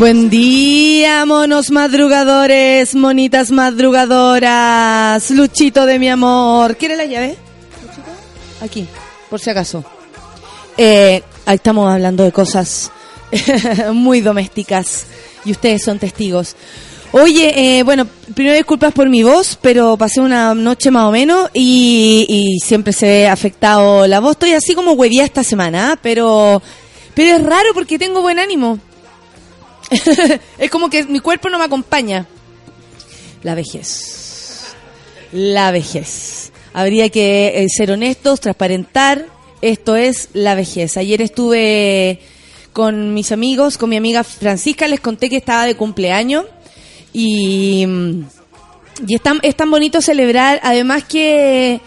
Buen día, monos madrugadores, monitas madrugadoras, Luchito de mi amor. ¿Quiere la llave? Luchito? Aquí, por si acaso. Eh, ahí estamos hablando de cosas muy domésticas y ustedes son testigos. Oye, eh, bueno, primero disculpas por mi voz, pero pasé una noche más o menos y, y siempre se ve afectado la voz. Estoy así como huevía esta semana, pero, pero es raro porque tengo buen ánimo. es como que mi cuerpo no me acompaña. La vejez. La vejez. Habría que eh, ser honestos, transparentar. Esto es la vejez. Ayer estuve con mis amigos, con mi amiga Francisca, les conté que estaba de cumpleaños y, mm, y es, tan, es tan bonito celebrar, además que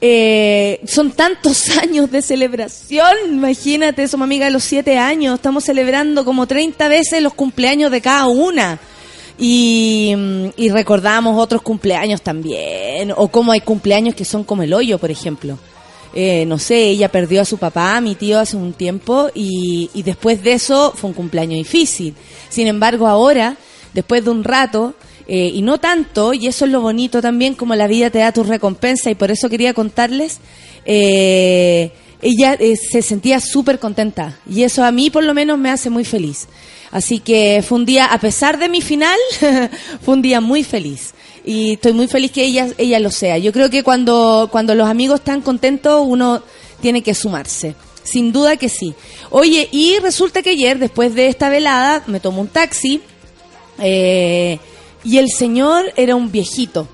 eh, son tantos años de celebración, imagínate, somos amigas de los siete años, estamos celebrando como 30 veces los cumpleaños de cada una. Y, mm, y recordamos otros cumpleaños también, o como hay cumpleaños que son como el hoyo, por ejemplo. Eh, no sé, ella perdió a su papá, a mi tío, hace un tiempo, y, y después de eso fue un cumpleaños difícil. Sin embargo, ahora, después de un rato, eh, y no tanto, y eso es lo bonito también, como la vida te da tu recompensa, y por eso quería contarles, eh, ella eh, se sentía súper contenta, y eso a mí por lo menos me hace muy feliz. Así que fue un día, a pesar de mi final, fue un día muy feliz. Y estoy muy feliz que ella, ella lo sea. Yo creo que cuando, cuando los amigos están contentos, uno tiene que sumarse. Sin duda que sí. Oye, y resulta que ayer, después de esta velada, me tomo un taxi. Y el señor era un viejito,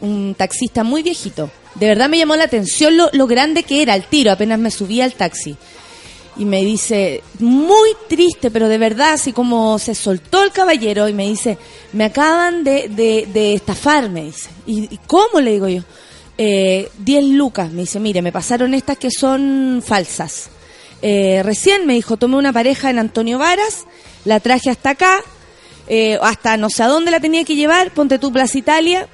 un taxista muy viejito. De verdad me llamó la atención lo, lo grande que era el tiro, apenas me subí al taxi. Y me dice, muy triste, pero de verdad, así como se soltó el caballero y me dice, me acaban de, de, de estafar, me dice. ¿Y, y cómo? Le digo yo. Eh, 10 lucas, me dice, mire, me pasaron estas que son falsas. Eh, recién me dijo, tomé una pareja en Antonio Varas, la traje hasta acá, eh, hasta no sé a dónde la tenía que llevar, ponte tu Plaza Italia,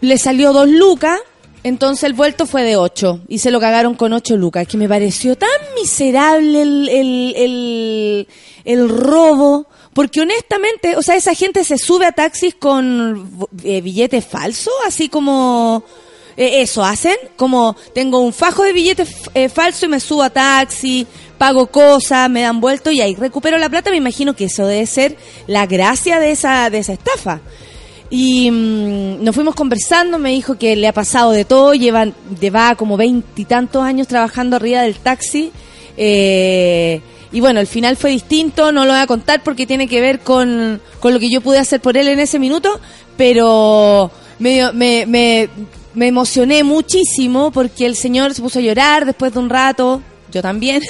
le salió dos lucas, entonces el vuelto fue de ocho. Y se lo cagaron con ocho lucas, que me pareció tan miserable el, el, el, el robo, porque honestamente, o sea, esa gente se sube a taxis con eh, billetes falsos, así como... eh, eso hacen, como tengo un fajo de billetes eh, falso y me subo a taxi, pago cosas, me dan vuelto y ahí recupero la plata, me imagino que eso debe ser la gracia de esa, de esa estafa. Y mm, nos fuimos conversando, me dijo que le ha pasado de todo, llevan, lleva como veintitantos años trabajando arriba del taxi. eh, y bueno, el final fue distinto, no lo voy a contar porque tiene que ver con, con lo que yo pude hacer por él en ese minuto, pero me, me, me emocioné muchísimo porque el señor se puso a llorar después de un rato, yo también.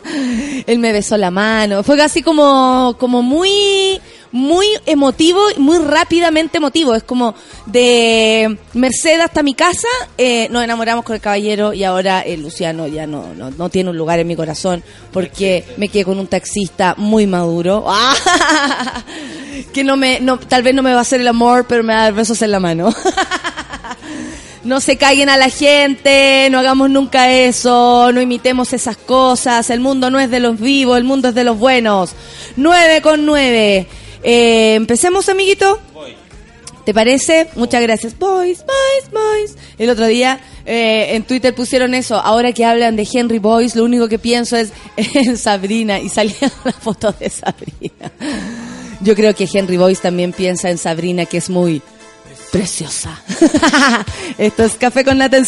Él me besó la mano. Fue así como, como muy, muy emotivo, muy rápidamente emotivo. Es como de Mercedes hasta mi casa, eh, nos enamoramos con el caballero y ahora el Luciano ya no, no, no tiene un lugar en mi corazón porque me quedé con un taxista muy maduro. que no me, no, tal vez no me va a hacer el amor, pero me va a dar besos en la mano. no se caguen a la gente, no hagamos nunca eso, no imitemos esas cosas, el mundo no es de los vivos, el mundo es de los buenos. 9 con 9. Eh, Empecemos, amiguito. ¿Te parece? Muchas gracias. Boys, boys, boys. El otro día eh, en Twitter pusieron eso. Ahora que hablan de Henry Boyce, lo único que pienso es en Sabrina. Y salía la foto de Sabrina. Yo creo que Henry Boyce también piensa en Sabrina, que es muy preciosa. Esto es Café con Nata en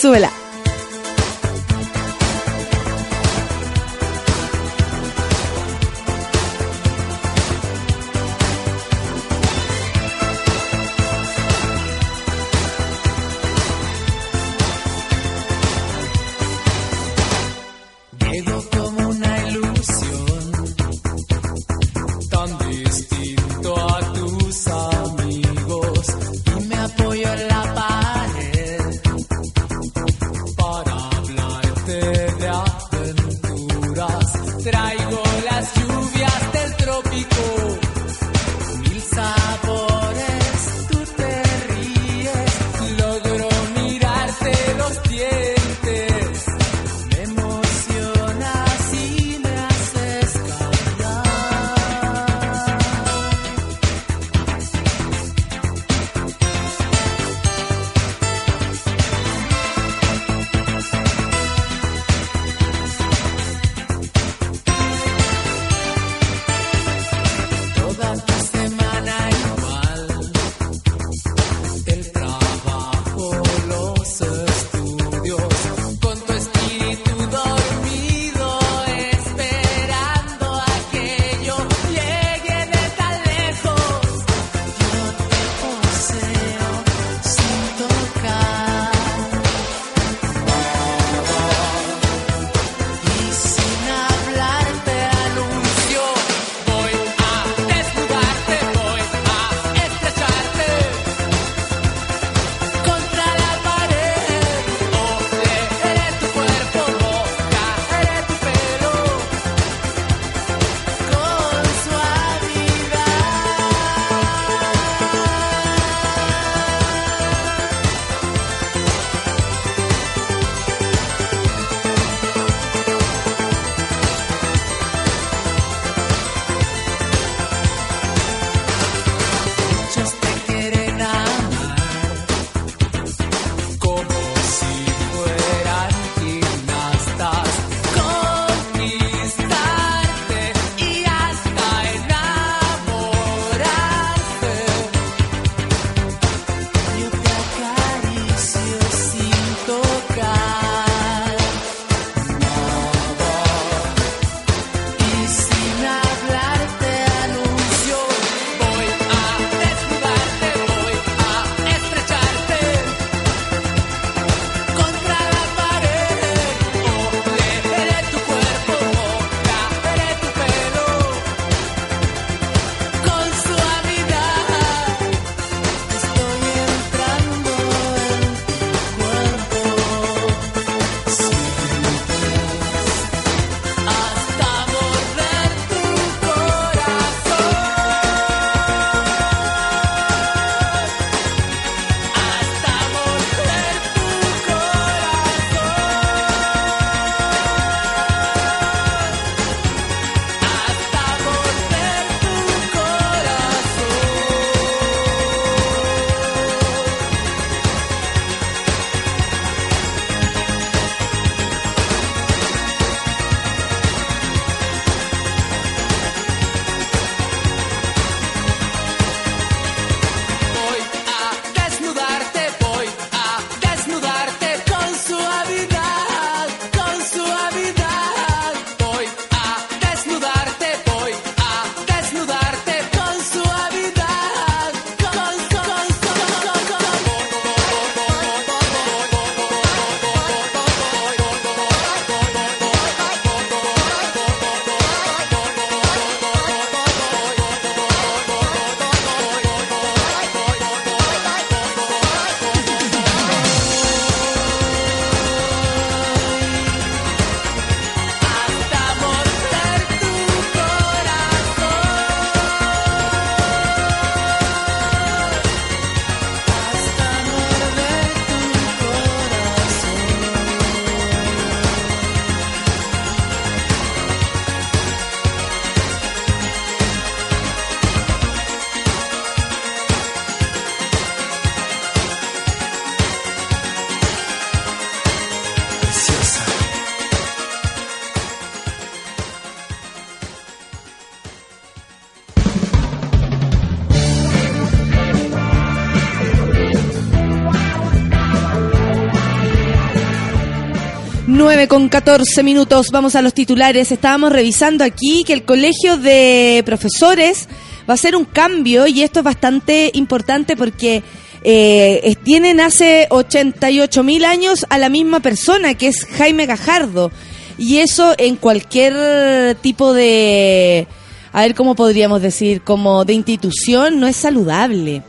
con 14 minutos, vamos a los titulares. Estábamos revisando aquí que el colegio de profesores va a hacer un cambio y esto es bastante importante porque eh, tienen hace 88 mil años a la misma persona que es Jaime Gajardo y eso en cualquier tipo de, a ver cómo podríamos decir, como de institución no es saludable.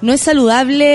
No es saludable,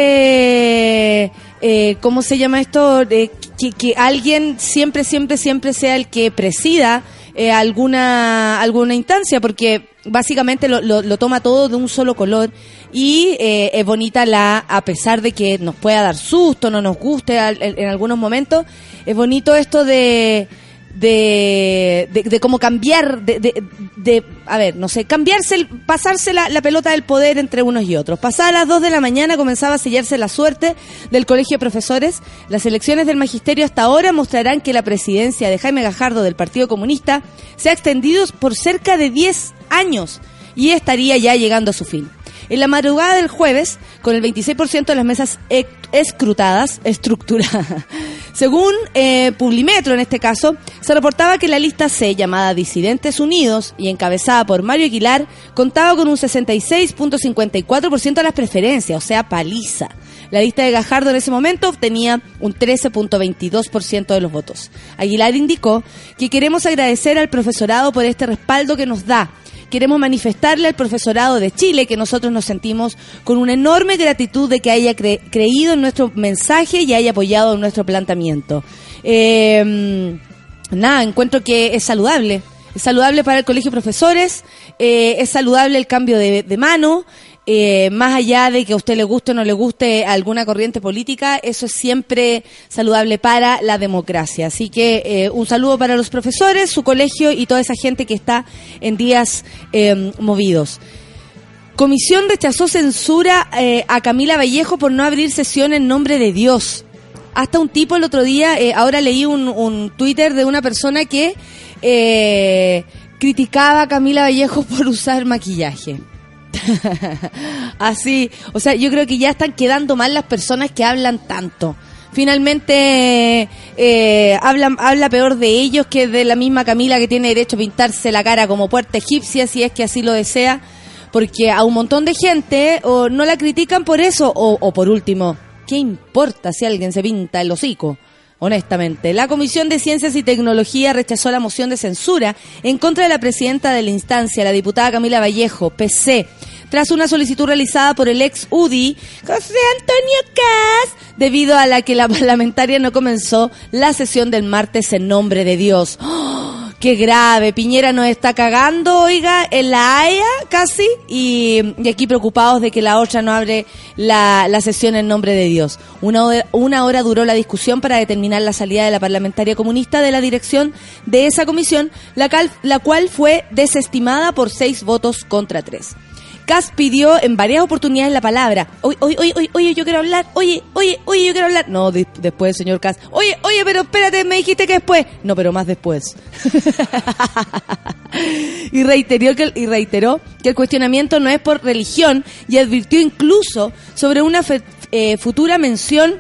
eh, ¿cómo se llama esto? Eh, que, que alguien siempre, siempre, siempre sea el que presida eh, alguna, alguna instancia, porque básicamente lo, lo, toma todo de un solo color. Y eh, es bonita la, a pesar de que nos pueda dar susto, no nos guste al- en algunos momentos, es bonito esto de de, de, cómo cambiar, de, de, de- a ver, no sé, cambiarse, el- pasarse la, la pelota del poder entre unos y otros. Pasadas las 2 de la mañana comenzaba a sellarse la suerte del Colegio de Profesores. Las elecciones del Magisterio hasta ahora mostrarán que la presidencia de Jaime Gajardo del Partido Comunista se ha extendido por cerca de 10 años y estaría ya llegando a su fin. En la madrugada del jueves, con el 26% de las mesas ec- escrutadas, estructuradas. Según eh, Publimetro, en este caso, se reportaba que la lista C, llamada Disidentes Unidos y encabezada por Mario Aguilar, contaba con un 66.54% de las preferencias, o sea, paliza. La lista de Gajardo en ese momento obtenía un 13.22% de los votos. Aguilar indicó que queremos agradecer al profesorado por este respaldo que nos da queremos manifestarle al profesorado de Chile que nosotros nos sentimos con una enorme gratitud de que haya cre- creído en nuestro mensaje y haya apoyado nuestro planteamiento. Eh, nada, encuentro que es saludable. Es saludable para el colegio de profesores, eh, es saludable el cambio de, mano, eh, más allá de que a usted le guste o no le guste alguna corriente política, eso es siempre saludable para la democracia. Así que eh, un saludo para los profesores, su colegio y toda esa gente que está en días eh, movidos. Comisión rechazó censura a Camila Vallejo por no abrir sesión en nombre de Dios. Hasta un tipo el otro día, eh, ahora leí un, Twitter de una persona que eh, criticaba a Camila Vallejo por usar maquillaje. Así, o sea, yo creo que ya están quedando mal las personas que hablan tanto. Finalmente eh, hablan, habla peor de ellos que de la misma Camila que tiene derecho a pintarse la cara como puerta egipcia si es que así lo desea, porque a un montón de gente o no la critican por eso o, o por último, ¿qué importa si alguien se pinta el hocico? Honestamente, la Comisión de Ciencias y Tecnología rechazó la moción de censura en contra de la presidenta de la instancia, la diputada Camila Vallejo, PC, tras una solicitud realizada por el ex UDI, José Antonio Cas, debido a la que la parlamentaria no comenzó la sesión del martes en nombre de Dios. ¡Oh! ¡Qué grave! Piñera nos está cagando, oiga, en la Haya casi, y, y aquí preocupados de que la otra no abre la, la sesión en nombre de Dios. Una hora, una hora duró la discusión para determinar la salida de la parlamentaria comunista de la dirección de esa comisión, la, cal- la cual fue desestimada por seis votos contra tres. Cas pidió en varias oportunidades la palabra. Oye, oye, oye, oye, yo quiero hablar. Oye, oye, oye, yo quiero hablar. No, de- después, señor Cas. Oye, oye, pero espérate, me dijiste que después. No, pero más después. y reiteró que reiteró que el cuestionamiento no es por religión y advirtió incluso sobre una fe- eh, futura mención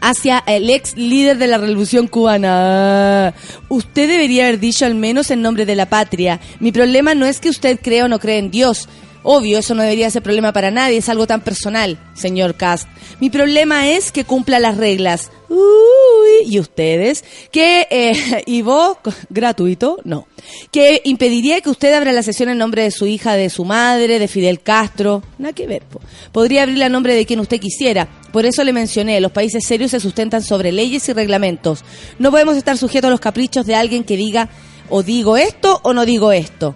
hacia el ex líder de la revolución cubana. Usted debería haber dicho al menos en nombre de la patria. Mi problema no es que usted crea o no cree en Dios. Obvio, eso no debería ser problema para nadie, es algo tan personal, señor Cast. Mi problema es que cumpla las reglas. Uy, ¿y ustedes? Que, eh, ¿y vos? ¿Gratuito? No. Que impediría que usted abra la sesión en nombre de su hija, de su madre, de Fidel Castro. Nada que ver. po. Podría abrirla en nombre de quien usted quisiera. Por eso le mencioné, los países serios se sustentan sobre leyes y reglamentos. No podemos estar sujetos a los caprichos de alguien que diga o digo esto o no digo esto.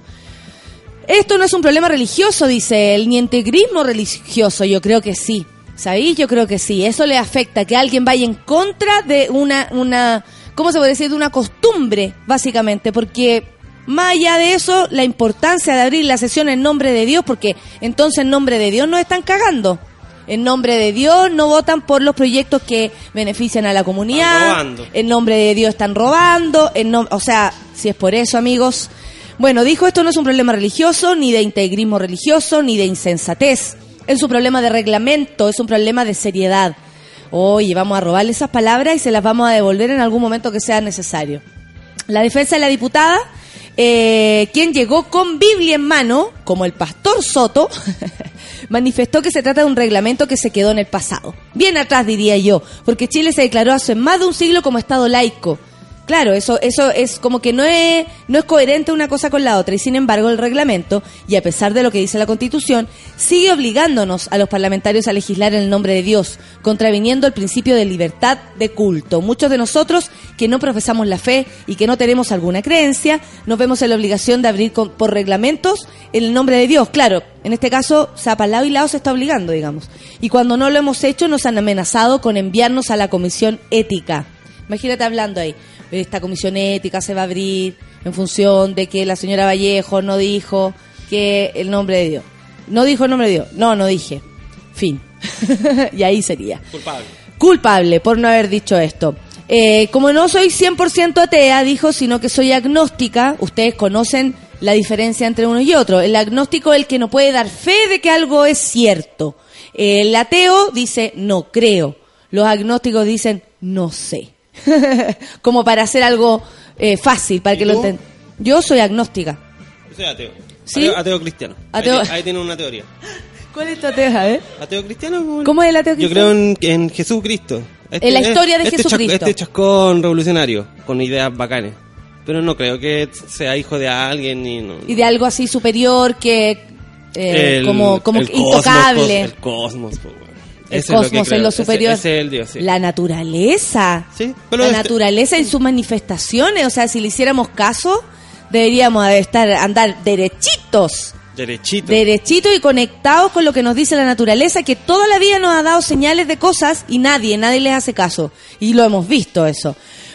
Esto no es un problema religioso, dice él, ni integrismo religioso, yo creo que sí. ¿Sabéis? Yo creo que sí. Eso le afecta que alguien vaya en contra de una, una, ¿cómo se puede decir? De una costumbre, básicamente, porque más allá de eso, la importancia de abrir la sesión en nombre de Dios, porque entonces en nombre de Dios nos están cagando. En nombre de Dios no votan por los proyectos que benefician a la comunidad. En nombre de Dios están robando. En nom- o sea, si es por eso, amigos. Bueno, dijo esto no es un problema religioso, ni de integrismo religioso, ni de insensatez. Es un problema de reglamento, es un problema de seriedad. Oye, vamos a robarle esas palabras y se las vamos a devolver en algún momento que sea necesario. La defensa de la diputada, eh, quien llegó con Biblia en mano, como el pastor Soto, manifestó que se trata de un reglamento que se quedó en el pasado. Bien atrás, diría yo, porque Chile se declaró hace más de un siglo como Estado laico. Claro, eso, eso es como que no es, no es coherente una cosa con la otra y sin embargo el reglamento, y a pesar de lo que dice la Constitución, sigue obligándonos a los parlamentarios a legislar en el nombre de Dios, contraviniendo el principio de libertad de culto. Muchos de nosotros que no profesamos la fe y que no tenemos alguna creencia, nos vemos en la obligación de abrir con- por reglamentos en el nombre de Dios. Claro, en este caso, o sea, para lado y lado se está obligando, digamos. Y cuando no lo hemos hecho, nos han amenazado con enviarnos a la comisión ética. Imagínate hablando ahí. Esta comisión ética se va a abrir en función de que la señora Vallejo no dijo que el nombre de Dios. No dijo el nombre de Dios. No, no dije. Fin. y ahí sería. Culpable. Culpable por no haber dicho esto. Eh, como no soy 100% atea, dijo, sino que soy agnóstica, ustedes conocen la diferencia entre uno y otro. El agnóstico es el que no puede dar fe de que algo es cierto. El ateo dice, no creo. Los agnósticos dicen, no sé. como para hacer algo eh, fácil, para ¿Y que lo tú? entiendan. Yo soy agnóstica. Yo soy ateo. ¿Sí? Ateo, ateo cristiano. Ateo- Ahí, ahí tiene una teoría. ¿Cuál es tu ateo, eh? ¿Ateo cristiano? ¿Cómo es el ateo Yo cristiano? creo en, en Jesucristo. En la historia de este Jesucristo. este chascón revolucionario, con ideas bacanes. Pero no creo que sea hijo de alguien ni... No. Y de algo así superior que... eh, El- como como el cosmos, intocable. el cosmos, po, El es lo cosmos es lo superior. Ese, es el Dios, sí. La naturaleza. Sí, pero la este- naturaleza en sus manifestaciones. O sea, si le hiciéramos caso, deberíamos de estar andar derechitos. Derechito. Derechitos y conectados con lo que nos dice la naturaleza, que toda la vida nos ha dado señales de cosas y nadie, nadie les hace caso. Y lo hemos visto eso.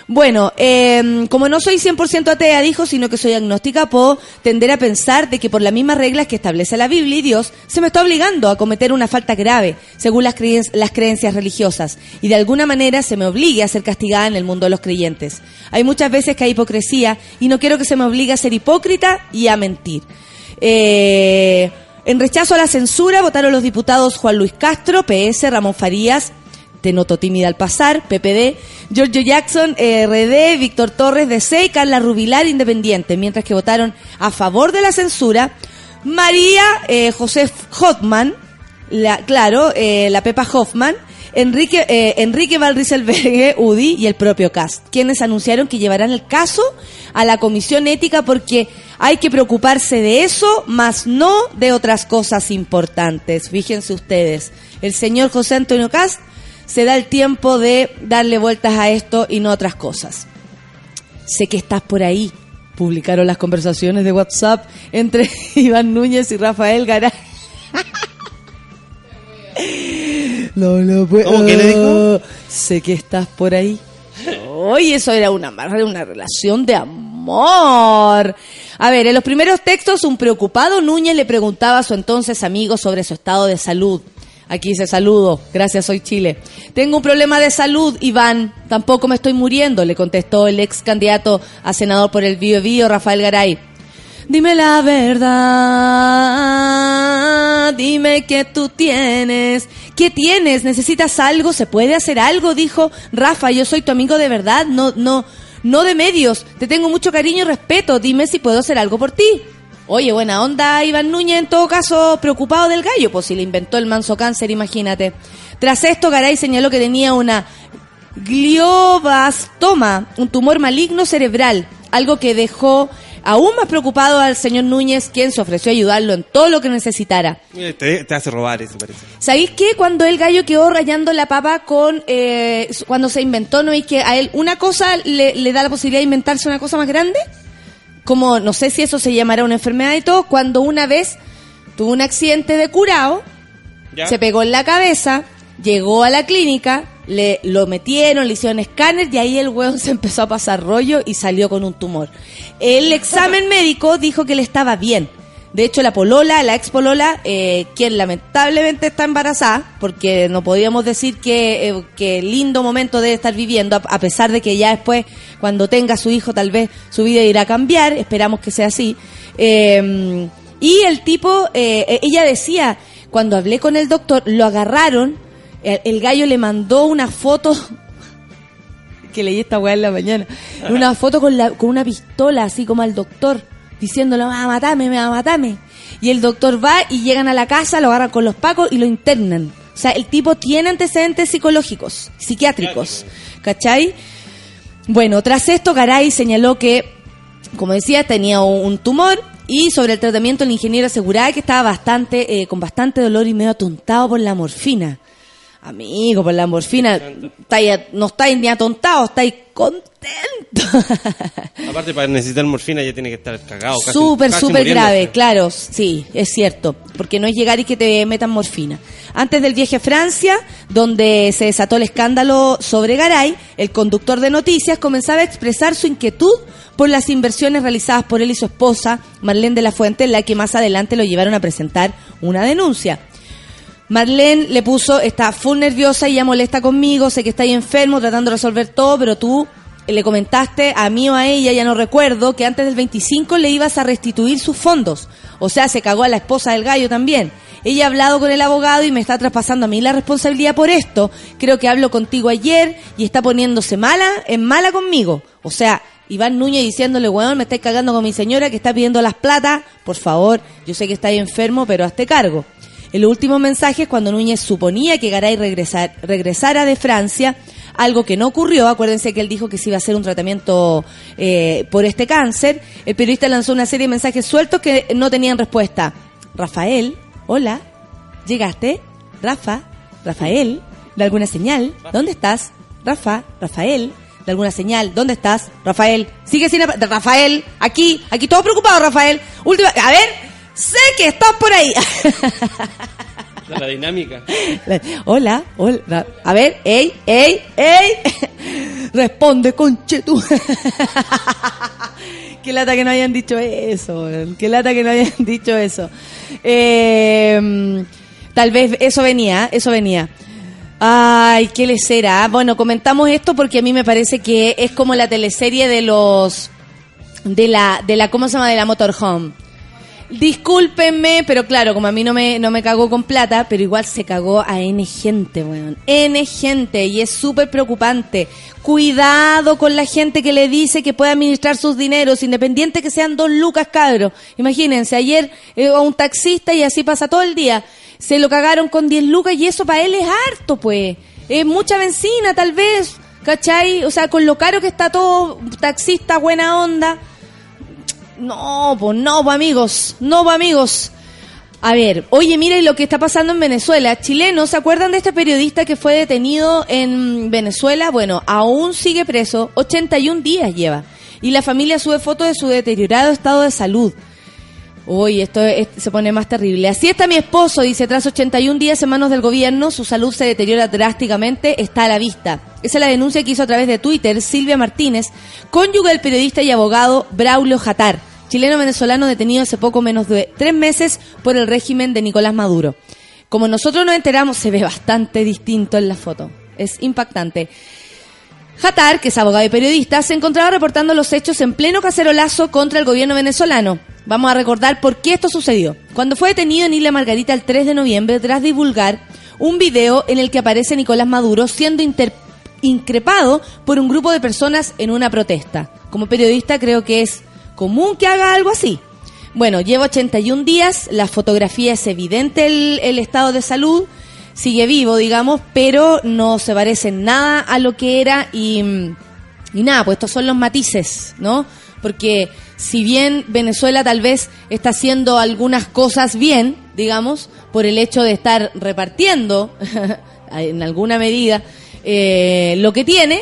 Bueno, eh, como no soy 100% atea, dijo, sino que soy agnóstica, puedo tender a pensar de que por las mismas reglas que establece la Biblia y Dios, se me está obligando a cometer una falta grave, según las, las creencias religiosas, y de alguna manera se me obligue a ser castigada en el mundo de los creyentes. Hay muchas veces que hay hipocresía y no quiero que se me obligue a ser hipócrita y a mentir. Eh, en rechazo a la censura votaron los diputados Juan Luis Castro, PS, Ramón Farías, te noto tímida al pasar, PPD, Giorgio Jackson, RD, Víctor Torres, DC y Carla Rubilar, Independiente, mientras que votaron a favor de la censura María eh, José Hoffman, la, claro, eh, la Pepa Hoffman, Enrique, eh, Enrique Van Rieselberghe, UDI y el propio Cast, quienes anunciaron que llevarán el caso a la Comisión Ética porque hay que preocuparse de eso, más no de otras cosas importantes. Fíjense ustedes, el señor José Antonio Cast se da el tiempo de darle vueltas a esto y no a otras cosas. Sé que estás por ahí. Publicaron las conversaciones de WhatsApp entre Iván Núñez y Rafael Garay. No lo puedo. ¿Cómo que le dijo? Sé que estás por ahí. Oye, eso era una, una relación de amor. A ver, en los primeros textos, un preocupado Núñez le preguntaba a su entonces amigo sobre su estado de salud. Aquí dice saludo, gracias, soy Chile. Tengo un problema de salud, Iván. Tampoco me estoy muriendo, le contestó el ex candidato a senador por el Bío Rafael Garay. Dime la verdad, dime qué tú tienes. ¿Qué tienes? ¿Necesitas algo? ¿Se puede hacer algo? Dijo Rafa, yo soy tu amigo de verdad, no, no, no de medios. Te tengo mucho cariño y respeto. Dime si puedo hacer algo por ti. Oye, buena onda, Iván Núñez, en todo caso, preocupado del gallo, pues si le inventó el manso cáncer, imagínate. Tras esto, Garay señaló que tenía una gliobastoma, un tumor maligno cerebral, algo que dejó aún más preocupado al señor Núñez, quien se ofreció a ayudarlo en todo lo que necesitara. Te, te hace robar eso, parece. ¿Sabéis qué? Cuando el gallo quedó rayando la papa con... eh, cuando se inventó, ¿no veis que a él una cosa le, le da la posibilidad de inventarse una cosa más grande? Como, no sé si eso se llamará una enfermedad y todo, cuando una vez tuvo un accidente de curado, ¿Ya? se pegó en la cabeza, llegó a la clínica, le lo metieron, le hicieron escáner y ahí el hueón se empezó a pasar rollo y salió con un tumor. El examen médico dijo que le estaba bien. De hecho, la polola, la ex polola, eh, quien lamentablemente está embarazada, porque no podíamos decir que, eh, que lindo momento debe estar viviendo, a, pesar de que ya después, cuando tenga su hijo, tal vez su vida irá a cambiar, esperamos que sea así. Eh, y el tipo, eh, ella decía, cuando hablé con el doctor, lo agarraron El, el gallo le mandó una foto que leí esta weá en la mañana. Una foto con, la, con una pistola, así como al doctor, diciéndole, me va a matarme, me va a matarme. Y el doctor va y llegan a la casa, lo agarran con los pacos y lo internan. O sea, el tipo tiene antecedentes psicológicos, psiquiátricos. ¿Cachai? Bueno, tras esto, Garay señaló que, como decía, tenía un tumor y sobre el tratamiento el ingeniero aseguraba que estaba bastante, eh, con bastante dolor y medio atontado por la morfina. Amigo, por la morfina, estáis- no estáis ni atontados, estáis contentos. Aparte, para necesitar morfina ya tiene que estar cagado. Súper, súper grave, claro, sí, es cierto, porque no es llegar y que te metan morfina. Antes del viaje a Francia, donde se desató el escándalo sobre Garay, el conductor de noticias comenzaba a expresar su inquietud por las inversiones realizadas por él y su esposa, Marlene de la Fuente, en la que más adelante lo llevaron a presentar una denuncia. Marlene le puso, está full nerviosa y ya molesta conmigo, sé que está ahí enfermo tratando de resolver todo, pero tú le comentaste a mí o a ella, ya no recuerdo, que antes del 25 le ibas a restituir sus fondos. O sea, se cagó a la esposa del gallo también. Ella ha hablado con el abogado y me está traspasando a mí la responsabilidad por esto. Creo que hablo contigo ayer y está poniéndose mala, en mala conmigo. O sea, Iván Núñez diciéndole, weón, me estáis cagando con mi señora que está pidiendo las plata. Por favor, yo sé que estáis enfermo, pero hazte cargo. En los últimos mensajes, cuando Núñez suponía que Garay regresar, regresara de Francia, algo que no ocurrió, acuérdense que él dijo que se iba a hacer un tratamiento eh, por este cáncer, el periodista lanzó una serie de mensajes sueltos que no tenían respuesta. Rafael, hola, ¿llegaste? Rafa, Rafael, ¿de alguna señal? ¿Dónde estás? Rafa, Rafael, ¿de alguna señal? ¿Dónde estás? Rafael, sigue sin... Rafael, aquí, aquí todo preocupado, Rafael. Última, a ver, sé que estás por ahí. La, la dinámica. Hola, hola. A ver, ey, ey, ey. Responde, conche tú. Qué lata que no hayan dicho eso. Qué lata que no hayan dicho eso. Eh, tal vez eso venía, eso venía. Ay, qué le será. Bueno, comentamos esto porque a mí me parece que es como la teleserie de los de la de la ¿cómo se llama? de la motorhome. Discúlpenme, pero claro, como a mí no me, no me cagó con plata, pero igual se cagó a N gente, weón. N gente, y es súper preocupante. Cuidado con la gente que le dice que puede administrar sus dineros, independiente que sean dos lucas, cabros. Imagínense, ayer eh, a un taxista y así pasa todo el día. Se lo cagaron con 10 lucas y eso para él es harto, pues. Es mucha benzina, tal vez, ¿cachai? O sea, con lo caro que está todo, taxista, buena onda. No, pues no, pues amigos, no, pues amigos. A ver, oye, mira y lo que está pasando en Venezuela. Chilenos, ¿se acuerdan de este periodista que fue detenido en Venezuela? Bueno, aún sigue preso, 81 días lleva. Y la familia sube fotos de su deteriorado estado de salud. Uy, esto es- se pone más terrible. Así está mi esposo, dice, tras 81 días en manos del gobierno, su salud se deteriora drásticamente, está a la vista. Esa es la denuncia que hizo a través de Twitter Silvia Martínez, cónyuge del periodista y abogado Braulio Jatar, chileno-venezolano detenido hace poco menos de tres meses por el régimen de Nicolás Maduro. Como nosotros nos enteramos, se ve bastante distinto en la foto. Es impactante. Jatar, que es abogado y periodista, se encontraba reportando los hechos en pleno cacerolazo contra el gobierno venezolano. Vamos a recordar por qué esto sucedió. Cuando fue detenido en Isla Margarita el 3 de noviembre tras divulgar un video en el que aparece Nicolás Maduro siendo increpado por un grupo de personas en una protesta. Como periodista creo que es común que haga algo así. Bueno, lleva 81 días, la fotografía es evidente el estado de salud, sigue vivo, digamos, pero no se parece nada a lo que era y, y nada, pues estos son los matices, ¿no? Porque si bien Venezuela tal vez está haciendo algunas cosas bien, digamos, por el hecho de estar repartiendo en alguna medida eh, lo que tiene,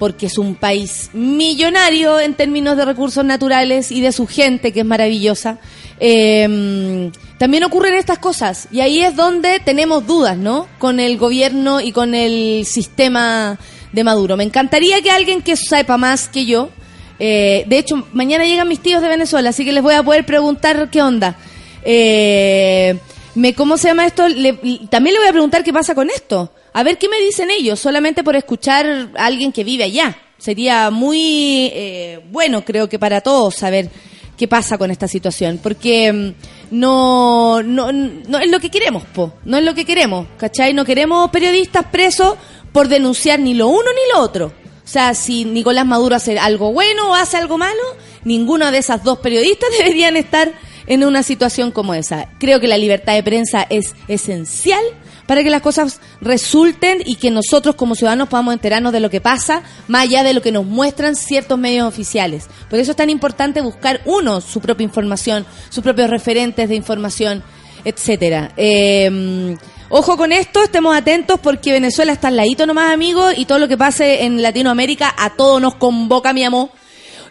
porque es un país millonario en términos de recursos naturales y de su gente, que es maravillosa. Eh, también ocurren estas cosas y ahí es donde tenemos dudas, ¿no? Con el gobierno y con el sistema de Maduro. Me encantaría que alguien que sepa más que yo, eh, de hecho, mañana llegan mis tíos de Venezuela, así que les voy a poder preguntar qué onda. Eh, me, ¿Cómo se llama esto? Le- también le voy a preguntar qué pasa con esto. A ver qué me dicen ellos, solamente por escuchar a alguien que vive allá. Sería muy eh, bueno, creo que para todos, saber qué pasa con esta situación, porque mm, no, no, no es lo que queremos, po, no es lo que queremos, ¿cachai? No queremos periodistas presos por denunciar ni lo uno ni lo otro. O sea, si Nicolás Maduro hace algo bueno o hace algo malo, ninguno de esas dos periodistas deberían estar en una situación como esa. Creo que la libertad de prensa es esencial para que las cosas resulten y que nosotros como ciudadanos podamos enterarnos de lo que pasa, más allá de lo que nos muestran ciertos medios oficiales. Por eso es tan importante buscar uno su propia información, sus propios referentes de información, etcétera. Eh, ojo con esto, estemos atentos porque Venezuela está al ladito nomás, amigos, y todo lo que pase en Latinoamérica a todos nos convoca, mi amor.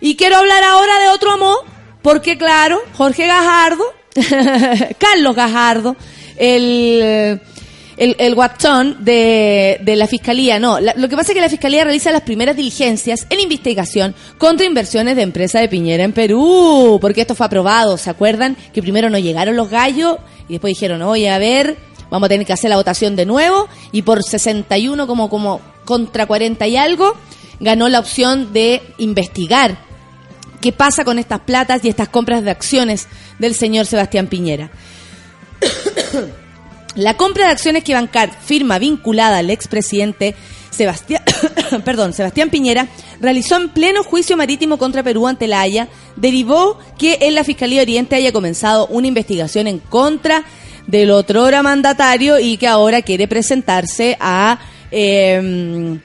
Y quiero hablar ahora de otro amor, porque claro, Jorge Gajardo, Carlos Gajardo, el el, el guachón de, de la fiscalía. No, la- lo que pasa es que la fiscalía realiza las primeras diligencias en investigación contra inversiones de empresa de Piñera en Perú, porque esto fue aprobado. ¿Se acuerdan que primero no llegaron los gallos y después dijeron, oye, a ver, vamos a tener que hacer la votación de nuevo y por 61 como como contra 40 y algo ganó la opción de investigar qué pasa con estas platas y estas compras de acciones del señor Sebastián Piñera. La compra de acciones que Bancar, firma vinculada al expresidente Sebastián, perdón, Sebastián Piñera, realizó en pleno juicio marítimo contra Perú ante la Haya, derivó que en la Fiscalía Oriente haya comenzado una investigación en contra del otrora mandatario y que ahora quiere presentarse a eh,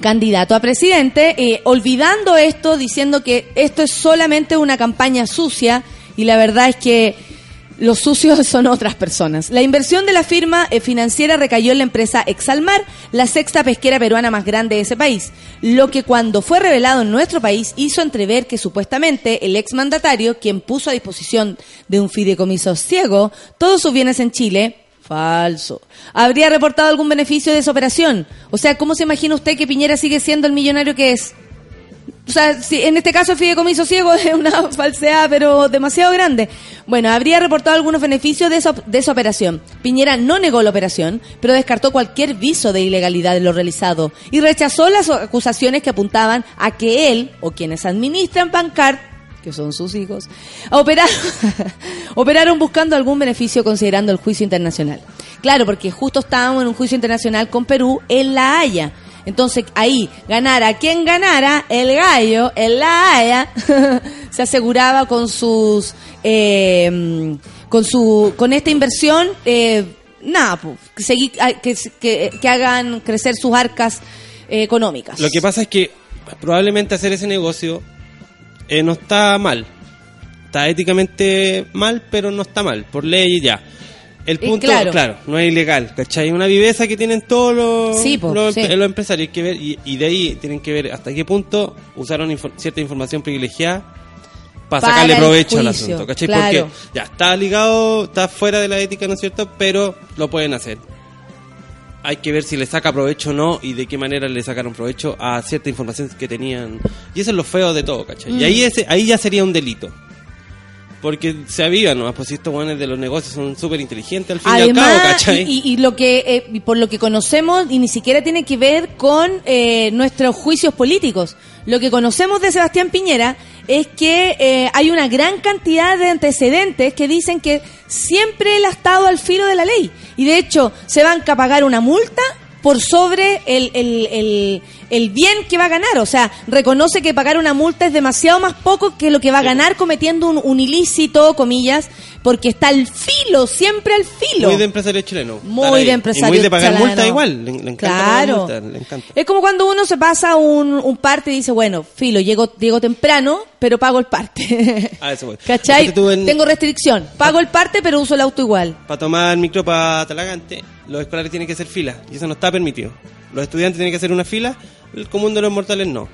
candidato a presidente, eh, olvidando esto, diciendo que esto es solamente una campaña sucia y la verdad es que los sucios son otras personas. La inversión de la firma eh, financiera recayó en la empresa Exalmar, la sexta pesquera peruana más grande de ese país, lo que cuando fue revelado en nuestro país hizo entrever que supuestamente el exmandatario, quien puso a disposición de un fideicomiso ciego todos sus bienes en Chile, Falso. ¿Habría reportado algún beneficio de esa operación? O sea, ¿cómo se imagina usted que Piñera sigue siendo el millonario que es? O sea, si en este caso fideicomiso ciego es una falsedad, pero demasiado grande. Bueno, habría reportado algunos beneficios de esa, de esa operación. Piñera no negó la operación, pero descartó cualquier viso de ilegalidad de lo realizado y rechazó las acusaciones que apuntaban a que él o quienes administran Bancard que son sus hijos, operaron buscando algún beneficio considerando el juicio internacional. Claro, porque justo estábamos en un juicio internacional con Perú en La Haya. Entonces ahí, ganara quien ganara, el gallo en La Haya se aseguraba con sus, eh, con su, con esta inversión, eh, nada, ah, que, que, hagan crecer sus arcas eh, económicas. Lo que pasa es que probablemente hacer ese negocio eh, no está mal. Está éticamente mal, pero no está mal, por ley ya. El punto, claro. claro. no es ilegal, ¿cachai? Una viveza que tienen todos los, Sí, po, los, sí. los empresarios que ver, y, y de ahí tienen que ver hasta qué punto usaron infor- cierta información privilegiada para Para sacarle provecho al asunto, ¿cachai? claro. Porque ya está ligado, está fuera de la ética, ¿no es cierto? Pero lo pueden hacer. Hay que ver si le saca provecho o no y de qué manera le sacaron provecho a cierta información que tenían. Y eso es lo feo de todo, ¿cachai? Mm. Y ahí, ese, ahí ya sería un delito. Porque se avivan, ¿no? Pues estos buenos de los negocios son súper inteligentes al fin y al Además, cabo, ¿cachai? y, y- y lo que eh, y por lo que conocemos y ni siquiera tiene que ver con eh, nuestros juicios políticos. Lo que conocemos de Sebastián Piñera es que eh, hay una gran cantidad de antecedentes que dicen que siempre él ha estado al filo de la ley y de hecho se van a pagar una multa por sobre el, el, el, el bien que va a ganar. O sea, reconoce que pagar una multa es demasiado más poco que lo que va a ganar cometiendo un, un ilícito, comillas, porque está al filo, siempre al filo. Muy de empresario chileno. Muy de empresario Y muy de pagar chileno. multa igual. Le, le encanta Claro. multa, le encanta. Es como cuando uno se pasa un, un parte y dice, bueno, filo, llego, llego temprano, pero pago el parte. A eso voy. ¿Cachai? En- Tengo restricción. Pago el parte, pero uso el auto igual. Para tomar micro para Talagante, los escolares tienen que hacer fila. Y eso no está permitido. Los estudiantes tienen que hacer una fila, el común de los mortales no.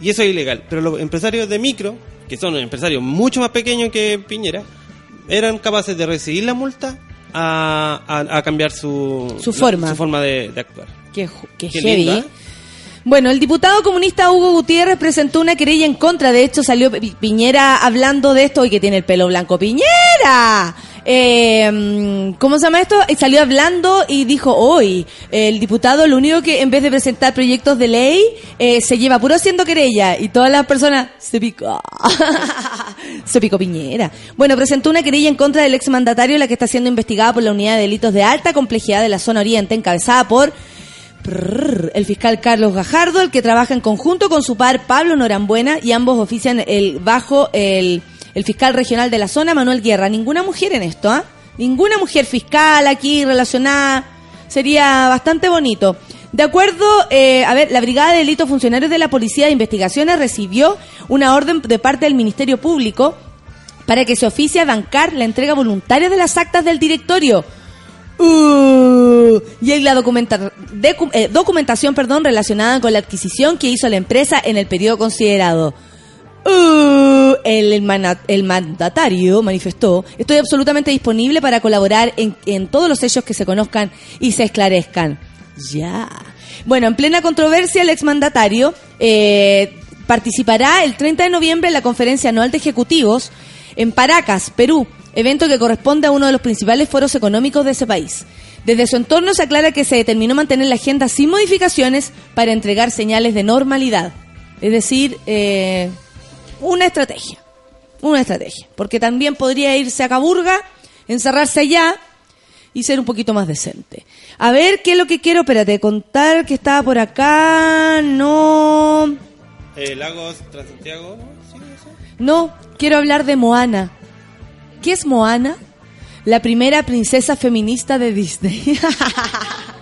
Y eso es ilegal. Pero los empresarios de micro, que son empresarios mucho más pequeños que Piñera, eran capaces de recibir la multa a, a- a cambiar su, Su la- forma. su forma de, de actuar. Qué, qué Qué heavy. lindo, ¿eh? Bueno, el diputado comunista Hugo Gutiérrez presentó una querella en contra. De hecho, salió Pi- Piñera hablando de esto y que tiene el pelo blanco. ¡Piñera! Eh, ¿cómo se llama esto? Salió hablando y dijo, hoy, el diputado lo único que en vez de presentar proyectos de ley, eh, se lleva puro haciendo querella y todas las personas se picó. se picó Piñera. Bueno, presentó una querella en contra del exmandatario, la que está siendo investigada por la unidad de delitos de alta complejidad de la zona oriente, encabezada por el fiscal Carlos Gajardo, el que trabaja en conjunto con su par Pablo Norambuena y ambos ofician el bajo el, el fiscal regional de la zona Manuel Guerra. Ninguna mujer en esto, ¿ah? Ninguna mujer fiscal aquí relacionada. Sería bastante bonito. De acuerdo, eh, a ver, la Brigada de Delitos Funcionarios de la Policía de Investigaciones recibió una orden de parte del Ministerio Público para que se oficie a bancar la entrega voluntaria de las actas del directorio. Uh, y la documenta- decu- eh, documentación perdón, relacionada con la adquisición que hizo la empresa en el periodo considerado. Uh, el, mandatario manifestó, estoy absolutamente disponible para colaborar en, en todos los hechos que se conozcan y se esclarezcan. Ya. Bueno, en plena controversia, el exmandatario eh, participará el 30 de noviembre en la conferencia anual de ejecutivos en Paracas, Perú, evento que corresponde a uno de los principales foros económicos de ese país. Desde su entorno se aclara que se determinó mantener la agenda sin modificaciones para entregar señales de normalidad. Es decir, eh, una estrategia. Una estrategia. Porque también podría irse a Caburga, encerrarse allá y ser un poquito más decente. A ver, ¿qué es lo que quiero? Espérate, contar que estaba por acá. No. Eh, Lagos Transantiago, ¿no? Sí, eso. No, quiero hablar de Moana. ¿Qué es Moana? La primera princesa feminista de Disney.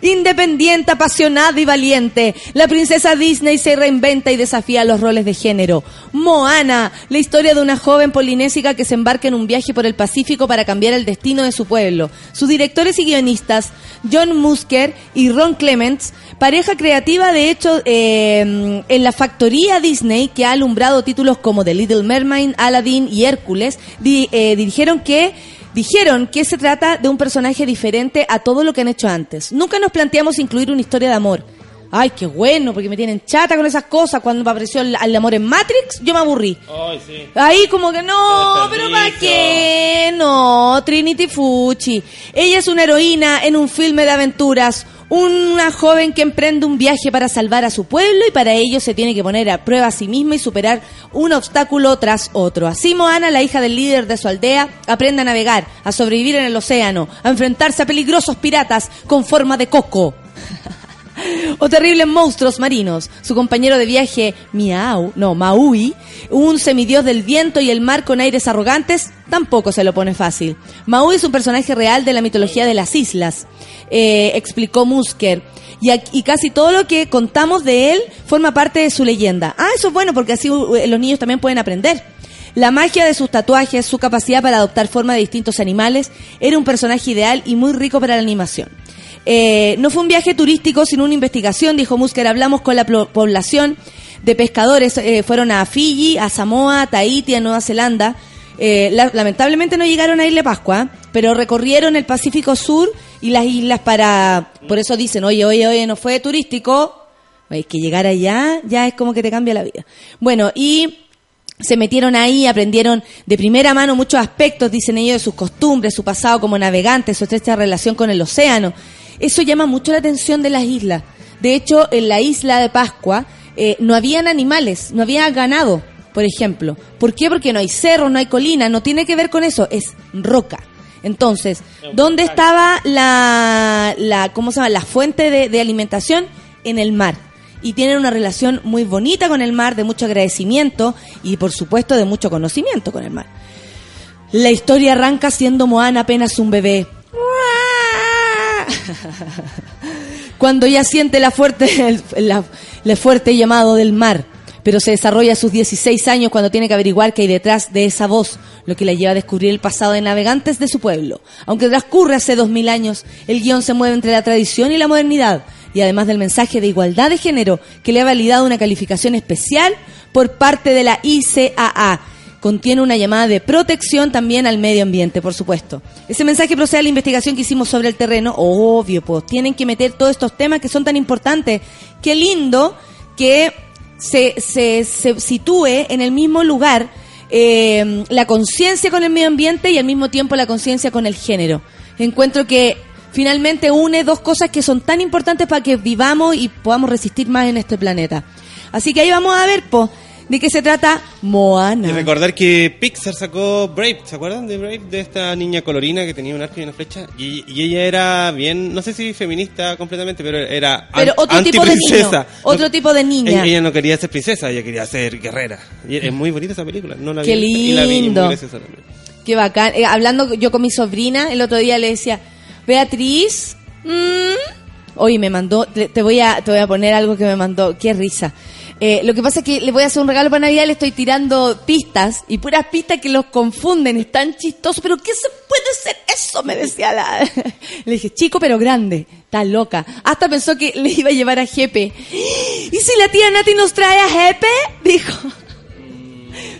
Independiente, apasionada y valiente, la princesa Disney se reinventa y desafía los roles de género. Moana, la historia de una joven polinésica que se embarca en un viaje por el Pacífico para cambiar el destino de su pueblo. Sus directores y guionistas, John Musker y Ron Clements, pareja creativa de hecho eh, en la factoría Disney que ha alumbrado títulos como The Little Mermaid, Aladdin y Hércules, di- eh, dirigieron que Dijeron que se trata de un personaje diferente a todo lo que han hecho antes. Nunca nos planteamos incluir una historia de amor. Ay, qué bueno, porque me tienen chata con esas cosas. Cuando me apareció el, el amor en Matrix, yo me aburrí. Ay, sí. Ahí como que no, pero ¿para qué? No, Trinity Fucci. Ella es una heroína en un filme de aventuras. Una joven que emprende un viaje para salvar a su pueblo y para ello se tiene que poner a prueba a sí misma y superar un obstáculo tras otro. Así Moana, la hija del líder de su aldea, aprende a navegar, a sobrevivir en el océano, a enfrentarse a peligrosos piratas con forma de coco o terribles monstruos marinos. Su compañero de viaje, Miau, no, Maui, un semidios del viento y el mar con aires arrogantes, tampoco se lo pone fácil. Maui es un personaje real de la mitología de las islas, eh, explicó Musker. Y, y casi todo lo que contamos de él forma parte de su leyenda. Ah, eso es bueno porque así uh, los niños también pueden aprender. La magia de sus tatuajes, su capacidad para adoptar forma de distintos animales, era un personaje ideal y muy rico para la animación. Eh, no fue un viaje turístico, sino una investigación, dijo Musker. Hablamos con la población de pescadores. eh, fueron a Fiji, a Samoa, a Tahiti, a Nueva Zelanda. Eh, la- lamentablemente no llegaron a Isla Pascua, pero recorrieron el Pacífico Sur y las islas para... Por eso dicen, oye, oye, oye, no fue turístico. Es que llegar allá ya es como que te cambia la vida. Bueno, y se metieron ahí, aprendieron de primera mano muchos aspectos, dicen ellos, de sus costumbres, su pasado como navegantes, su estrecha relación con el océano. Eso llama mucho la atención de las islas. De hecho, en la isla de Pascua eh, no habían animales, no había ganado, por ejemplo. ¿Por qué? Porque no hay cerros, no hay colinas, no tiene que ver con eso, es roca. Entonces, ¿dónde estaba la, la ¿cómo se llama? La fuente de, de alimentación en el mar y tienen una relación muy bonita con el mar, de mucho agradecimiento y por supuesto de mucho conocimiento con el mar. La historia arranca siendo Moana apenas un bebé. Cuando ya siente la fuerte, el, la- fuerte llamado del mar, pero se desarrolla a sus 16 años cuando tiene que averiguar qué hay detrás de esa voz, lo que la lleva a descubrir el pasado de navegantes de su pueblo. Aunque transcurre hace 2000 años, el guion se mueve entre la tradición y la modernidad, y además del mensaje de igualdad de género que le ha validado una calificación especial por parte de la ICAA. Contiene una llamada de protección también al medio ambiente, por supuesto. Ese mensaje procede de la investigación que hicimos sobre el terreno. Obvio, pues tienen que meter todos estos temas que son tan importantes. Qué lindo que se sitúe en el mismo lugar eh, la conciencia con el medio ambiente y al mismo tiempo la conciencia con el género. Encuentro que finalmente une dos cosas que son tan importantes para que vivamos y podamos resistir más en este planeta. Así que ahí vamos a ver, po, de qué se trata Moana. Y recordar que Pixar sacó Brave, ¿se acuerdan de Brave? De esta niña colorina que tenía un arco y una flecha. Y, y ella era bien, no sé si feminista completamente, pero era Pero an- otro tipo de niño, otro tipo de niña. Ella, ella no quería ser princesa, ella quería ser guerrera. Y es muy bonita esa película. No la Qué vi, Y la vi, y muy lindo. graciosa también. Qué bacán. Eh, hablando yo con mi sobrina, el otro día le decía, Beatriz, mm". oye, me mandó, te, te voy a, te voy a poner algo que me mandó, qué risa. Eh, lo que pasa es que le voy a hacer un regalo para Navidad, le estoy tirando pistas y puras pistas que los confunden, es tan chistoso, pero ¿qué se puede ser eso? Me decía la... Le dije, chico pero grande, está loca. Hasta pensó que le iba a llevar a Jepe. ¿Y si la tía Nati nos trae a Jepe? Dijo.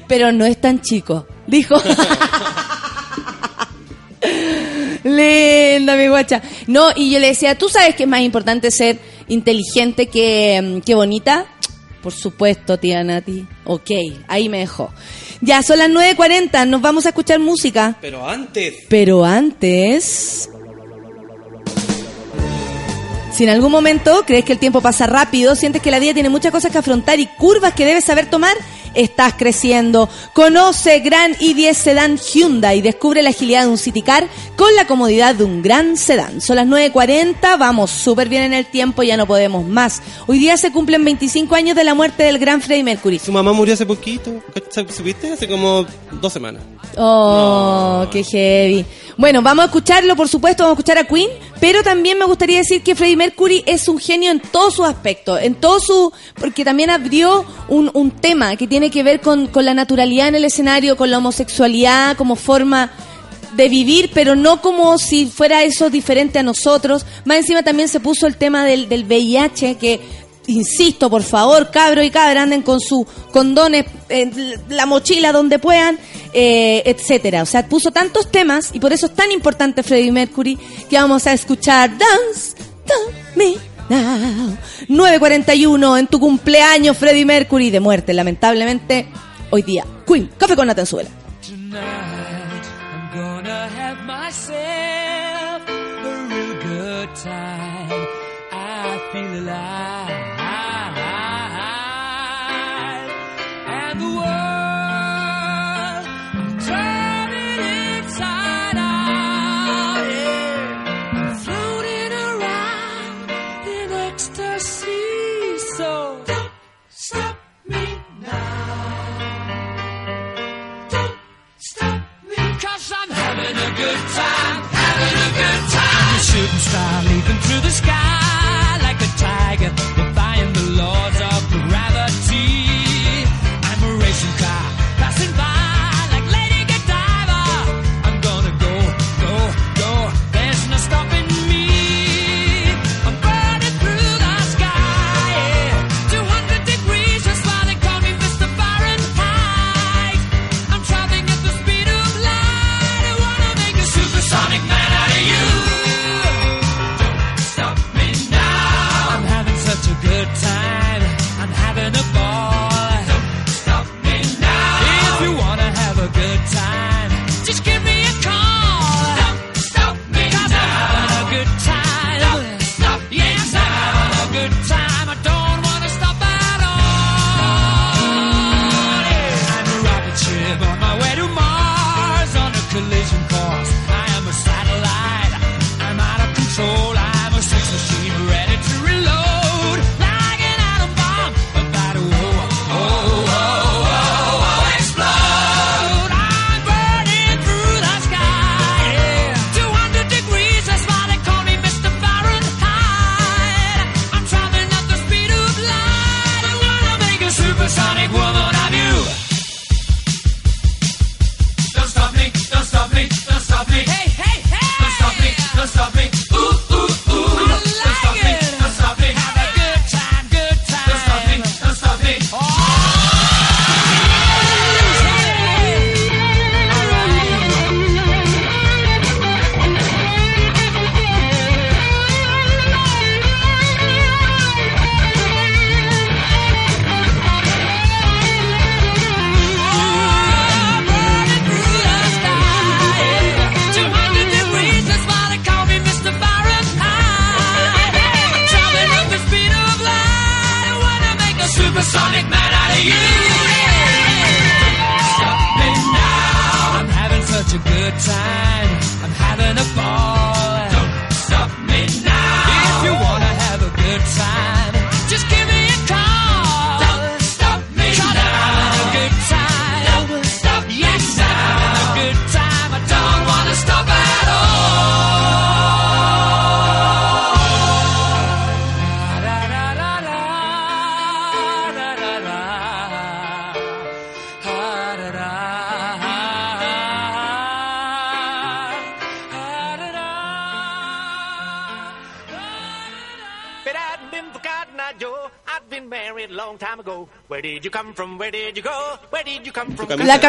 Pero no es tan chico, dijo. Linda, mi guacha. No, y yo le decía, ¿tú sabes que es más importante ser inteligente que, mm, que bonita? Por supuesto, tía Nati. Ok, ahí me dejó. Ya, son las 9.40, nos vamos a escuchar música. Pero antes. Pero antes... Si en algún momento crees que el tiempo pasa rápido, sientes que la vida tiene muchas cosas que afrontar y curvas que debes saber tomar, estás creciendo. Conoce Gran i10 Sedan Hyundai y descubre la agilidad de un City Car con la comodidad de un gran sedán. Son las 9.40, vamos súper bien en el tiempo, ya no podemos más. Hoy día se cumplen 25 años de la muerte del gran Freddie Mercury. Su mamá murió hace poquito. ¿Supiste? Hace como dos semanas. Oh, qué heavy. Bueno, vamos a escucharlo, por supuesto, vamos a escuchar a Queen, pero también me gustaría decir que Freddie Mercury es un genio en todos sus aspectos, en todo su, porque también abrió un, un tema que tiene que ver con, con la naturalidad en el escenario, con la homosexualidad como forma de vivir, pero no como si fuera eso diferente a nosotros. Más encima también se puso el tema del, del VIH, que insisto, por favor, cabro y cabra, anden con sus condones en la mochila donde puedan, eh, etcétera. O sea, puso tantos temas y por eso es tan importante Freddie Mercury que vamos a escuchar Dance to Me Now. 9.41 en tu cumpleaños, Freddie Mercury, de muerte, lamentablemente, hoy día. Queen, café con Natanzuela. Tonight I'm gonna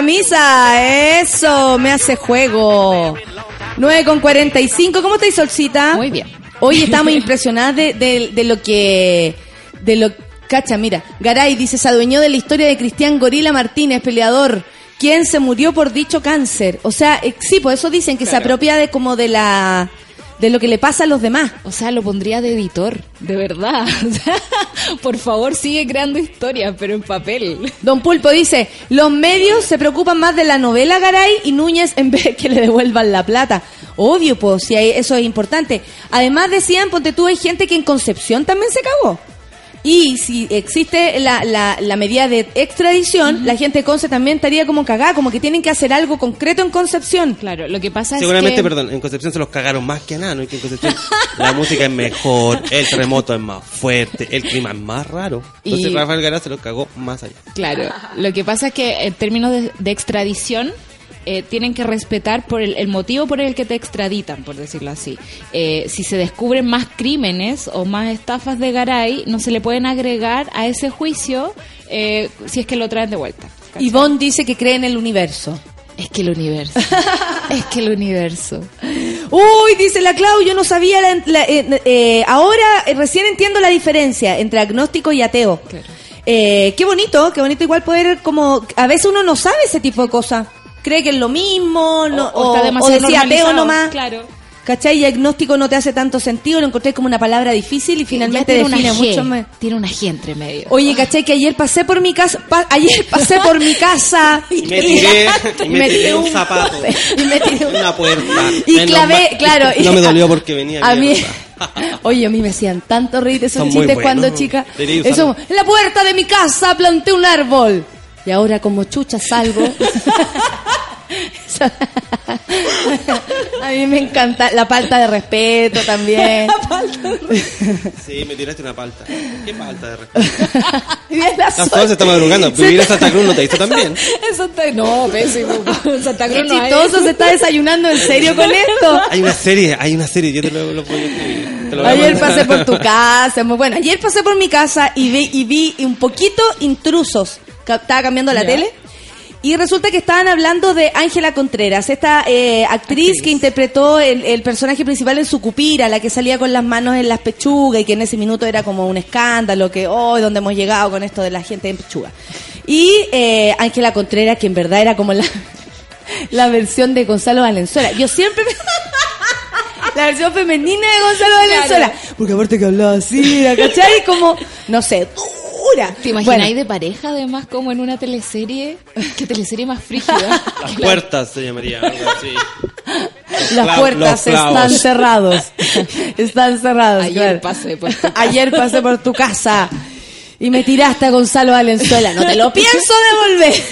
camisa. Eso, me hace juego. 9 con 45, ¿cómo estáis, Solcita? Muy bien. Hoy estamos impresionadas de, de- de lo que... De lo, cacha, mira, Garay dice, se adueñó de la historia de Cristian Gorila Martínez, peleador, quien se murió por dicho cáncer. O sea, eh, sí, por eso dicen que se apropia de como de la... De lo que le pasa a los demás. O sea, lo pondría de editor, de verdad. Por favor, sigue creando historias, pero en papel. Don Pulpo dice, los medios se preocupan más de la novela Garay y Núñez en vez que le devuelvan la plata. Obvio, pues, si eso es importante. Además decían, ponte tú, hay gente que en Concepción también se cagó. Y si existe la, la, la medida de extradición, la gente de Conce también estaría como cagada, como que tienen que hacer algo concreto en Concepción. Claro, lo que pasa Seguramente, es que... perdón, en Concepción se los cagaron más que nada, ¿no? Y que en Concepción la música es mejor, el terremoto es más fuerte, el clima es más raro. Entonces Y- Rafael Gara se los cagó más allá. Claro, lo que pasa es que en términos de, de extradición eh, tienen que respetar por el, el motivo por el que te extraditan, por decirlo así. Eh, si se descubren más crímenes o más estafas de Garay, no se le pueden agregar a ese juicio eh, si es que lo traen de vuelta. ¿cachai? Ivonne dice que cree en el universo. Es que el universo. es que el universo. Uy, dice la Clau, yo no sabía, la- la- eh, eh, ahora recién entiendo la diferencia entre agnóstico y ateo. Claro. Eh, qué bonito, qué bonito igual poder como, a veces uno no sabe ese tipo de cosas. Cree que es lo mismo, no, o, o, está o decía ateo nomás. Claro. ¿Cachai? Y agnóstico no te hace tanto sentido, lo encontré como una palabra difícil y finalmente tiene define una G, mucho más. Tiene una G entre medio. Oye, ¿cachai? Que ayer pasé por mi casa, pa- ayer pasé por mi casa Y me tiré, y me tiré un zapato. y me tiré un- Una puerta. Y Menos clavé, mal. claro. y- No me dolió porque venía A mí, oye, a mí me hacían tanto reír esos Son chistes cuando chica. Eso, en la puerta de mi casa planté un árbol. Y ahora como chucha salgo. a mí me encanta la falta de respeto también. Sí, me tiraste una palta. ¿Qué palta de respeto? Las cosas se está madrugando. Vivir en Santa Cruz no te hizo. Eso está... No, pésimo. En Santa Cruz no hay se está desayunando en serio con esto. Hay una serie, hay una serie, yo te lo, lo puedo escribir. Te lo Ayer pasé por tu casa, muy bueno. Ayer pasé por mi casa y vi, y vi un poquito intrusos. Estaba cambiando la tele. Y resulta que estaban hablando de Ángela Contreras, esta eh, actriz, que interpretó el, el personaje principal en Sucupira, la que salía con las manos en las pechugas y que en ese minuto era como un escándalo, que hoy donde hemos llegado con esto de la gente en pechuga. Y eh, Ángela Contreras, que en verdad era como la, la versión de Gonzalo Valenzuela. Yo siempre... me- La versión femenina de Gonzalo Valenzuela. Porque aparte que hablaba así, ¿la ¿cachai? Como, no sé, dura. ¿Te imagináis Bueno, de pareja además como en una teleserie? ¿Qué teleserie más frígida? Las puertas se llamaría, algo así. Las puertas están cerrados. Están cerrados. Ayer claro. pasé por tu Ayer pasé por tu casa y me tiraste a Gonzalo Valenzuela. No te lo pienso devolver.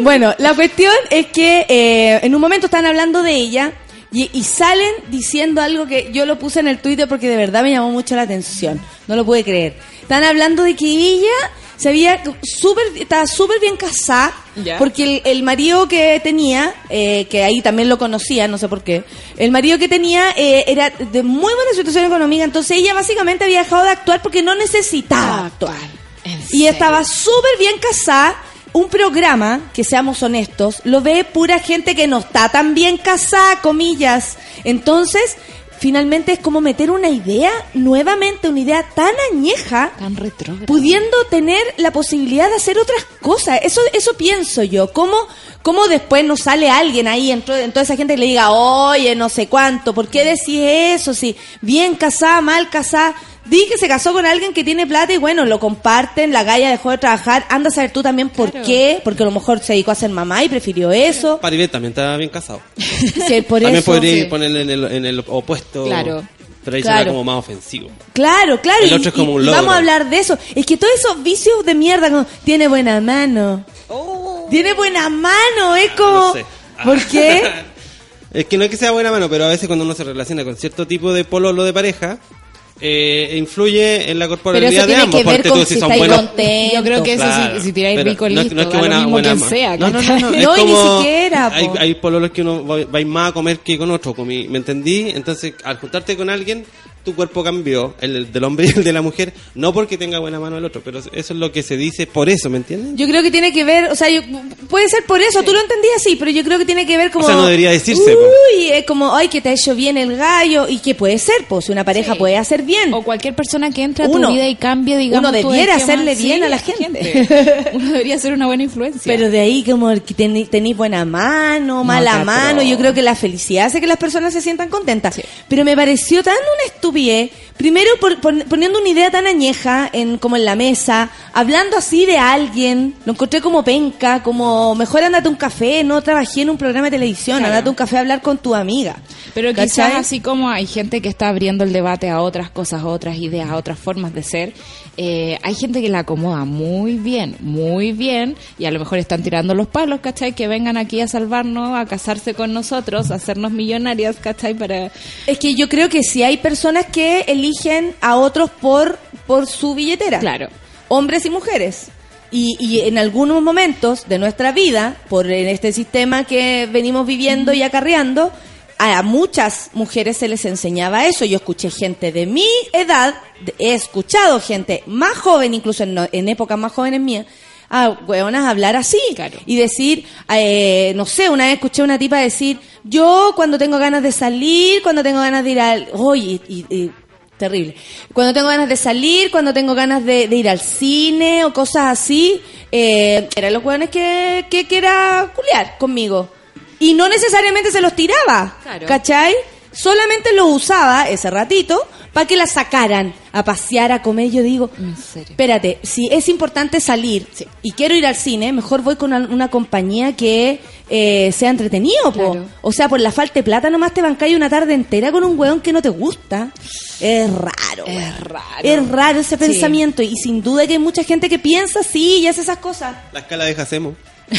bueno, la cuestión es que eh, en un momento están hablando de ella y, y salen diciendo algo que yo lo puse en el Twitter porque de verdad me llamó mucho la atención. No lo pude creer. Están hablando de que ella se había súper, estaba súper bien casada Ya. porque el, el marido que tenía, eh, que ahí también lo conocía, no sé por qué, el marido que tenía eh, era de muy buena situación económica, entonces ella básicamente había dejado de actuar porque no necesitaba actuar. ¿En Y estaba súper bien casada. Un programa, que seamos honestos, lo ve pura gente que no está tan bien casada, comillas. Entonces, finalmente es como meter una idea, nuevamente una idea tan añeja, Tan retrógrado. pudiendo tener la posibilidad de hacer otras cosas. Eso, eso pienso yo. ¿Cómo, cómo después nos sale alguien ahí en, en toda esa gente que le diga, oye, no sé cuánto, ¿por qué decís eso? Si bien casada, mal casada, Di que se casó con alguien que tiene plata y bueno, lo comparten, la galla dejó de trabajar, anda a saber tú también por Claro. qué, porque a lo mejor se dedicó a ser mamá y prefirió eso. Paribet también está bien casado. Sí, por también eso. podría sí. ponerle en el, en el opuesto. Claro. Pero ahí Claro. será como más ofensivo. Claro, claro. El y- otro es como un y logro. vamos a hablar de eso. Es que todos esos vicios de mierda, como, tiene buena mano. Tiene buena mano, es como... No sé. ¿Por qué? Es que no es que sea buena mano, pero a veces cuando uno se relaciona con cierto tipo de pololo de pareja, eh, influye en la Pero corporalidad eso de tiene ambos. que ver porque con tú, si si son buenos. contentos. Yo creo que eso Claro, si, si tiráis pero rico no listo, no es que buena- lo mismo buena sea. No, no, no, no, es No, y ni como- siquiera, po. Hay, hay pololos que uno va- vais más a comer que con otro, comí- ¿me entendí? Entonces, al juntarte con alguien, tu cuerpo cambió, el del hombre y el de la mujer, no porque tenga buena mano el otro, pero eso es lo que se dice por eso, ¿me entiendes? Yo creo que tiene que ver, o sea, yo- puede ser por eso, tú lo entendías así, pero yo creo que tiene que ver como... O sea, no debería decirse. Uy, es como, ay, que te ha hecho bien el gallo, y que puede ser, pues, una pareja Sí. puede hacer bien. O cualquier persona que entre a Uno- tu vida y cambie, digamos, uno debiera hacerle bien a la gente. Uno debería ser una buena influencia. Pero de ahí como que tenéis buena mano, mala mano, yo creo que la felicidad hace que las personas se sientan contentas. Sí. Pero me pareció tan una estupidez, UBA primero por- pon- poniendo una idea tan añeja en como en la mesa, hablando así de alguien, lo encontré como penca, como mejor andate un café, no trabajé en un programa de televisión, Claro. andate un café a hablar con tu amiga. Pero ¿Cachai? quizás así como hay gente que está abriendo el debate a otras cosas, a otras ideas, a otras formas de ser, eh, hay gente que la acomoda muy bien, muy bien, y a lo mejor están tirando los palos, ¿cachai? Que vengan aquí a salvarnos, a casarse con nosotros, a hacernos millonarias, ¿cachai? Para... Es que yo creo que si hay personas que eligen a otros por, por su billetera. Claro. Hombres y mujeres. Y, y en algunos momentos de nuestra vida, por en este sistema que venimos viviendo y acarreando, a muchas mujeres se les enseñaba eso. Yo escuché gente de mi edad, he escuchado gente más joven, incluso en, épocas más jóvenes mías, a hueonas hablar así. Claro. Y decir, eh, no sé, una vez escuché a una tipa decir, yo cuando tengo ganas de salir, cuando tengo ganas de ir al... Oye, y, y- terrible. Cuando tengo ganas de salir, cuando tengo ganas de, de ir al cine o cosas así, eh, eran los hueones que, que, que era culiar conmigo. Y no necesariamente se los tiraba, Claro. ¿cachai? Solamente lo usaba ese ratito para que la sacaran a pasear, a comer. Yo digo, En serio. espérate, si es importante salir y quiero ir al cine, mejor voy con una compañía que eh, sea entretenido. Claro. O sea, por la falta de plata nomás te bancáis una tarde entera con un weón que no te gusta. Es raro. Es raro. Es raro ese Sí. pensamiento y sin duda que hay mucha gente que piensa así y hace esas cosas. La escala de Jacemo.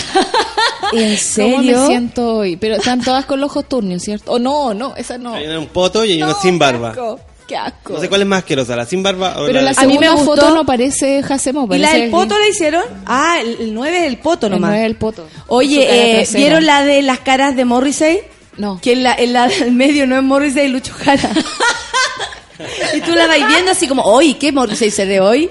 ¿En ¿Cómo me serio? siento hoy? Pero están todas con los ojos turnios, ¿cierto? O no, no, esa no. Hay una un poto y hay una sin barba. Qué asco. No sé cuál es más asquerosa, la sin barba o Pero la la... A mí me gustó. foto no parece Jacemo. ¿Y la del poto la hicieron? Ah, el, el 9 es el poto El nomás. nueve es el poto. Oye, eh. ¿vieron la de las caras de Morrissey? No. Que en la, en la del medio no es Morrissey, Lucho Jara. y tú la vas viendo así como, oye, ¿qué Morrissey se de hoy?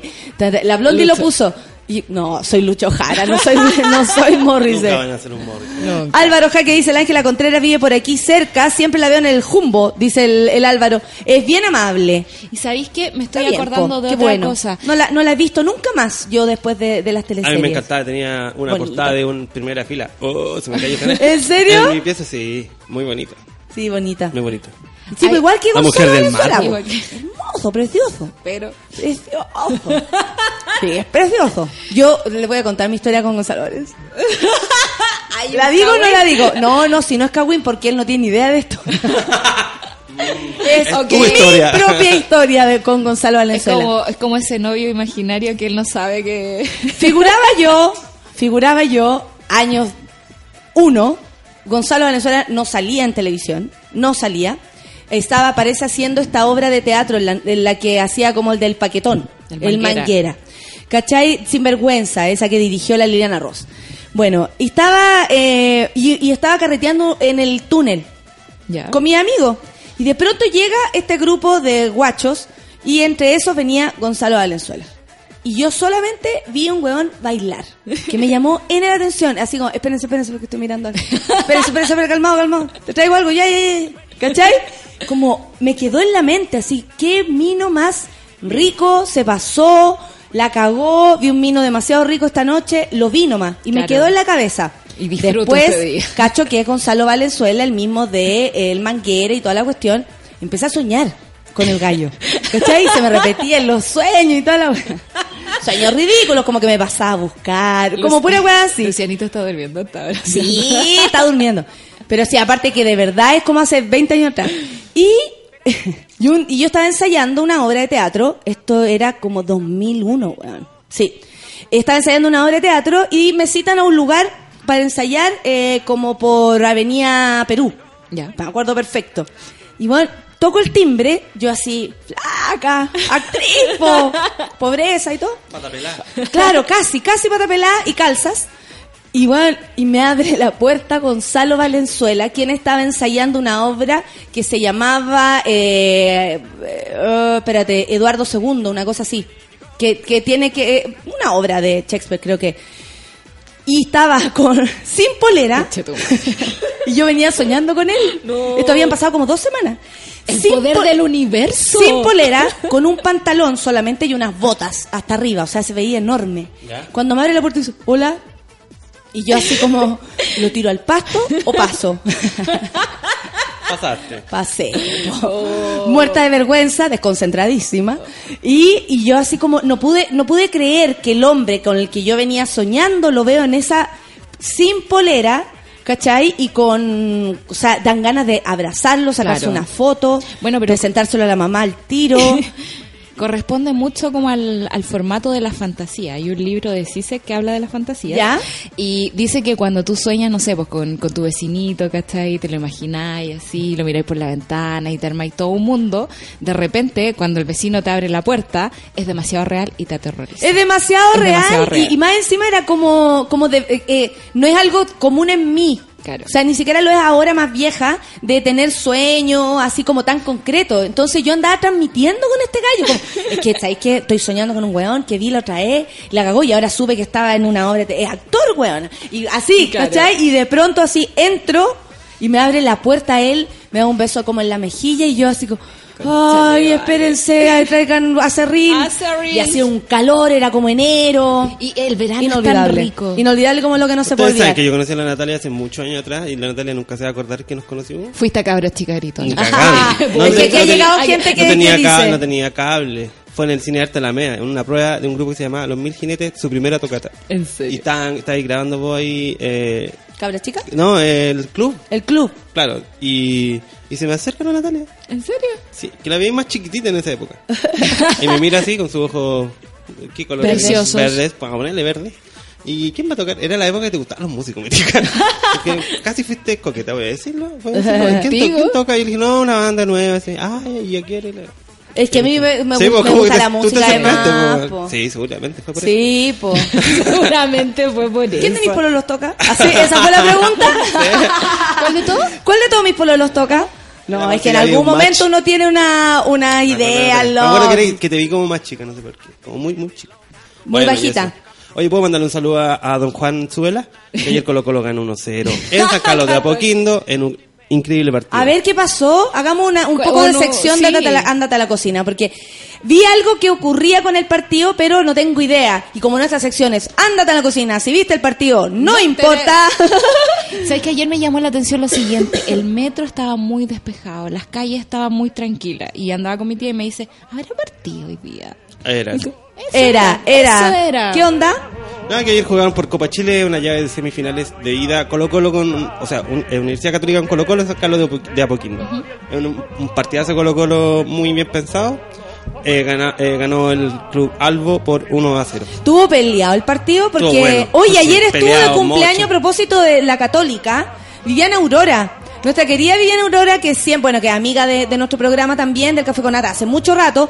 La Blondie lo puso. Y, no, soy Lucho Jara, no soy, no soy Nunca Morrissey. van a hacer un Morris. Álvaro Jaque dice, el Ángela Contreras vive por aquí cerca, siempre la veo en el Jumbo, dice el, el Álvaro. Es bien amable. ¿Y sabéis qué? Me estoy bien, acordando po, de qué otra bueno. cosa. No la, no la he visto nunca más yo después de, de las A teleseries. mí me encantaba, tenía una portada de un primera fila. Oh, se me cayó el ¿En serio? En mi pieza sí, muy bonita, Sí, bonita. muy bonita. Sí, pues igual que La Gonzalo mujer del mar. que- Hermoso, precioso. Pero... Precioso. Sí, es precioso. Yo le voy a contar mi historia con Gonzalo Valenzuela. ¿La digo o no la digo? No, no, si no es Kawin porque él no tiene ni idea de esto. es Es mi historia. propia historia de, con Gonzalo Es Valenzuela. como, es como ese novio imaginario que él no sabe que... Figuraba yo, figuraba yo, años uno, Gonzalo Valenzuela no salía en televisión, no salía. Estaba, parece, haciendo esta obra de teatro en la, en la que hacía como el del paquetón, El el Manguera. manguera. ¿Cachai? Sinvergüenza, esa que dirigió la Liliana Ross. Bueno, y estaba, eh, y, y estaba carreteando en el túnel con mi amigo. Y de pronto llega este grupo de guachos y entre esos venía Gonzalo Valenzuela. Y yo solamente vi un weón bailar, que me llamó en la atención, así como, espérense, espérense porque estoy mirando. Espérense, espérense, espérense, calmado, calmado. Te traigo algo, ya, ya, ya. ¿Cachai? Como me quedó en la mente, así, qué mino más rico, se pasó, la cagó, vi un mino demasiado rico esta noche, lo vi nomás, y me quedó en la cabeza. Y disfruto Después, día. cacho que es Gonzalo Valenzuela, el mismo de eh, El Manguera y toda la cuestión, empecé a soñar. con el gallo. ¿Cachai? Y se me repetía en los sueños y toda la. Sueños ridículos, como que me pasaba a buscar, como pura weá así. Lucianito está durmiendo hasta ahora. Sí, está durmiendo. Pero sí, aparte que de verdad es como hace 20 años atrás. Y, y, un- y yo estaba ensayando una obra de teatro, esto era como 2001, weón. Sí. Estaba ensayando una obra de teatro y me citan a un lugar para ensayar eh, como por Avenida Perú. Ya. Me acuerdo perfecto. Y bueno, toco el timbre, yo así, flaca, actriz, po, pobreza y todo. Pata pelada. Claro, casi, casi pata pelada y calzas. Y bueno, y me abre la puerta Gonzalo Valenzuela, quien estaba ensayando una obra que se llamaba, eh, eh, espérate, Eduardo II, una cosa así. Que, que tiene que, eh, una obra de Shakespeare creo que. Y estaba con, sin polera. y yo venía soñando con él. Esto habían pasado como dos semanas. El Sin poder po- del universo. sin polera, con un pantalón solamente y unas botas hasta arriba, o sea, se veía enorme. Ya. Cuando me abre la puerta dice, hola, y yo así como, ¿lo tiro al pasto o paso? Pasaste. Pasé. Muerta de vergüenza, desconcentradísima. Y, y yo así como, no pude, no pude creer que el hombre con el que yo venía soñando lo veo en esa, sin polera, ¿cachai? Y con, o sea, dan ganas de abrazarlo, sacarse Claro. una foto, Bueno, pero- presentárselo a la mamá al tiro. Corresponde mucho como al, al formato de la fantasía. Hay un libro de Cise que habla de la fantasía. ¿Ya? Y dice que cuando tú sueñas, no sé, pues con, con tu vecinito, ¿cachai? Te lo imagináis así, lo miráis por la ventana y te armáis todo un mundo. De repente, cuando el vecino te abre la puerta, es demasiado real y te aterroriza. Es demasiado, Es real, demasiado real. Y, y más encima era como, como de, eh, eh, no es algo común en mí. Claro. O sea, ni siquiera lo es ahora más vieja de tener sueños así como tan concreto. Entonces yo andaba transmitiendo con este gallo. Como, es que, ¿sabéis qué? Estoy soñando con un weón que vi la otra vez, la cagó y ahora supe que estaba en una obra. de- Es actor, weón. Y así, Claro. ¿cachai? Y de pronto así entro y me abre la puerta él, me da un beso como en la mejilla y yo así como... Ay, espérense, traigan acerrín. Acerrín. Y hacía un calor, era como enero. Y el verano es tan Inolvidable. rico. Inolvidable como lo que no se puede olvidar. que yo conocí a la Natalia hace muchos años atrás y la Natalia nunca se va a acordar que nos conocimos. Fuiste a cabros chica gritón. Ni cagando. Es que aquí ha tenía- llegado gente que, no tenía, que ca- dice... no tenía cable. Fue en el Cine Arte Alameda, en una prueba de un grupo que se llamaba Los Mil Jinetes, su primera tocata. ¿En serio? Y estaban, estáis grabando vos ahí, eh, ¿Cabra chica? no, el club, El club. claro. Y, y se me acerca la Natalia. ¿En serio? Sí, que la vi más chiquitita en esa época. y me mira así con sus ojos, ¿qué color? Preciosos. Verdes, para ponerle verde. ¿Y quién va a tocar? Era la época que te gustaban los músicos mexicanos. Porque casi fuiste coqueta, voy a decirlo. voy a decirlo. ¿Quién, to- Digo. quién toca? Y le dije, no, una banda nueva. Así, Ay, yo quiero. Ir a-". Es que a mí me, me Sí, gu- pues, me gusta la música además. pues, po. Sí, seguramente fue por eso. Sí, po. Seguramente fue por eso. ¿Quién de mis pololos toca? ¿Así? ¿Esa fue la pregunta? ¿Cuál de todos? ¿Cuál de todos mis pololos toca? No, es que en algún un match. momento uno tiene una, una idea, me acuerdo que, te vi como más chica, no sé por qué. Como muy, muy chica. Muy bajita. eso. Oye, ¿puedo mandarle un saludo a, a don Juan Zuela? Que ayer Colo Colo ganó 1-0 en San Carlos de Apoquindo en un increíble partido. A ver qué pasó. Hagamos una, un poco de sección de sí. ándate a, la, ándate a la cocina, porque vi algo que ocurría con el partido, pero no tengo idea. Y como nuestra sección es ándate a la cocina, si viste el partido, no, importa. ¿Sabes que ayer me llamó la atención lo siguiente? El metro estaba muy despejado, las calles estaban muy tranquilas. Y andaba con mi tía y me dice, ¿habrá partido hoy día? Era. Eso era, era. Eso era. ¿Qué onda? Nada, que ayer jugaron por Copa Chile una llave de semifinales de ida Colo Colo con, o sea, un- Universidad Católica con Colo Colo San Carlos de, de Apoquindo. Es un, un partidazo Colo Colo muy bien pensado. Eh, gana- eh, ganó el club Albo por 1 a 0. Estuvo peleado el partido porque, bueno. oye, Sí, ayer estuvo de cumpleaños mucho. a propósito de la católica, Viviana Aurora. Nuestra querida Viviana Aurora, que siempre, bueno, que es amiga de, de nuestro programa también, del Café con Nata, hace mucho rato,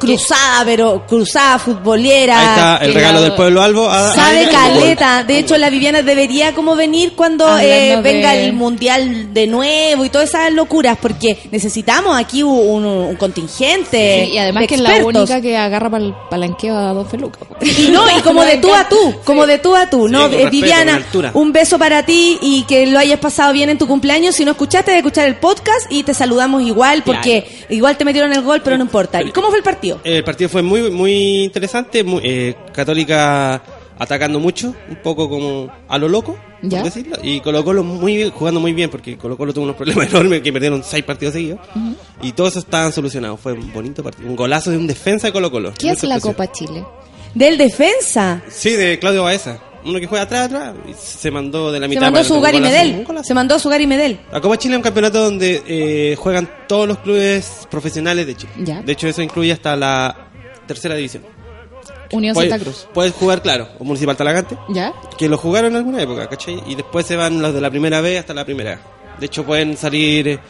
cruzada, pero cruzada, futbolera. Ahí está el regalo la- del pueblo Albo. a- Sabe a- caleta. De hecho, la Viviana debería como venir cuando Hablando eh, de- venga el mundial de nuevo y todas esas locuras, porque necesitamos aquí un, un contingente. y además de que es la única que agarra para el palanqueo a Don Feluca. Y no, y como de tú a tú, como de tú a tú, Sí, ¿no? Eh, respeto, Viviana, un beso para ti y que lo hayas pasado bien en tu cumpleaños. Si no escuchaste, de escuchar el podcast y te saludamos igual, porque igual te metieron el gol, pero no importa. ¿Y cómo fue el partido? El partido fue muy muy interesante. muy- eh, Católica atacando mucho, un poco como a lo loco, por Ya. decirlo. Y Colo Colo muy bien, jugando muy bien, porque Colo Colo tuvo unos problemas enormes que perdieron seis partidos seguidos. Y todos estaban solucionados. Fue un bonito partido. Un golazo de un defensa de Colo Colo. ¿Qué es la. Copa Chile? Del defensa. Sí, de Claudio Baeza. Uno que juega atrás, atrás, y se mandó de la Se mitad. mandó para su un Medel. Se mandó su Gary Medel. La Copa Chile es un campeonato donde eh, juegan todos los clubes profesionales de Chile. Ya. De hecho, eso incluye hasta la tercera división. Unión Puedes, Santa Cruz. puedes jugar, claro, o Municipal Talagante, ¿Ya? que lo jugaron en alguna época, ¿cachai? Y después se van los de la primera vez hasta la primera. De hecho, pueden salir.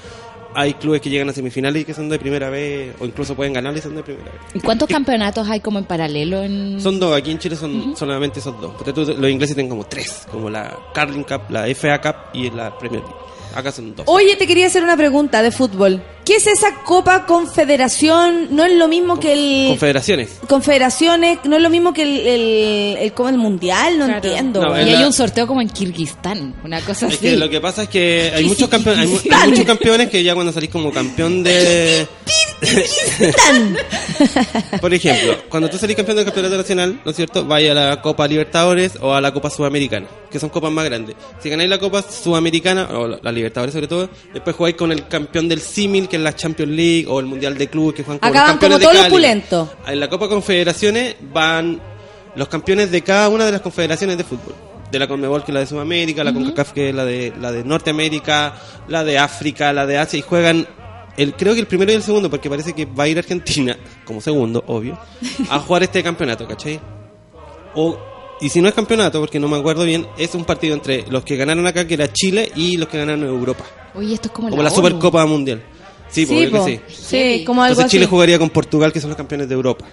Hay clubes que llegan a semifinales y que son de primera vez, o incluso pueden ganar y son de primera vez. ¿Y cuántos campeonatos hay como en paralelo en...? Son dos, aquí en Chile son solamente esos dos. Porque tú- los ingleses tienen como tres, como la Carling Cup, la FA Cup y la Premier League. Acá son dos. Oye, te quería hacer una pregunta de fútbol. ¿Qué es esa Copa Confederación? No es lo mismo que el... Confederaciones. Confederaciones, no es lo mismo que el, el, el, como el Mundial, no Claro. entiendo. No, y hay la- un sorteo como en Kirguistán, una cosa Es así. que lo que pasa es que hay muchos campeones, hay, mu- hay muchos campeones que ya cuando salís como campeón de Por ejemplo, cuando tú salís campeón del campeonato nacional, ¿no es cierto? Vaya a la Copa Libertadores o a la Copa Sudamericana, que son copas más grandes. Si ganáis la Copa Sudamericana, o la, la Libertadores sobre todo, después jugáis con el campeón del símil, que es la Champions League, o el Mundial de Clubes, que juegan con Acá los campeones como de pulentos. En la Copa Confederaciones van los campeones de cada una de las confederaciones de fútbol. De la Conmebol, que es la de Sudamérica, la CONCACAF, que es la de, la de Norteamérica, la de África, la de Asia, y juegan, el, creo que el primero y el segundo, porque parece que va a ir Argentina, como segundo, obvio, a jugar este campeonato, ¿cachai? O, y si no es campeonato, porque no me acuerdo bien, es un partido entre los que ganaron acá, que era Chile, y los que ganaron en Europa. Oye, esto es como, Como la. Supercopa Mundial. Sí, Sí, porque po. sí. Sí, como algo Entonces Chile así. jugaría con Portugal, que son los campeones de Europa.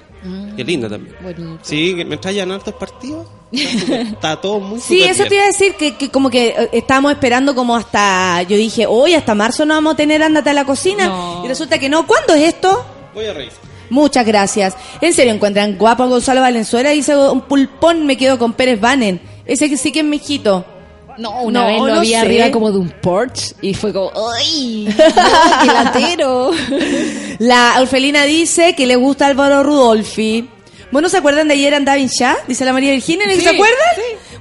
Qué lindo también. Bonito. Sí, que mientras hayan hartos partidos, está, todo muy Sí, eso te iba a decir que, que como que eh, estábamos esperando como hasta, yo dije, hoy hasta marzo no vamos a tener Ándate a la cocina. No. Y resulta que no. ¿Cuándo es esto? Voy a revisar. Muchas gracias. En serio, encuentran guapo a Gonzalo Valenzuela. Dice un pulpón, me quedo con Pérez Banen. Ese que sí que es mijito. No, una No, vez lo no vi sé. arriba como de un Porsche y fue como, ¡ay! ¡Qué latero! La Orfelina dice que le gusta Álvaro Rudolfi. Bueno, ¿se acuerdan de ayer andaba en Shah? Dice la María Virginia. ¿no? Sí, ¿Se acuerdan?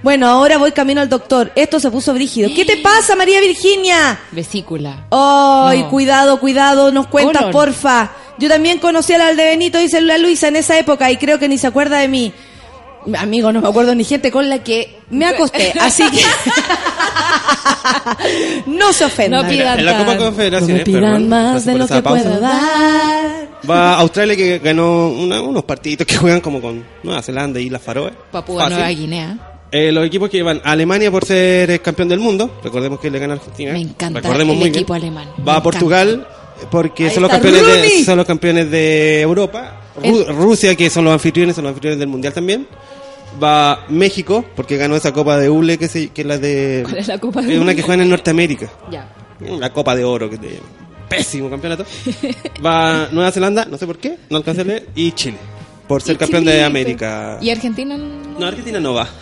Bueno, ahora voy camino al doctor. Esto se puso brígido. ¿Qué te pasa, María Virginia? Vesícula. Ay, No. cuidado, cuidado, nos cuentas, Colon. porfa. Yo también conocí al Aldebenito, dice la Luisa, en esa época, y creo que ni se acuerda de mí. Amigo, no me acuerdo ni gente con la que me acosté, así que... no se ofendan. No pidan En la Copa No me pidan perdón, más de lo que pausa. puedo dar. Va Australia que ganó una- unos partiditos que juegan como con Nueva Zelanda y las Faroe. Papúa Fácil. Nueva Guinea. Eh, los equipos que van a Alemania por ser eh, campeón del mundo, recordemos que le gana a Argentina. Me encanta recordemos el muy equipo bien. alemán. Me Va a encanta. Porque son los campeones de, son los campeones de Europa. Ru- Rusia que son los anfitriones, son los anfitriones del mundial también. Va México porque ganó esa Copa de Hule que, se, que es la de ¿Cuál es la Copa de es una que juegan en Norteamérica. Ya. La Copa de Oro, que es de pésimo campeonato. Va Nueva Zelanda, no sé por qué, no alcancé a leer, y Chile, por ser Y campeón de. América. ¿Y Argentina? no? No, Argentina no va.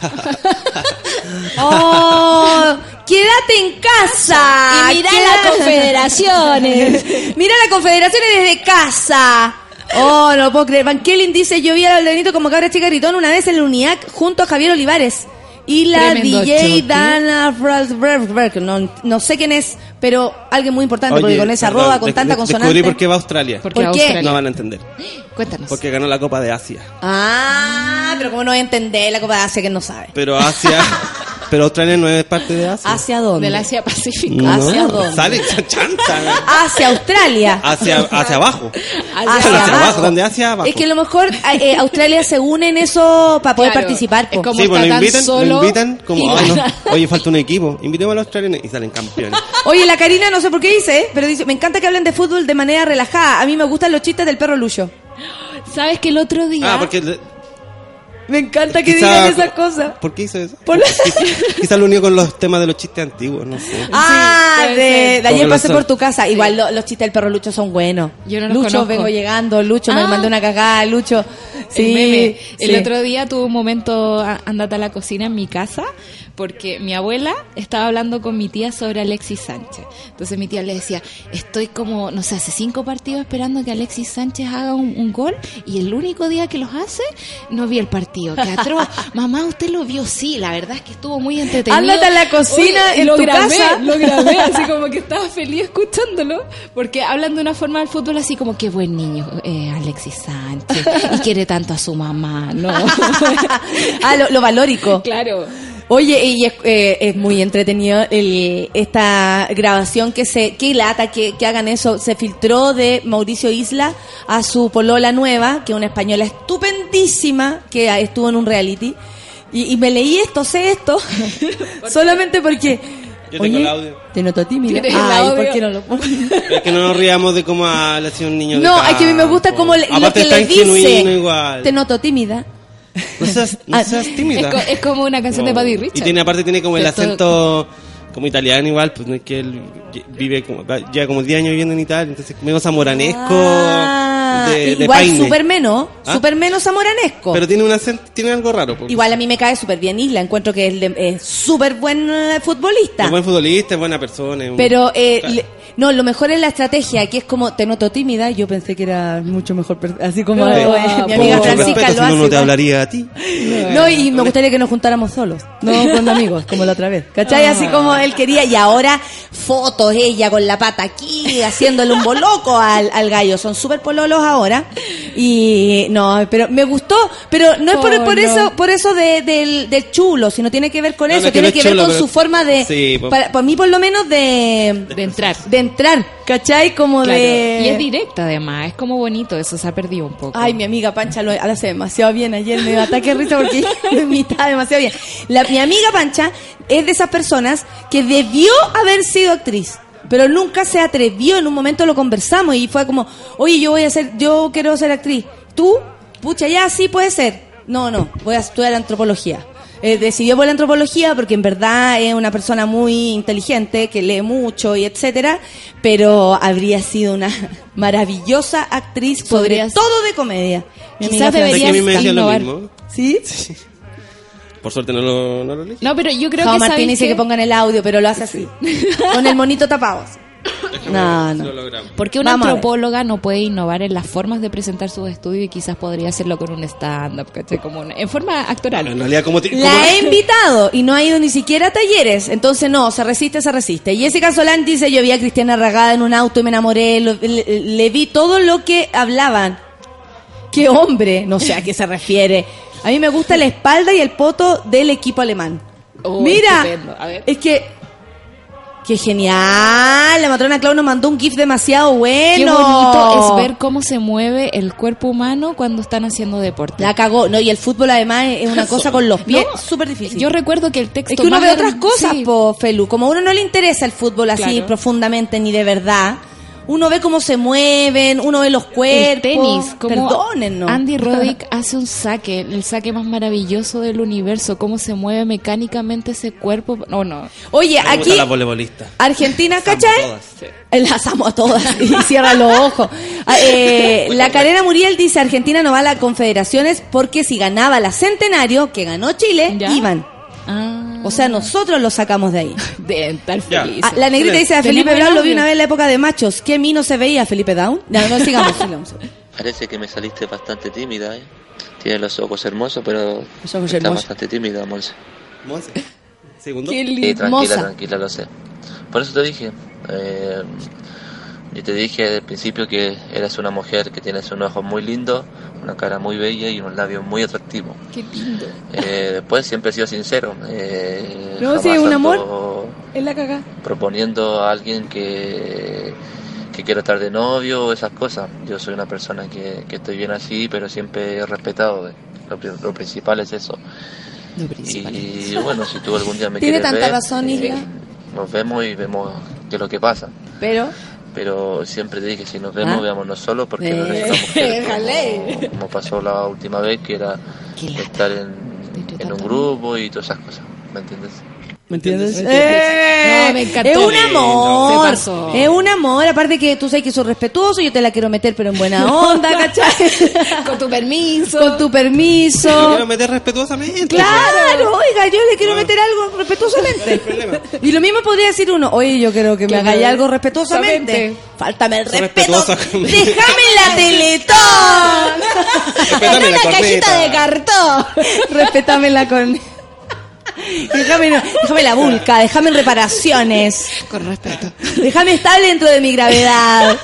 Oh, quédate en casa. Y mirá las confederaciones. Mira la confederaciones desde casa. Oh, no lo puedo creer. Van Kellen dice, yo vi al Aldenito como cabra chica gritón una vez en el UNIAC junto a Javier Olivares. Y la Tremendo DJ choque. Dana Frasberg, no, no sé quién es, pero alguien muy importante, porque con esa perdón, arroba, con tanta consonante. Descubrí por qué va a Australia. ¿Por ¿Por qué qué? Australia? No van a entender. Cuéntanos. Porque ganó la Copa de Asia. Ah, pero como no voy a entender la Copa de Asia que no sabe. Pero Asia. pero Australia no es parte de Asia. ¿Hacia dónde? Del Asia Pacífico. No, ¿Hacia dónde? Sale chanta. Hacia Australia. Hacia, hacia abajo. Hacia Hacia abajo. abajo, donde hacia abajo. Es que a lo mejor eh, Australia se une en eso para poder Claro, participar. es como- Sí, pues lo invitan, solo lo invitan como, oye, falta un equipo, invitemos a los australianos y salen campeones. Oye, la Karina no sé por qué dice, ¿eh? pero dice, me encanta que hablen de fútbol de manera relajada. A mí me gustan los chistes del perro Lucho. ¿Sabes que el otro día... Ah, porque... Me encanta que quizá- digan esas cosas. ¿Por qué hizo eso? Por la- Quizá lo unió con los temas de los chistes antiguos, no sé. Ah, de, ayer pasé por tu casa. Igual lo- los chistes del perro Lucho son buenos. Yo no los Lucho, conozco. vengo llegando. Lucho, me Ah. mandó una cagada. Lucho, Sí, el meme. El sí. otro día tuve un momento, andate a la cocina en mi casa, porque mi abuela estaba hablando con mi tía sobre Alexis Sánchez. Entonces mi tía le decía, estoy como, no sé, hace cinco partidos esperando que Alexis Sánchez haga un, un gol y el único día que los hace, no vi el partido. Mamá, ¿usted lo vio? Sí, la verdad es que estuvo muy entretenido. Ándate a la cocina en lo tu grabé, casa. Lo grabé, así como que estaba feliz escuchándolo, porque hablan de una forma del fútbol así como qué buen niño, eh, Alexis Sánchez, y quiere tanto a su mamá, ¿no? ah, lo, lo valórico. claro. Oye, y es, eh, es muy entretenido el- esta grabación que se, que lata que, que hagan eso. Se filtró de Mauricio Isla a su polola nueva, que es una española estupendísima, que estuvo en un reality. Y, y me leí esto, sé esto, solamente porque... Yo tengo el audio. Te noto tímida. Ay, ¿por qué no lo pongo? Es que no nos riamos de cómo ha le ha sido un niño de No, es que a mí me gusta campo. como le- lo que le dice. igual. Te noto tímida. No seas, no Ah, seas Es, tímida. co- es como una canción de No. Buddy Richard. Y tiene, aparte tiene como el todo- acento como italiano igual, pues no es que él vive como, ya como 10 años viviendo en Italia, entonces medio zamoranesco Ah, de, de igual súper menos, ¿Ah? súper menos zamoranesco. Pero tiene un acento, tiene algo raro. pues. Igual a mí me cae súper bien Isla, encuentro que es de- es súper buen eh, futbolista. Es buen futbolista, es buena persona. es un- Pero, eh, Claro. le- no, lo mejor es la estrategia, que es como, te noto tímida, yo pensé que era mucho mejor, así como Ah, eh, ah, mi por amiga Francisca lo hace. no, no te hablaría a ti. No, y me gustaría que nos juntáramos solos, no con amigos, como la otra vez. ¿Cachai? Así como él quería, y ahora fotos ella con la pata aquí, haciéndole un boloco al, al gallo. Son súper pololos ahora. Y no, pero me gustó, pero no es por, Oh, por no. eso por eso de- del, del chulo, sino tiene que ver con No, eso, que tiene que ver chulo, con pero- su forma de, Sí, po- para, para mí por lo menos de, De entrar. de entrar, ¿cachai? Como Claro. de... Y es directa además, es como bonito, eso se ha perdido un poco. Ay, mi amiga Pancha lo hace demasiado bien. Ayer me dio ataque de risa porque lo imitaba demasiado bien. La, mi amiga Pancha es de esas personas que debió haber sido actriz, pero nunca se atrevió. En un momento lo conversamos y fue como, oye, yo voy a ser, yo quiero ser actriz. ¿Tú? Pucha, ya sí puede ser. No, no, voy a estudiar antropología. Eh, decidió por la antropología porque en verdad es una persona muy inteligente, que lee mucho y etcétera, pero habría sido una maravillosa actriz, podría todo de comedia. Mi Quizás amiga Fran- ¿Sabes que a mí me decía lo innovar. mismo? ¿Sí? Por suerte no lo, no lo leí. No, pero yo creo Jao que Martín ¿sabes dice que pongan el audio, pero lo hace así. Con el monito tapado. No, no. Porque una Vamos antropóloga no puede innovar en las formas de presentar sus estudios y quizás podría hacerlo con un stand-up, ¿cachai? Como una- en forma actoral. En realidad, como, La he invitado y no ha ido ni siquiera a talleres. Entonces, no, se resiste, se resiste. Jessica Solán dice, yo vi a Cristiana Ragada en un auto y me enamoré. lo- le, le vi todo lo que hablaban. ¡Qué hombre! No sé a qué se refiere. A mí me gusta la espalda y el poto del equipo alemán. Oh, Mira. A ver. es que... ¡Qué genial! La matrona Clau nos mandó un gif demasiado bueno. Qué bonito es ver cómo se mueve el cuerpo humano cuando están haciendo deporte. La cagó. No, y el fútbol además es una cosa con los pies No, súper difícil. Yo recuerdo que el texto Es que uno ve otras cosas, sí. po, Felu. Como a uno no le interesa el fútbol así Claro. profundamente ni de verdad, uno ve cómo se mueven, uno ve los cuerpos. el tenis, como Perdónennos. Andy Roddick hace un saque, el saque más maravilloso del universo, cómo se mueve mecánicamente ese cuerpo. No, no. Oye, Me aquí gustan las voleibolistas. Argentina, Las amo ¿cachai? todas. Las amo a todas y cierra los ojos. Ah, eh, la Carena Muriel dice Argentina no va a las confederaciones porque si ganaba la Centenario, que ganó Chile, ¿Ya? iban. Ah, O sea, nosotros lo sacamos de ahí. de estar Ya. feliz. Ah, la negrita dice a Felipe Brown lo vi una vez en la época de machos. ¿Qué mí no se veía Felipe Down? No, no sigamos, sigamos. Parece que me saliste bastante tímida, ¿eh? Tienes los ojos hermosos, pero Los ojos estás hermosos. bastante tímida, Monse. Monse. Segundo. Qué Sí, tranquila, tranquila, lo sé. Por eso te dije, eh, yo te dije desde el principio que eres una mujer que tienes unos ojos muy lindos, una cara muy bella y unos labios muy atractivos. Qué lindo. Eh, después siempre he sido sincero. Eh, No, sí, un amor. Es la cagá. proponiendo a alguien que, que quiera estar de novio o esas cosas. Yo soy una persona que, que estoy bien así, pero siempre he respetado. Lo, pri- lo principal es eso. Lo principal. Y bueno, si tú algún día me Tiene quieres tanta ver, razón, eh, nos vemos y vemos qué es lo que pasa. Pero, Pero siempre te dije, si nos vemos, Ah. veámonos solo porque no Eh, necesitamos mujer, déjale. como, como pasó la última vez, que era estar en, un grupo y todas esas cosas. ¿Me entiendes? ¿Me entiendes? No, ¡Eh! me encantó. Es un amor. Se pasó. Es un amor. Aparte que tú sabes que soy respetuoso, yo te la quiero meter, pero en buena onda, ¿cachai? Con tu permiso. Con tu Yo permiso. quiero meter respetuosamente. Claro, oiga, yo le quiero meter algo respetuosamente. Y lo mismo podría decir uno, oye, yo quiero que me me- algo respetuosamente. Fáltame el respeto. Déjame la teletón. Respétame la Una cajita corneta. de cartón. Respétame la con. Déjame, déjame la vulca, déjame en reparaciones. Con respeto. Déjame estable dentro de mi gravedad.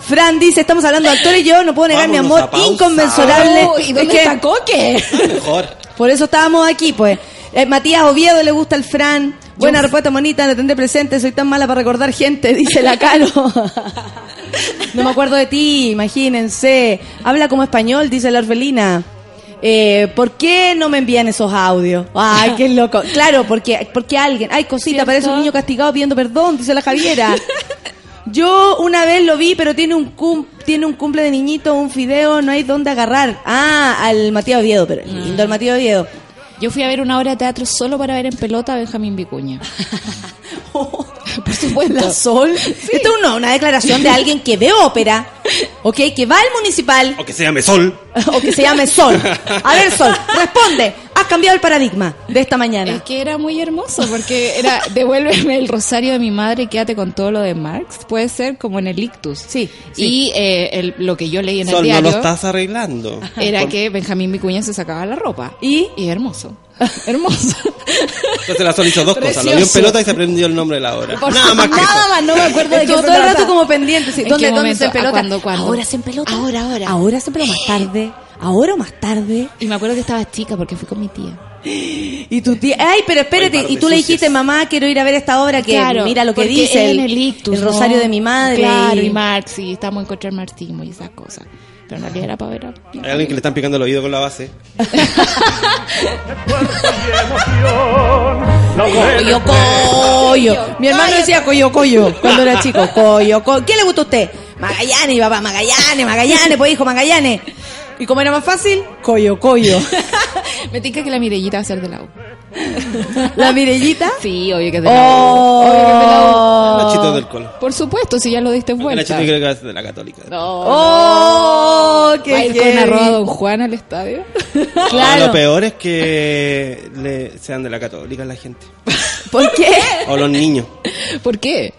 Fran dice, estamos hablando de actores, yo no puedo negar mi amor inconmensurable. Oh, ¿Y dónde Es que está Coque? Mejor. por eso estábamos aquí, pues. Eh, Matías Oviedo le gusta el Fran. Buena respuesta, monita, la tendré presente. Soy tan mala para recordar gente, dice la Caro. no me acuerdo de ti, imagínense. Habla como español, dice la orfelina. Eh, ¿Por qué no me envían esos audios? Ay, qué loco. Claro, porque, porque alguien. Ay, cosita, ¿Cierto? parece un niño castigado pidiendo perdón, dice la Javiera. Yo una vez lo vi, pero tiene un cum- tiene un cumple de niñito, un fideo, no hay dónde agarrar. Ah, al Matías Oviedo, pero lindo el Matías Oviedo. Yo fui a ver una obra de teatro solo para ver en pelota a Benjamín Vicuña. Por supuesto. La Sol. Esto es una, una declaración de alguien que ve ópera, ¿ok? Que va al municipal, O que se llame Sol. o que se llame Sol. A ver, Sol, responde. Has cambiado el paradigma de esta Es mañana. que era muy hermoso porque era devuélveme el rosario de mi madre y quédate con todo lo de Marx. Puede ser como en el ictus. Sí, sí. Y eh, el- lo que yo leí en el Sol, no diario lo estás arreglando. era Por- que Benjamín Vicuña se sacaba la ropa. ¿Y? Y hermoso. Hermoso. Entonces la Sol hizo dos cosas. Lo vio en pelota y se aprendió el nombre de la obra. Por Nada más que Nada eso. más, no me acuerdo de todo el rato como pendiente. sí. ¿En ¿Dónde, dónde se pelota? ¿A cuándo, cuándo? Ahora se en pelota. Ahora, ahora. Ahora se pelota más tarde. Ahora o más tarde. Y me acuerdo que estaba chica porque fui con mi tía. Y tu tía, ay, pero espérate, y tú le sucias. dijiste, mamá, quiero ir a ver esta obra que Claro, mira lo que dice el, en el ictus, el ¿no? rosario de mi madre. Claro, y- y Marx, y estamos en contra del marxismo y esas cosas. Pero en realidad era para ver a... Hay alguien que le están picando el oído con la base. Coyo, coyo. Mi hermano decía coyo, coyo cuando era chico. Coyo, coyo. ¿Qué le gusta a usted? Magallanes, papá, Magallanes, Magallanes, pues hijo, Magallanes. ¿Y cómo era más fácil? Coyo, coyo. Me tinca que la Mirellita va a ser de la U. La Mirellita. Sí, obvio que es de la U. Oh. Obvio que es de la Nachito del colo. U. Por supuesto, si ya lo diste vuelta. Nachito creo que va a ser de la católica. Oh, qué ¿Va a ir con arroba Don Juan al estadio? No, Claro. lo peor es que le, sean de la católica la gente. ¿Por qué? O los niños. ¿Por qué?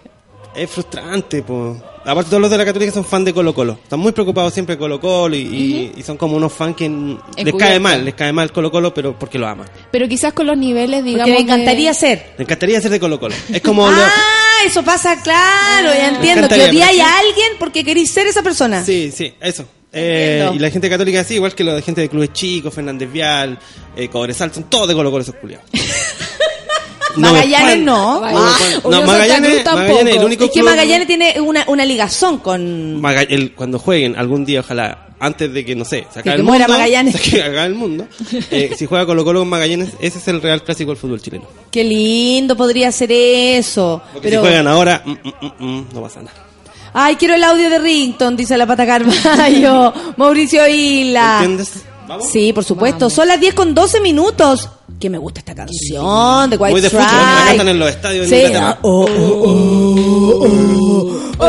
Es frustrante, pues. Aparte, todos los de la Católica son fan de Colo Colo. Están muy preocupados siempre de Colo Colo y, y- y son como unos fans que les cae mal, les cae mal Colo Colo, pero porque lo aman. Pero quizás con los niveles, digamos. Porque me encantaría de- ser. Me encantaría ser de Colo Colo. Es como. lo- Ah, eso pasa, claro, ya entiendo. Que odiáis a alguien porque queréis ser esa persona. Sí, sí, eso. Eh, y la gente católica así, igual que la gente de clubes chicos, Fernández Vial, eh, Cobresal, son todos de Colo Colo esos culiados. Magallanes no. Ah, Unión no, Santa Magallanes. Magallanes, el único es que club- Magallanes tiene una, una ligazón con... El- cuando jueguen algún día, ojalá, antes de que, no sé, se acabe que el muera mundo, Magallanes. se acabe el mundo, eh, si juega Colo Colo con Magallanes, ese es el real clásico del fútbol chileno. Qué lindo podría ser eso. Porque Pero... si juegan ahora, mm, mm, mm, no pasa nada. Ay, quiero el audio de Rington, dice la pata Carballo. Mauricio Isla. ¿Entiendes? ¿Vamos? Sí, por supuesto. Son las 10 con 12 minutos. Que me gusta esta canción de White Muy de fútbol, la cantan en los estadios Sí. Oh, oh, oh,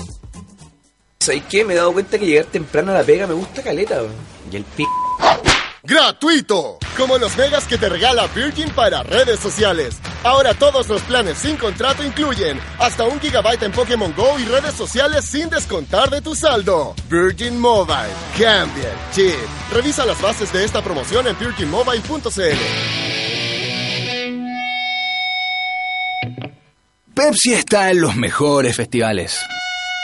¿Sabes qué? Me he dado cuenta que llegar temprano a la pega me gusta caleta. Y el p... ¡Gratuito! Como los megas que te regala Virgin para redes sociales. Ahora todos los planes sin contrato incluyen hasta un gigabyte en Pokémon Go y redes sociales sin descontar de tu saldo. Virgin Mobile. Cambia el chip. Revisa las bases de esta promoción en virginmobile.cl. Pepsi está en los mejores festivales.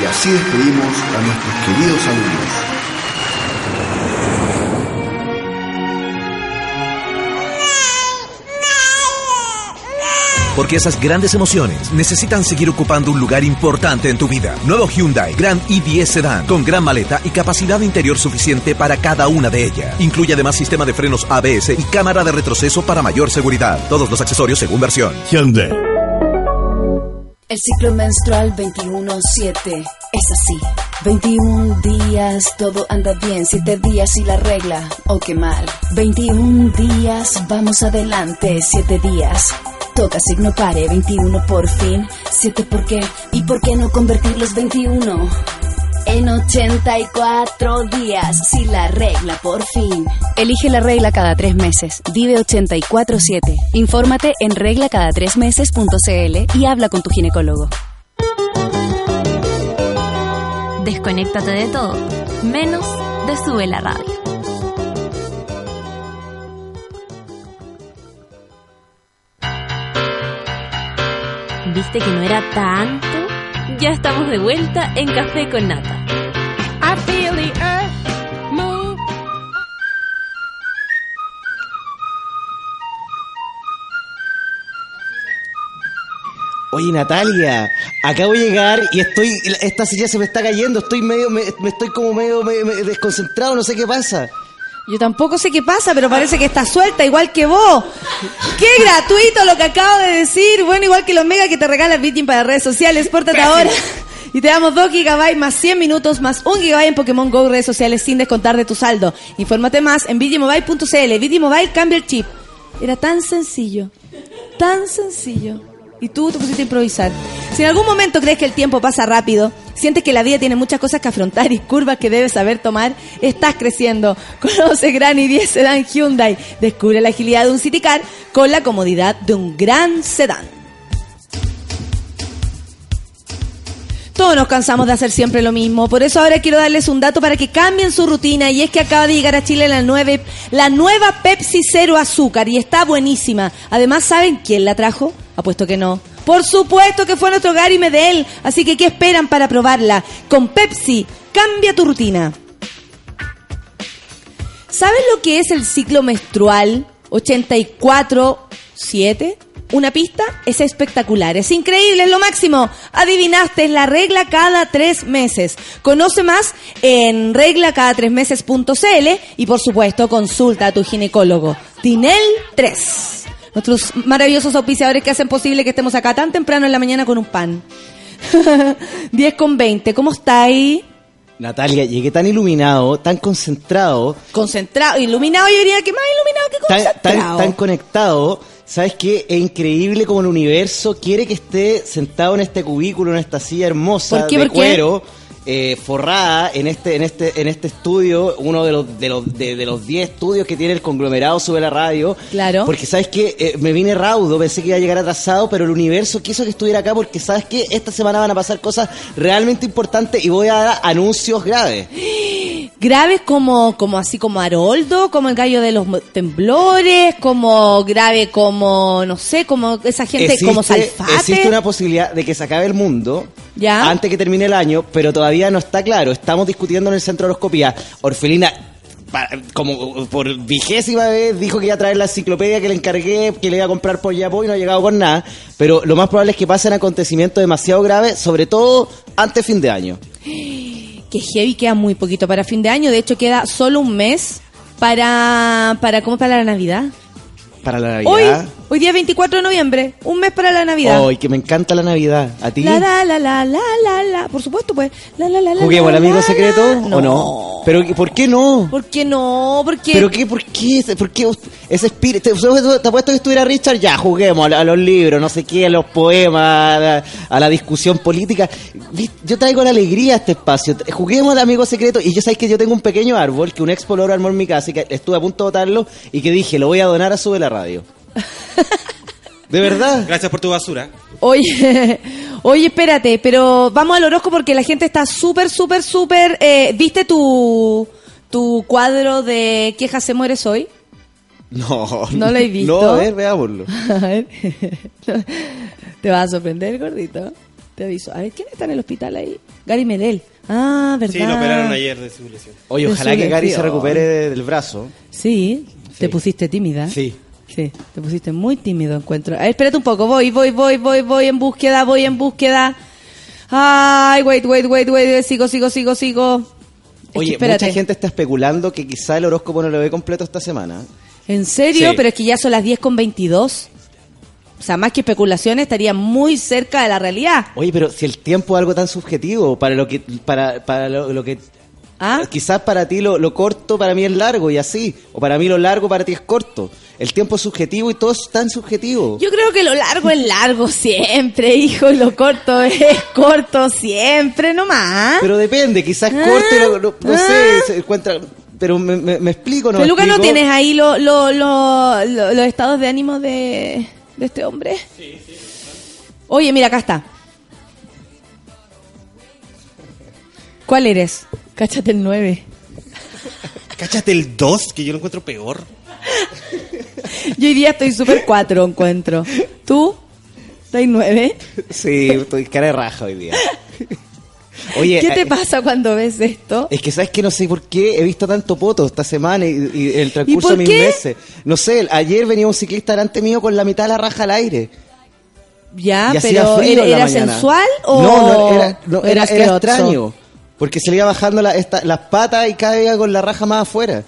Y así despedimos a nuestros queridos alumnos. Porque esas grandes emociones necesitan seguir ocupando un lugar importante en tu vida. Nuevo Hyundai Grand i10 Sedan con gran maleta y capacidad interior suficiente para cada una de ellas. Incluye además sistema de frenos ABS y cámara de retroceso para mayor seguridad. Todos los accesorios según versión. Hyundai. El ciclo menstrual 21-7 es así. 21 días, todo anda bien. 7 días y la regla, o qué mal. 21 días, vamos adelante. 7 días. Toca signo pare, 21 por fin. 7 por qué, y por qué no convertir los 21 en 84 días. Si la regla por fin. Elige la regla cada tres meses. Vive 84-7. Infórmate en reglacada3meses.cl y habla con tu ginecólogo. Desconéctate de todo, menos de Sube la Radio. ¿Viste que no era tanto? Ya estamos de vuelta en Café con Nata. Oye Natalia, acabo de llegar y estoy, esta silla se me está cayendo, estoy medio, me, me estoy como medio me desconcentrado, no sé qué pasa. Yo tampoco sé qué pasa, pero parece que está suelta, igual que vos. ¡Qué gratuito lo que acabo de decir! Bueno, igual que los mega que te regala Virgin para redes sociales, pórtate ahora. Y te damos 2 GB más 100 minutos más 1 GB en Pokémon GO redes sociales sin descontar de tu saldo. Infórmate más en vidimobile.cl. Vidimobile cambia el chip. Era tan sencillo. Tan sencillo. Y tú te pusiste a improvisar. Si en algún momento crees que el tiempo pasa rápido, sientes que la vida tiene muchas cosas que afrontar y curvas que debes saber tomar, estás creciendo. Conoce Gran i10 Sedan Hyundai. Descubre la agilidad de un City Car con la comodidad de un gran sedán. Todos nos cansamos de hacer siempre lo mismo, por eso ahora quiero darles un dato para que cambien su rutina y es que acaba de llegar a Chile la, nueve- la nueva Pepsi Cero Azúcar y está buenísima. Además, ¿saben quién la trajo? Apuesto que no. Por supuesto que fue nuestro Gary Medel, así que ¿qué esperan para probarla? Con Pepsi, cambia tu rutina. ¿Saben lo que es el ciclo menstrual 84-7? Una pista es espectacular, es increíble, es lo máximo. Adivinaste, es la regla cada tres meses. Conoce más en reglacada3meses.cl y por supuesto consulta a tu ginecólogo. Tinel 3. Nuestros maravillosos auspiciadores que hacen posible que estemos acá tan temprano en la mañana con un pan. 10 con 20, ¿cómo está ahí? Natalia, llegué tan iluminado, tan concentrado, Concentrado, iluminado, yo diría que más iluminado que tan, concentrado. tan, tan conectado. ¿Sabes qué? Es increíble como el universo quiere que esté sentado en este cubículo, en esta silla hermosa ¿Por qué? de ¿Por qué? Eh, forrada en este, en este, en este estudio, uno de los de los de, de los 10 estudios que tiene el conglomerado sube la radio. Claro. Porque sabes que me vine raudo, pensé que iba a llegar atrasado, pero el universo quiso que estuviera acá porque sabes que esta semana van a pasar cosas realmente importantes y voy a dar anuncios graves. Graves como, como así como Haroldo, como el gallo de los temblores, como grave como, no sé, como esa gente como Salfate. existe una posibilidad de que se acabe el mundo ¿Ya? antes que termine el año, pero todavía no está claro. Estamos discutiendo en el centro de horoscopía. Orfelina, como por vigésima vez, dijo que iba a traer la enciclopedia que le encargué, que le iba a comprar por Yapo y no ha llegado con nada. Pero lo más probable es que pasen acontecimientos demasiado graves, sobre todo antes fin de año. Que heavy queda muy poquito para fin de año, de hecho queda solo un mes para, para, ¿cómo para la Navidad? Para la Hoy, Navidad. hoy día 24 de noviembre, un mes para la Navidad. Hoy, que me encanta la Navidad. ¿A ti? La, la, la, la, la, la, la, por supuesto, pues. La, la, la, la, ¿Juguemos al amigo secreto o no? Pero ¿por qué no? ¿Por qué no? ¿Por qué? ¿Pero qué? ¿Por qué? ¿Por qué ese espíritu? ¿Te, te apuesto que estuviera Richard? Ya, juguemos a, a los libros, no sé qué, a los poemas, a la, a la discusión política. Yo traigo la alegría a este espacio. Juguemos al amigo secreto. Y yo sabéis que yo tengo un pequeño árbol que un ex poloro armó en mi casa y que estuve a punto de botarlo y que dije, lo voy a donar a Sube la Radio. ¿De verdad? Gracias por tu basura. Oye, oye, espérate, pero vamos al horóscopo porque la gente está súper, súper, súper... eh, ¿Viste tu, tu cuadro de quejas se mueres hoy? No. ¿No lo he visto? No, a ver, veámoslo. A ver. Te vas a sorprender, gordito. Te aviso. A ver, ¿quién está en el hospital ahí? Gary Medel. Ah, ¿verdad? Sí, lo operaron ayer de su lesión. Oye, De ojalá que Gary se recupere de- del brazo. Sí, te pusiste tímida. Sí. Sí, te pusiste muy tímido, encuentro. A ver, espérate un poco. Voy, voy, voy, voy, voy en búsqueda, voy en búsqueda. Ay, wait, wait, wait, wait. Sigo, sigo, sigo, sigo. Oye, espérate. mucha gente está especulando que quizá el horóscopo no lo ve completo esta semana. ¿En serio? Sí. Pero es que ya son las 10 con 22. O sea, más que especulaciones, estaría muy cerca de la realidad. Oye, pero si el tiempo es algo tan subjetivo, para lo que, para, para lo, lo que, ¿Ah? quizás para ti lo, lo corto para mí es largo y así, o para mí lo largo para ti es corto. El tiempo es subjetivo y todo es tan subjetivo. Yo creo que lo largo es largo siempre, hijo, y lo corto es corto siempre, nomás. Pero depende, quizás Ah, corto y lo- lo- no ah. sé, se encuentra, pero me, me- me explico, ¿no? Peluca, ¿no tienes ahí lo- lo- lo- lo- los estados de ánimo de, de este hombre? Sí, sí. Oye, mira, acá está. ¿Cuál eres? Cáchate el 9. Cáchate el 2, que yo lo encuentro peor. Yo hoy día estoy súper 4, encuentro. ¿Tú? ¿Estás 9? Sí, estoy cara de raja hoy día. Oye, ¿Qué te eh, pasa cuando ves esto? Es que sabes que no sé por qué he visto tanto poto esta semana y, y el transcurso de mis qué? meses. No sé, ayer venía un ciclista delante mío con la mitad de la raja al aire. Ya, y pero frío ¿era, era sensual o No, no, era, no, era, era era asqueroso? extraño. Porque se le iba bajando la- esta- las patas y cada día con la raja más afuera.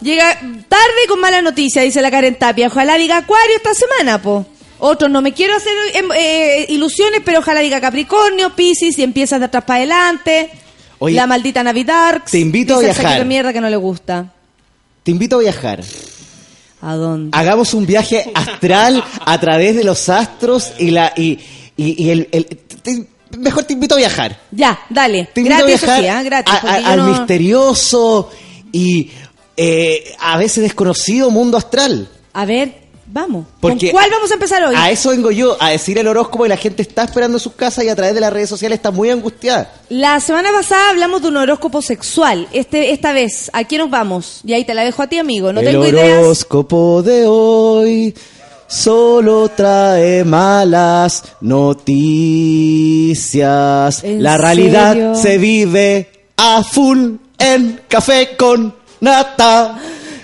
Llega tarde con mala noticia, dice la Karen Tapia. Ojalá diga Acuario esta semana, po. Otro, no me quiero hacer em, eh, ilusiones, pero ojalá diga Capricornio, Piscis y empiezas de atrás para adelante. Oye, la maldita Navidad. te invito a viajar. mierda que no le gusta. Te invito a viajar. ¿A dónde? Hagamos un viaje astral a través de los astros y la y, y, y el, el- te- mejor te invito a viajar. Ya, dale. Te invito gratis, a viajar eso sí, ¿ah? gratis. a- yo al no- misterioso y eh, a veces desconocido mundo astral. A ver, vamos. Porque ¿Con cuál vamos a empezar hoy? A eso vengo yo, a decir el horóscopo y la gente está esperando en sus casas y a través de las redes sociales está muy angustiada. La semana pasada hablamos de un horóscopo sexual. Este, esta vez, ¿a quién nos vamos? Y ahí te la dejo a ti, amigo. No el tengo ideas. horóscopo de hoy solo trae malas noticias. ¿En La realidad serio? se vive a full en café con nata.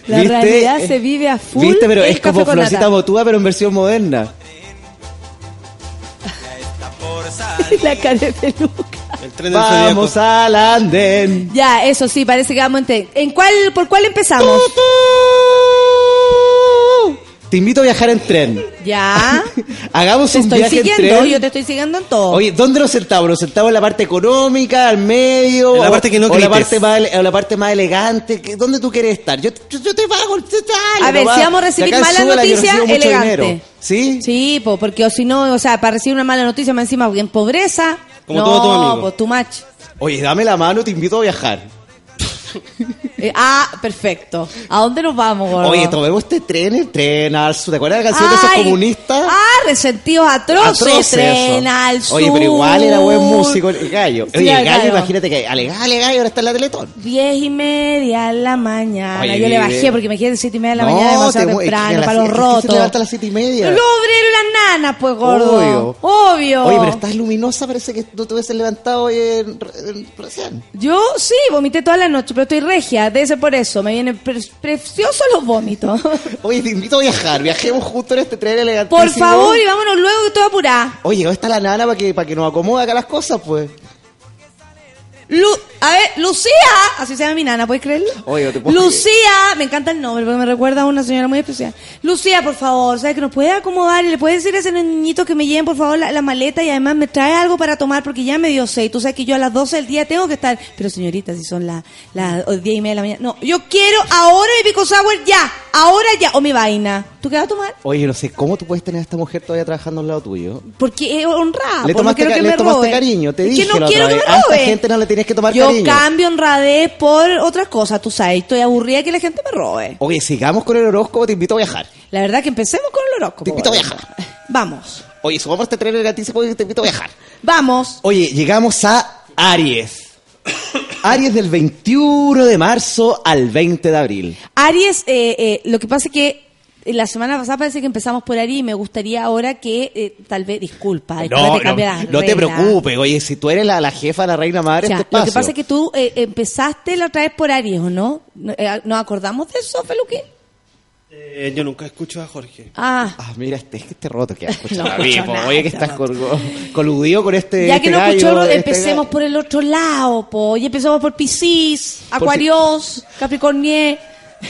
La ¿Viste? realidad se vive a full. ¿Viste? Pero es como Florcita. Motúa, pero en versión moderna. la cara de peluca. El tren del Vamos al andén. Ya, eso sí, parece que vamos en tren. ¿En cuál, ¿Por cuál empezamos? Te invito a viajar en tren. Ya. Hagamos Te un estoy viaje en siguiendo, tren. yo te estoy siguiendo en todo. Oye, ¿dónde nos sentamos? ¿Nos sentamos en la parte económica, al medio? En la o- parte que no o la parte más, o la parte más elegante? ¿Qué- ¿Dónde tú quieres estar? Yo, yo, yo te pago. dale a ver, nomás. si vamos a recibir en malas noticias, elegante. dinero. ¿Sí? Sí, po, porque o si no, o sea, para recibir una mala noticia más encima en pobreza. Como no, todo tu amigo. pues too much. Oye, dame la mano, te invito a viajar. Eh, ah, perfecto. ¿A dónde nos vamos, gordo? Oye, tomemos este tren, el tren al sur. ¿Te acuerdas de la canción de Ay, esos comunistas? Ah, resentidos atroces. Atroces, Tren eso. al sur. Oye, pero igual era buen músico el gallo. Oye, el el gallo, imagínate que alegale gallo, ahora está en la Teletón. Diez y media de la mañana. Oye, Yo le bajé porque me quedé siete y media de la No, mañana demasiado te temprano para los que se rotos. levanta a las siete y media. Los obreros y las nanas, pues, gordo. Obvio. Obvio. Oye, pero estás luminosa, parece que no te hubieses levantado hoy en, en- recién. Yo sí, vomité toda la noche, pero estoy regia. Ser por eso. Me vienen pre- preciosos los vómitos. Oye, te invito a viajar, viajemos juntos en este tren elegantísimo. por favor, y vámonos luego que estoy apurada. Oye, ¿dónde está la nana para que, para que nos acomode acá las cosas, pues? Lu a ver, Lucía, así se llama mi nana, ¿puedes creerlo? Oye, no te puedo Lucía, me encanta el nombre porque me recuerda a una señora muy especial. Lucía, por favor, ¿sabes que nos puede acomodar? y ¿Le puede decir a ese niñito que me lleven, por favor, la, la maleta y además me trae algo para tomar porque ya me dio seis. Tú sabes que yo a las 12 del día tengo que estar. Pero señorita, si son las las 10 y media de la mañana. No, yo quiero ahora mi pico sour ya, ahora ya. O mi vaina. ¿Tú qué vas a tomar? Oye, no sé, ¿cómo tú puedes tener a esta mujer todavía trabajando al lado tuyo? Porque es honrada. le no tomaste, quiero ca- que le me tomaste robe. cariño, te Es dije que no la quiero que me A esta gente no le tienes que tomar Yo cariño. cambio honradez por otras cosas, tú sabes. Estoy aburrida que la gente me robe. Oye, sigamos con el horóscopo, te invito a viajar. La verdad que empecemos con el horóscopo. Te invito a viajar. Vamos, Oye, subamos este tren elegantísimo y te invito a viajar. vamos. Oye, llegamos a Aries. Aries del 21 de marzo al 20 de abril. Aries, eh, eh, lo que pasa es que la semana pasada parece que empezamos por Aries y me gustaría ahora que eh, tal vez, disculpa, No, te no, no te preocupes. Oye, si tú eres la, la jefa, la reina madre O sea, de este lo que pasa es que tú eh, empezaste la otra vez por Aries, ¿o no? Eh, ¿Nos acordamos de eso, Feluquín? Eh, yo nunca escucho a Jorge. Ah, Ah, mira, este, este roto que has escuchado. No a mí, escucho po. nada, Oye, que este estás col- coludido con este. ya este que no escuchó, gallo, este empecemos por el otro lado, po. Y empezamos por Piscis, Acuarios, Capricornio.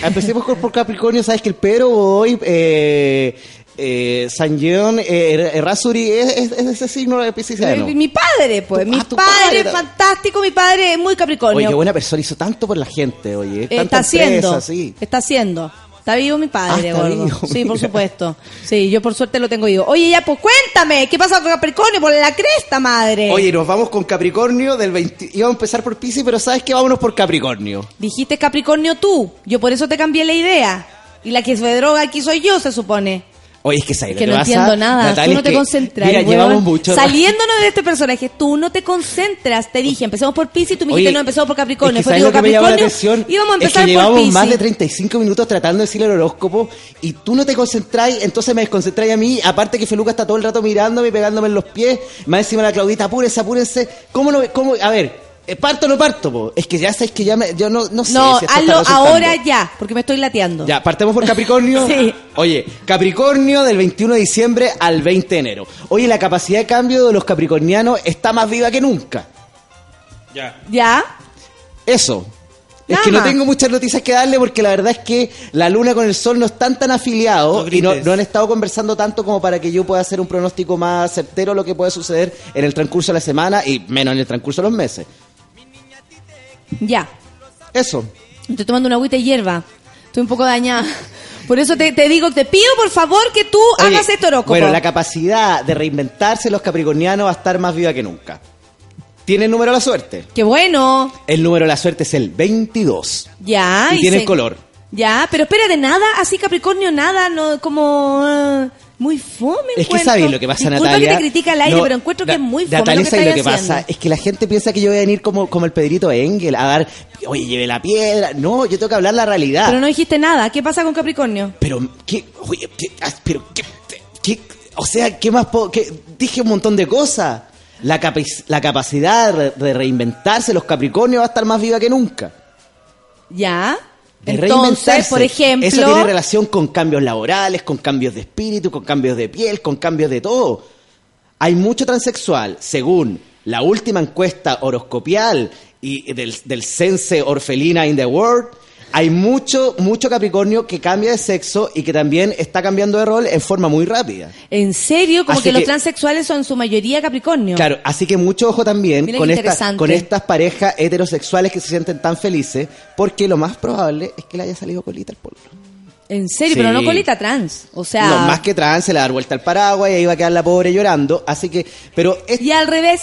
Empecemos por Capricornio. Sabes que el Pedro hoy. Eh, eh, San John eh, Rasuri es, es, es ese signo de pisciano. Eh, Mi padre, pues. Mi ah, padre, padre. fantástico, mi padre es muy Capricornio. Oye, qué buena persona, hizo tanto por la gente, oye. Eh, está haciendo. sí. Está haciendo. Está vivo mi padre, Ah, gordo. vivo, Sí, por supuesto. Sí, yo por suerte lo tengo vivo. Oye, ya, pues cuéntame, ¿qué pasa con Capricornio por la cresta, madre? Oye, nos vamos con Capricornio del 20. Íbamos a empezar por Piscis, pero ¿sabes qué? Vámonos por Capricornio. Dijiste Capricornio tú. Yo por eso te cambié la idea. Y la que se droga aquí soy yo, se supone. Oye, es que ¿sabes lo que no entiendo nada. Natalia? tú no Es te que, concentras. Mira, llevamos mucho. Saliéndonos de este personaje, tú no te concentras. Te dije, empecemos por Piscis, tú me dijiste, Oye, no, empezamos por Capricornio. Es que Después ¿sabes digo que Capricornio. atención? Y vamos a es empezar que por llevamos Piscis. más de 35 minutos tratando de decir el horóscopo y tú no te concentráis, entonces me desconcentráis a mí. Aparte que Feluca está todo el rato mirándome y pegándome en los pies. Más encima la Claudita, apúrense, apúrense. ¿Cómo no? Cómo, a ver, Eh, ¿Parto o no parto? po? Es que ya sabes que ya me, yo no, no sé. No, si esto hazlo está ahora ya, porque me estoy lateando. Ya, partemos por Capricornio. Sí. Oye, Capricornio del 21 de diciembre al 20 de enero. Oye, la capacidad de cambio de los capricornianos está más viva que nunca. Ya. ¿Ya? Eso. Es Nada que no tengo muchas noticias que darle porque la verdad es que la luna con el sol no están tan afiliados No y no, no han estado conversando tanto como para que yo pueda hacer un pronóstico más certero de lo que puede suceder en el transcurso de la semana y menos en el transcurso de los meses. Ya. Eso. Estoy tomando una agüita de hierba. Estoy un poco dañada. Por eso te, te digo, te pido por favor que tú Oye, hagas este horóscopo. Bueno, la capacidad de reinventarse los capricornianos va a estar más viva que nunca. ¿Tiene el número de la suerte? ¡Qué bueno! El número de la suerte es el 22. Ya. y tiene se- el color. Ya, pero espérate, nada, así Capricornio, nada, no, como... ah, muy fome Es que sabéis lo que pasa, Disculpa Natalia. que te critica al aire, No, pero encuentro que Na- es muy fome Natalia, lo que ¿sabes lo que haciendo. pasa? Es que la gente piensa que yo voy a venir como, como el Pedrito Engel a dar, oye, lleve la piedra. No, yo tengo que hablar la realidad. Pero no dijiste nada. ¿Qué pasa con Capricornio? Pero, ¿qué? Oye, ¿qué? Ah, pero, ¿qué? qué- o sea, ¿qué más puedo? qué? Dije un montón de cosas. La, capac- la capacidad de reinventarse, los Capricornios va a estar más viva que nunca. Ya. Entonces, por ejemplo... Eso tiene relación con cambios laborales, con cambios de espíritu, con cambios de piel, con cambios de todo. Hay mucho transexual, según la última encuesta horoscopial y del, del Sense Orfelina in the World. Hay mucho, mucho Capricornio que cambia de sexo y que también está cambiando de rol en forma muy rápida. En serio, como que, los transexuales son en su mayoría Capricornio. Claro, así que mucho ojo también Mira con, esta- con estas parejas heterosexuales que se sienten tan felices, porque lo más probable es que le haya salido colita al polvo. En serio, Sí. pero no colita trans. O sea... Lo más que trans se le da vuelta al paraguas y ahí va a quedar la pobre llorando. Así que, pero. Y al revés.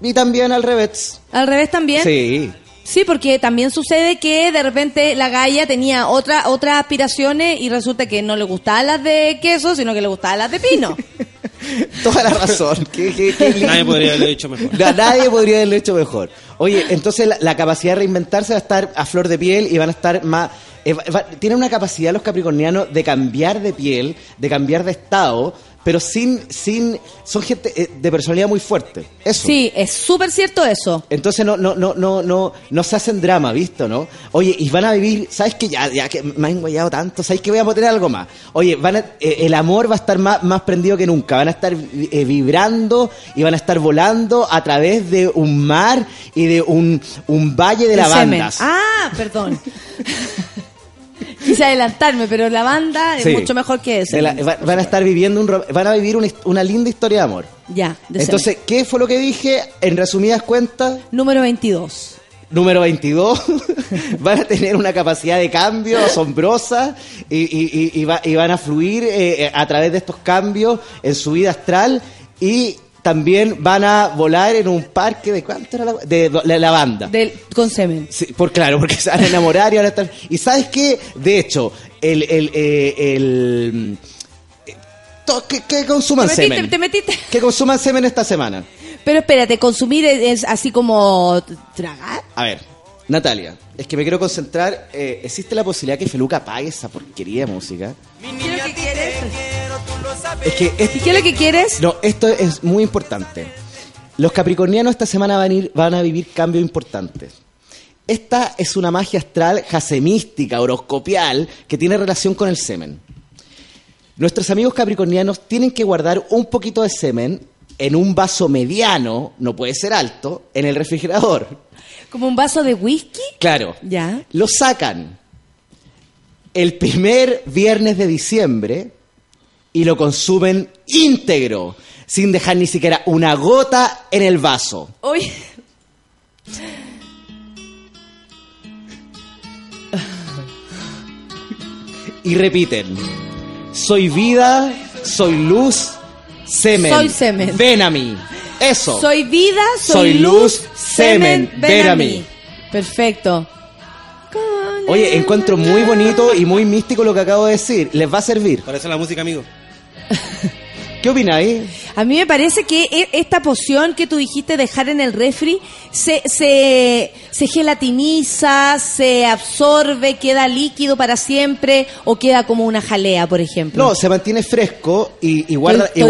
Y también al revés. Al revés también. Sí. Sí, porque también sucede que de repente la galla tenía otra, otras aspiraciones y resulta que no le gustaban las de queso, sino que le gustaban las de pino. Toda la razón. Qué- qué- qué lindo. Nadie podría haberlo dicho mejor. Na- Nadie podría haberlo hecho mejor. Oye, entonces la, la capacidad de reinventarse va a estar a flor de piel y van a estar más... eh, va- tienen una capacidad los capricornianos de cambiar de piel, de cambiar de estado, pero sin... sin son gente eh, de personalidad muy fuerte. Eso. Sí, es súper cierto eso. Entonces no, no, no, no, no, no se hacen drama, ¿visto? ¿No? Oye, y van a vivir, ¿sabes qué? Ya, ya que me han enguayado tanto, ¿sabes que voy a poner algo más? Oye, van a, eh, el amor va a estar más, más prendido que nunca, van a estar eh, vibrando y van a estar volando a través de un mar y de un, un valle de semen. lavandas. Ah, perdón. Quise adelantarme, pero la banda es mucho mejor que eso. De la- va- van a estar viviendo un, van a vivir una, linda historia de amor. Ya, de Entonces, ¿qué fue lo que dije? En resumidas cuentas, Número 22. Número 22, van a tener una capacidad de cambio asombrosa y, y- y- y va- y van a fluir eh, eh, a través de estos cambios en su vida astral y también van a volar en un parque de cuánto era la, de, de lavanda. Del, con semen. Sí, por claro, porque se van a enamorar y van a estar. Y sabes qué? De hecho, el, el, eh, el to- que, que consuman Te metiste, semen. te metiste. Que consuman semen esta semana. Pero espérate, consumir es, es así como tragar. A ver, Natalia, es que me quiero concentrar. eh, ¿Existe la posibilidad que Feluca apague esa porquería de música? ¿Qué es lo que quieres? Es que ¿Y qué es lo que quieres? no, esto es muy importante. Los capricornianos esta semana van a, ir- van a vivir cambios importantes. Esta es una magia astral jasemística, horoscopial, que tiene relación con el semen. Nuestros amigos capricornianos tienen que guardar un poquito de semen en un vaso mediano, no puede ser alto, en el refrigerador. ¿Como un vaso de whisky? Claro. Ya. Lo sacan el primer viernes de diciembre y lo consumen íntegro, sin dejar ni siquiera una gota en el vaso. Oye. Y repiten, soy vida, soy luz, semen. Soy semen. Ven a mí. Eso. Soy vida, soy, Soy luz, luz, semen, ven a mí. Perfecto. Oye, encuentro muy bonito y muy místico lo que acabo de decir. Les va a servir. Para eso la música, amigo. ¿Qué opináis? A mí me parece que e- esta poción que tú dijiste dejar en el refri se, se, se gelatiniza, se absorbe, queda líquido para siempre o queda como una jalea, por ejemplo. No, se mantiene fresco y, y guarda, y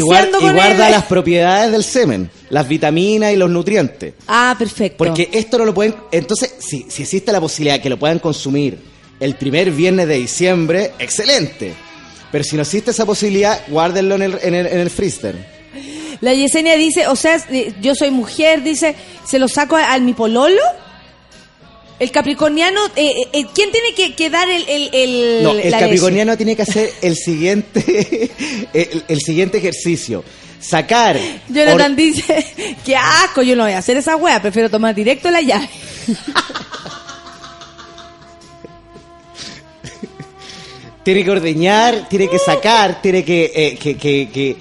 guarda las propiedades del semen, las vitaminas y los nutrientes. Ah, perfecto. Porque esto no lo pueden. Entonces, si, si existe la posibilidad de que lo puedan consumir el primer viernes de diciembre, excelente. Pero si no existe esa posibilidad, guárdenlo en el, en el, en el freezer. La Yesenia dice, o sea, eh, yo soy mujer, dice, ¿se lo saco al mi pololo? El capricorniano, eh, eh, ¿quién tiene que, que dar el, el, el- No, el la capricorniano tiene que hacer el siguiente, el, siguiente ejercicio. Sacar. Jonathan dice, qué asco, yo no voy a hacer esa wea, prefiero tomar directo la llave. Tiene que ordeñar, tiene que sacar, tiene que, eh, que, que, que-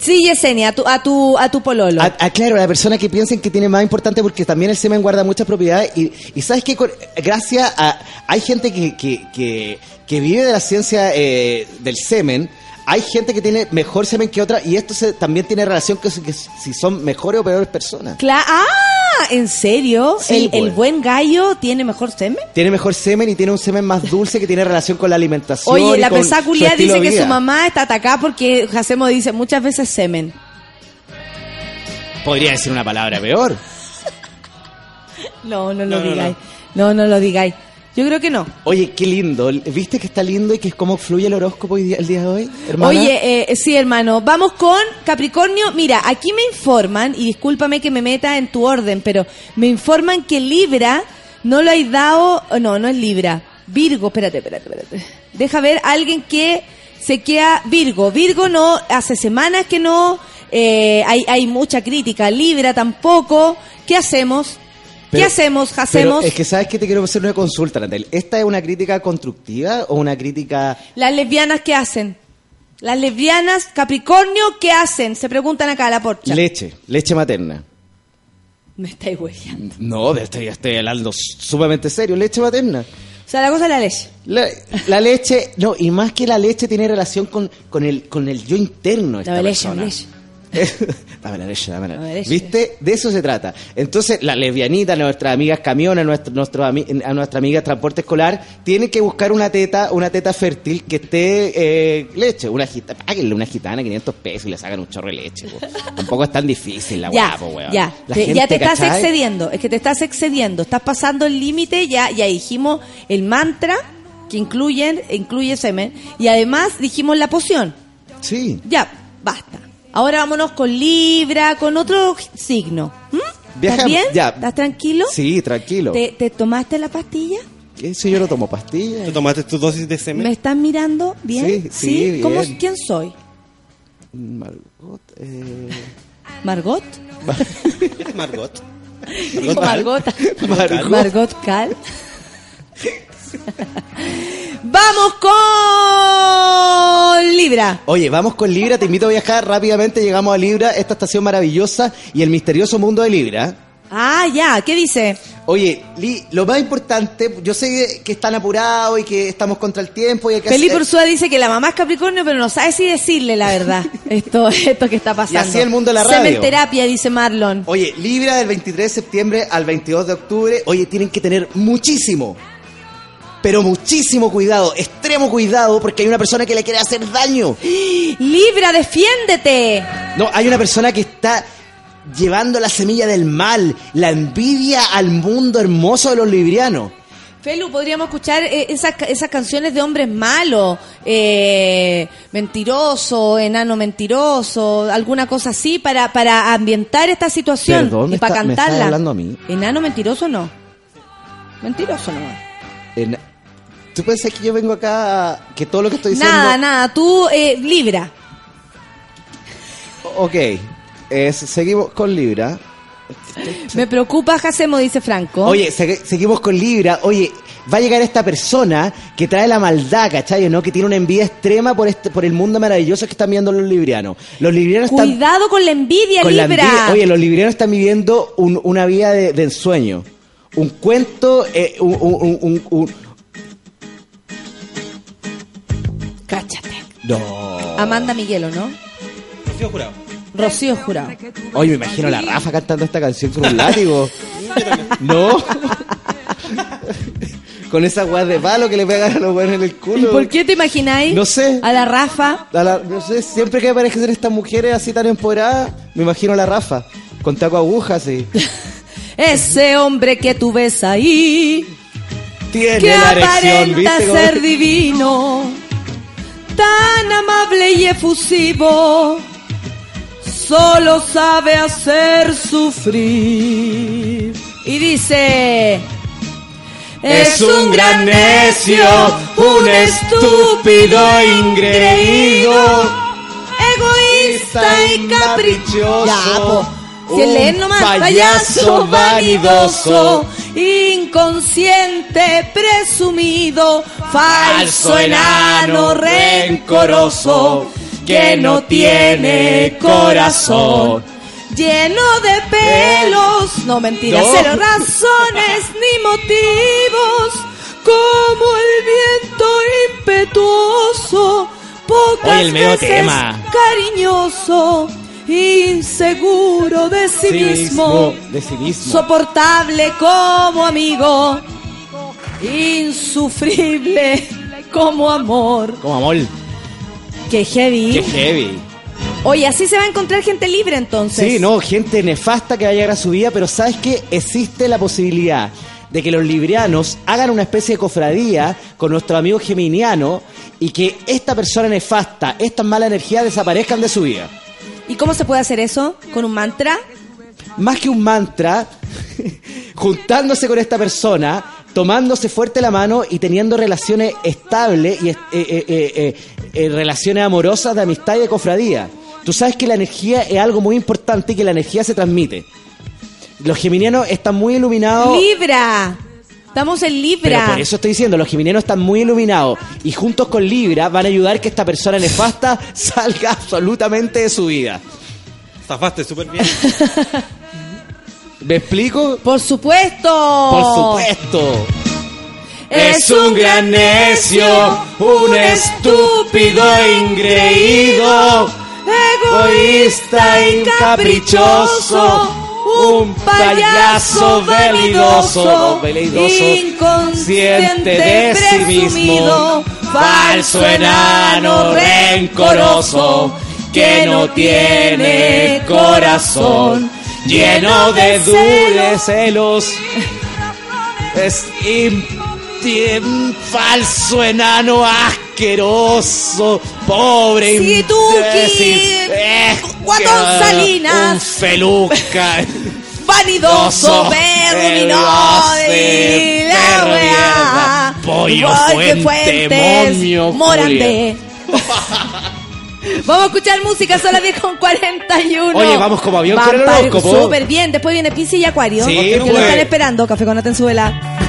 Sí, Yesenia, a tu, a tu, a tu pololo. A- a- claro, la persona que piensen que tiene más importante porque también el semen guarda muchas propiedades y, y sabes que gracias a hay gente que, que, que, que vive de la ciencia eh, del semen hay gente que tiene mejor semen que otra y esto se- también tiene relación con si, que si son mejores o peores personas. Cla- ah, ¿en serio? Sí, ¿El, pues. el buen gallo tiene mejor semen? Tiene mejor semen y tiene un semen más dulce que tiene relación con la alimentación. Oye, y la estilo dice que su mamá está atacada porque Jacemo dice muchas veces semen. Podría decir una palabra peor. No, no lo No, no, digáis. No. no, lo digáis. Yo creo que no. Oye, qué lindo. ¿Viste que está lindo y que es cómo fluye el horóscopo hoy día- el día de hoy, hermana? Oye, eh, sí, hermano. Vamos con Capricornio. Mira, aquí me informan, y discúlpame que me meta en tu orden, pero me informan que Libra no lo hay dado. No, no es Libra. Virgo, espérate, espérate, espérate. Deja ver alguien que se queda Virgo. Virgo no, hace semanas que no. eh, hay, hay mucha crítica. Libra tampoco. ¿Qué hacemos? ¿Qué hacemos? Pero ¿Hacemos? es que sabes que te quiero hacer una consulta, Natal. ¿Esta es una crítica constructiva o una crítica Las lesbianas, ¿qué hacen? Las lesbianas, Capricornio, ¿qué hacen? Se preguntan acá a la porcha. leche, leche materna? Me estáis hueveando. No, de esto ya estoy hablando sumamente serio, leche materna. O sea, la cosa es la leche. La, la leche, no, y más que la leche tiene relación con, con el con el yo interno de esta leche, persona. dame leche. Dame la leche, dame la leche. ¿Viste? De eso se trata. Entonces, la lesbianita, nuestras amigas camiones, nuestro, a nuestra amiga transporte escolar, tienen que buscar una teta, una teta fértil que esté eh, leche. Una gitana, páguenle una gitana 500 pesos y le sacan un chorro de leche. po. Tampoco es tan difícil la Ya, guapo, weón. ya. La Te- gente, ya te estás ¿cachai? excediendo. Es que te estás excediendo. Estás pasando el límite. Ya, ya dijimos el mantra que incluyen, incluye semen. Y además dijimos la poción. Sí. Ya, basta. Ahora vámonos con Libra, con otro signo. ¿Mm? Viaja- ¿Estás bien? ya. ¿Estás tranquilo? Sí, tranquilo. ¿Te, te tomaste la pastilla? ¿Qué? Si yo no tomo pastillas. ¿Tú tomaste tu dosis de semen? ¿Me estás mirando bien? Sí, sí, bien. ¿Cómo, ¿Quién soy? Margot, eh... ¿Margot? Es Margot. Margot. Margot. Margot Cal. Vamos con Libra. Oye, vamos con Libra, te invito a viajar rápidamente, llegamos a Libra, esta estación maravillosa y el misterioso mundo de Libra. Ah, ya, ¿qué dice? Oye, Li, lo más importante, yo sé que están apurados y que estamos contra el tiempo y hay que Felipe hacer- Ursúa dice que la mamá es Capricornio, pero no sabe si decirle la verdad. Esto, esto que está pasando. Y así el mundo de la radio. Sementerapia, dice Marlon. Oye, Libra del 23 de septiembre al 22 de octubre, oye, tienen que tener muchísimo, pero muchísimo cuidado, extremo cuidado, porque hay una persona que le quiere hacer daño. Libra, defiéndete. No, hay una persona que está llevando la semilla del mal, la envidia al mundo hermoso de los librianos. Felu, podríamos escuchar eh, esas, esas canciones de hombres malos, eh, mentiroso, enano mentiroso, alguna cosa así para, para ambientar esta situación Perdón, y ¿me para está- me estás cantarla. hablando a mí? Enano mentiroso no. Mentiroso no. En- ¿Tú pensás que yo vengo acá, a- que todo lo que estoy diciendo... Nada, nada, tú eh, Libra. Ok, es- seguimos con Libra. Me preocupa Jacemo, dice Franco. Oye, se- seguimos con Libra. Oye, va a llegar esta persona que trae la maldad, ¿cachai? ¿No? Que tiene una envidia extrema por este, por el mundo maravilloso que están viendo los librianos. Los librianos están... Cuidado con la envidia, con la Libra. envidia- Oye, los librianos están viviendo un- una vida de, de ensueño. Un cuento, eh, un, un- un- Cáchate. No. Amanda Miguelo, ¿no? Rocío Jurado. Rocío Jurado. Oye, me imagino a la Rafa cantando esta canción con un látigo. ¿No? con esa weá de palo que le pegan a los weones en el ¿Y culo. por qué te imagináis? No sé. A la Rafa. A la- no sé, siempre que aparecen estas mujeres así tan empoderadas, me imagino a la Rafa. Con taco agujas y... Ese hombre que tú ves ahí. Tiene que la erección, aparenta ser divino, tan amable y efusivo, solo sabe hacer sufrir. Y dice, Es un gran necio, un estúpido ingreído, egoísta y caprichoso. Ya. Si leer nomás, payaso payaso vanidoso, inconsciente, presumido, falso, enano, rencoroso, que no tiene corazón. Lleno de pelos, no mentira, No. cero razones ni motivos, como el viento impetuoso, pocas Oye, el medio veces tema. cariñoso, inseguro de sí, mismo, De sí mismo. soportable como amigo, insufrible como amor. Como amor. Qué heavy. Qué heavy. Oye, así se va a encontrar gente libre entonces. Sí, no, gente nefasta que va a llegar a su vida, pero ¿sabes qué? Existe la posibilidad de que los librianos hagan una especie de cofradía con nuestro amigo geminiano y que esta persona nefasta, estas malas energías desaparezcan de su vida. ¿Y cómo se puede hacer eso? ¿Con un mantra? Más que un mantra, juntándose con esta persona, tomándose fuerte la mano y teniendo relaciones estables y eh, eh, eh, eh, eh, relaciones amorosas de amistad y de cofradía. Tú sabes que la energía es algo muy importante y que la energía se transmite. Los geminianos están muy iluminados. Libra. Estamos en Libra. Pero por eso estoy diciendo, los geminianos están muy iluminados y juntos con Libra van a ayudar que esta persona nefasta salga absolutamente de su vida. Zafaste súper bien. ¿Me explico? Por supuesto. Por supuesto. Es un gran necio, un estúpido ingreído, egoísta y caprichoso, un payaso velidoso, velidoso, inconsciente de sí mismo, falso enano rencoroso, que no tiene corazón, lleno de dures celos, es im- falso enano asqueroso, pobre Sí, tú, Guatón Salinas. un feluca, Vanidoso, y la mierda, pollo fuente, Fuentes, momio, Morandé. Vamos a escuchar música, son las 10 con 41. Oye, vamos como avión horóscopo. Súper bien. Después viene Piscis y Acuario. Sí, que lo pues. están esperando. Café con Atenzuela.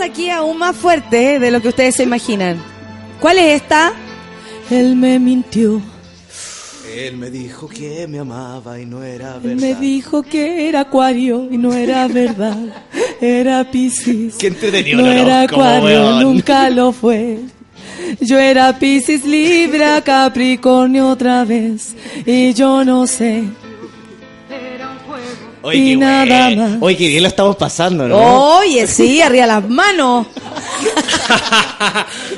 Pasa aquí aún más fuerte ¿eh? de lo que ustedes se imaginan. ¿Cuál es esta? Él me mintió. Él me dijo que me amaba y no era Él me dijo que era acuario y no era verdad. Era Piscis. Qué entretenido No el era acuario, weón. nunca lo fue. Yo era Piscis, Libra, Capricornio otra vez. Y yo no sé. Oye, nada más. Oye, qué bien lo estamos pasando, ¿no? Oye, sí, arriba las manos.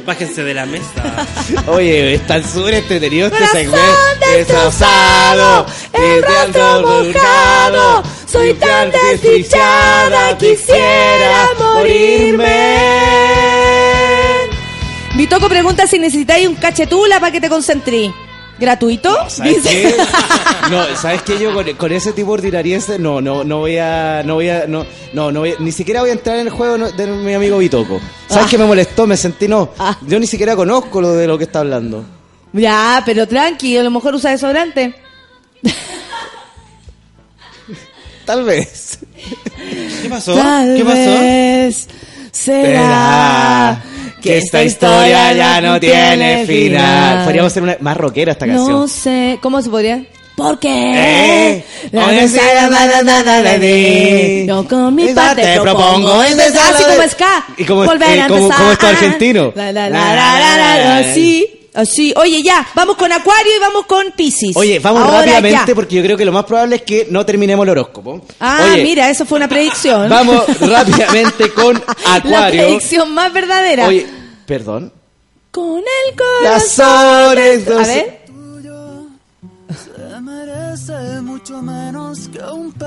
Bájense de la mesa. Oye, está súper entretenido este segmento. destrozado, el rostro mojado, soy tan desdichada, quisiera morirme. Vitoco pregunta si necesitáis un cachetula para que te concentrí. ¿Gratuito? ¿Sabes Dice. qué? No, ¿sabes qué? Yo con, con ese tipo de ordinariense no, no, no voy a, no voy a, no, no, no voy a- ni siquiera voy a entrar en el juego no- de mi amigo Bitoco. ¿Sabes Ah. qué me molestó? Me sentí, no, yo ni siquiera conozco lo de lo que está hablando. Ya, pero tranqui, a lo mejor usa desodorante. Tal vez. ¿Qué pasó? Tal ¿Qué pasó? vez será que esta historia ya no tiene final. Podríamos hacer una más rockera esta canción. No sé, ¿cómo se podría? Porque Eh, la sí, de Yo con mi parte te propongo empezar así como ska. ¿Y cómo- volver eh, a empezar. cómo es tu argentino? La, la, la, la, la, la, la, así, así. Oye, ya, vamos con Acuario y vamos con Piscis. Oye, vamos Ahora rápidamente ya. porque yo creo que lo más probable es que no terminemos el horóscopo. Ah, Oye, mira, eso fue una predicción. Vamos rápidamente con La Acuario. predicción más verdadera. Oye, perdón. Con el corazón. Corazones, A entonces- ver.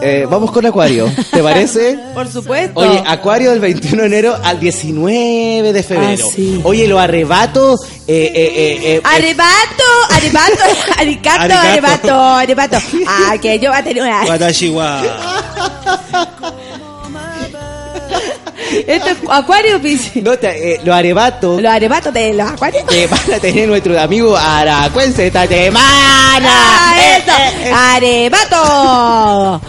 Eh, vamos con Acuario, ¿te parece? Por supuesto. Oye, Acuario del 21 de enero al 19 de febrero. Ah, sí. Oye, los arrebatos. Eh, eh, eh, eh, Arebato, arebato, aricato, Arigato. arebato, arebato. Ah, que yo voy a tener una... Esto es Acuario, Piscis. no, te- eh, los arebatos Los arebatos de los acuarios. que van a tener nuestro amigo Aracuense esta semana. ¡Ah, Eh, eso! eh, eh. ¡Arebato!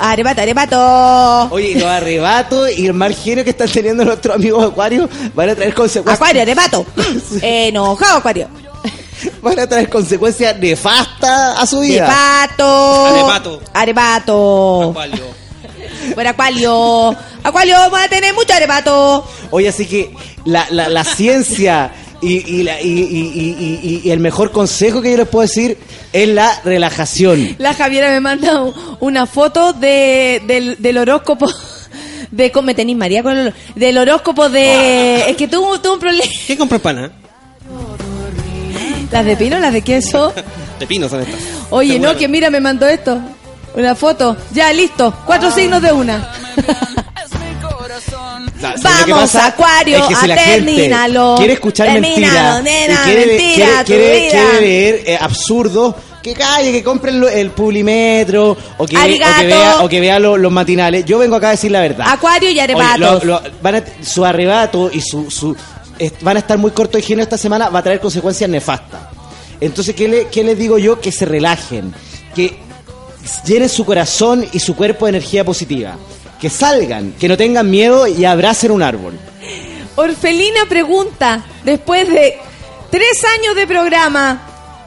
¡Arebato, arebato! Oye, los arrebatos y el mal genio que están teniendo nuestros amigos Acuario van a traer consecuencias. Acuario, arebato. Enojado, Acuario. Van a traer consecuencias nefastas a su vida. Arebato. Arebato. Arebato. Fuera Acuario. Acuario, vamos a tener mucho arebato. Oye, así que la, la, la ciencia y, y, la- y, y- el mejor consejo que yo les puedo decir es la relajación. La Javiera me manda una foto de, del, del horóscopo. De cómo me tenís María con el, del horóscopo de. Es que tuvo, tuvo un problema. ¿Qué compras pana? ¿Las de pino, las de queso? De pino son estas. Oye, no, que mira, me mandó esto. Una foto. Ya, listo. Cuatro signos de una. La- ¿sabes Vamos? Acuario, Es que si a termínalo. quiere escuchar mentiras quiere, mentira, quiere, tu quiere- vida. quiere leer eh, absurdos, que calle, que compre el, el Publimetro o que, o que vea, o que vea lo- los matinales. Yo vengo acá a decir la verdad. Acuario y Oye, arebatos. lo- lo- van a- su arrebato y su, su- est- van a estar muy cortos de higiene esta semana, va a traer consecuencias nefastas. Entonces, ¿qué, le- qué les digo yo? Que se relajen, que llenen su corazón y su cuerpo de energía positiva, que salgan, que no tengan miedo y abracen un árbol. Orfelina pregunta, después de tres años de programa,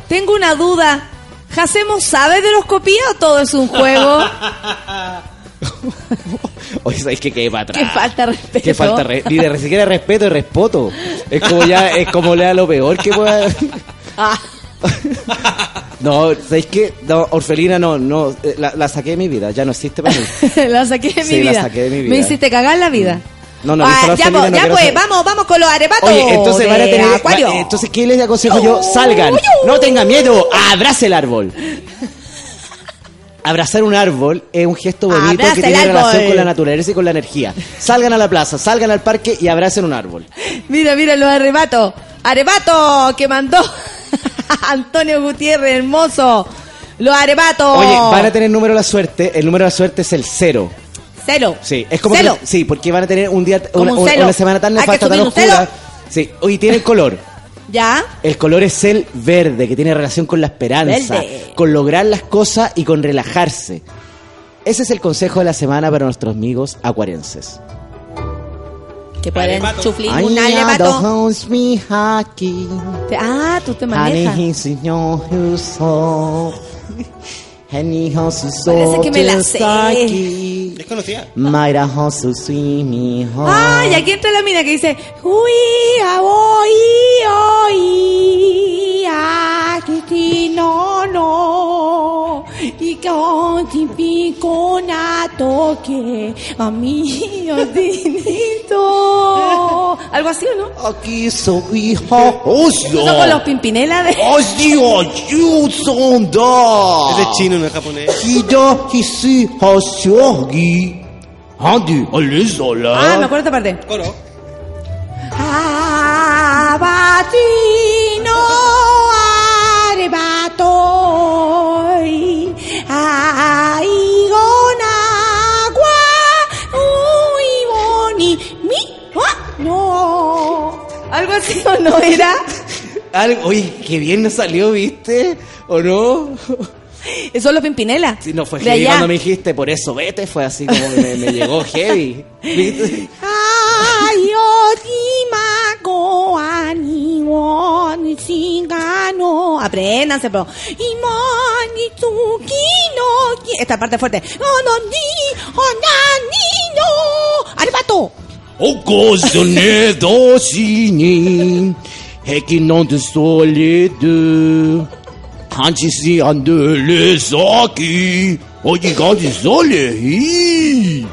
tengo una duda. ¿Hacemos sabe de horoscopía o todo es un juego? Oye, ¿sabes qué? Que para atrás. Qué falta respeto. Qué falta re- ni de siquiera respeto y respeto. Es como ya, es como le da lo peor que pueda. No, ¿sabéis qué? No, Orfelina no, no, eh, la, la saqué de mi vida, ya no existe para mí. la saqué de mi Sí, la vida. saqué de mi vida. Me hiciste cagar la vida. No, no, Ah, la ya, pues, no ya pues, vamos, vamos con los arepatos. Oye, entonces van a de tener. Acuario. va- entonces, ¿qué les aconsejo yo? Salgan. No tengan miedo. Abrace el árbol. Abrazar un árbol es un gesto bonito Abraza que tiene relación con la naturaleza y con la energía. Salgan a la plaza, salgan al parque y abracen un árbol. Mira, mira los arrebatos. Arebato que mandó Antonio Gutiérrez, hermoso. Los arebatos. Oye, van a tener número de la suerte. El número de la suerte es el cero. Celo. Sí, es como Celo. que- sí, porque van a tener un día, una, un una- semana tan nefasta, tan oscura. Sí, oye, tiene el color. ¿Ya? El color es el verde, que tiene relación con la esperanza, Verde. con lograr las cosas y con relajarse. Ese es el consejo de la semana para nuestros amigos acuarenses. Que pueden chuflir Ay, un. Te- Ah, tú te manejas. Parece que me la sé. Saki. Es conocida. Mayra Hosu Swimi Ho. Ah, y aquí entra la mina que dice, uy, a voy, oí, a que ti no, no, y con típico nato que a mí dinito. Algo así, ¿o no? Aquí soy Eso con los pimpinela de... Osi oyu sonda. Ese es chino, no es japonés. Hida hisi. Hadi alizola. Ah, me acuerdo esta parte. Coro. Abatino algo así o no era Algo, oye, qué bien nos salió, ¿viste? ¿O no? eso es lo Pimpinela Sí, no fue De heavy allá. cuando me dijiste, por eso vete, fue así como que me, me llegó heavy. ¿Viste? Apréndanse, pero. Esta parte fuerte. Ononi, onanino. Arbato. Okosone dosini. Heki non de solide. Hanchisi andele saki. Oye, ganti sole.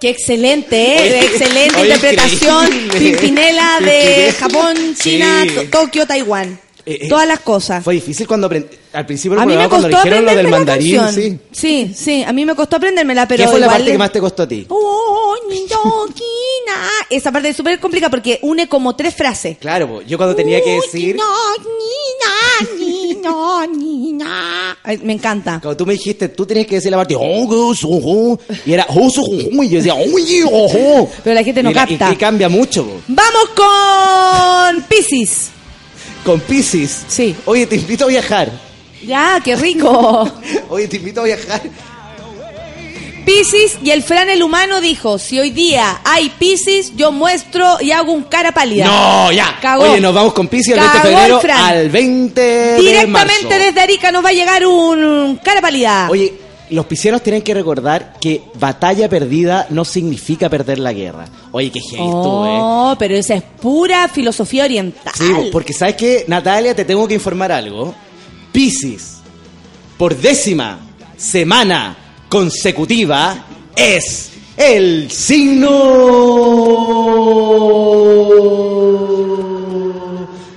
Qué excelente, ¿eh? Excelente oye, interpretación. Pimpinela de. Japón, China, Sí. To- Tokio, Taiwán. Eh, eh, Todas las cosas. Fue difícil cuando aprendí. Al principio A mí me costó cuando dijeron lo del la mandarín, sí. Sí, sí, a mí me costó aprendérmela, pero ¿Qué fue la parte que más te costó a ti? Oh. Esa parte es súper complicada porque une como tres frases. Claro, yo cuando tenía que decir. Ay, Me encanta. Cuando tú me dijiste, tú tenías que decir la parte, "Oh, go, so, ho", y era, "Oh, so, ho", y yo decía. Pero la gente no y, capta. y- y cambia mucho. Vamos con Pisces. Con Pisces. Sí. Oye, te invito a viajar. Ya, qué rico. Oye, te invito a viajar. Pisces y el Fran el humano dijo, si hoy día hay Pisces, yo muestro y hago un cara pálida. No, ya. Cagó. Oye, nos vamos con Pisces el 20 de Cagó el febrero al 20 de marzo. Directamente desde Arica nos va a llegar un cara pálida. Oye, los piscianos tienen que recordar que batalla perdida no significa perder la guerra. Oye, qué heavy ¿eh? Oh, pero esa es pura filosofía oriental. Sí, porque sabes que, Natalia, te tengo que informar algo. Piscis, por décima semana consecutiva, es el signo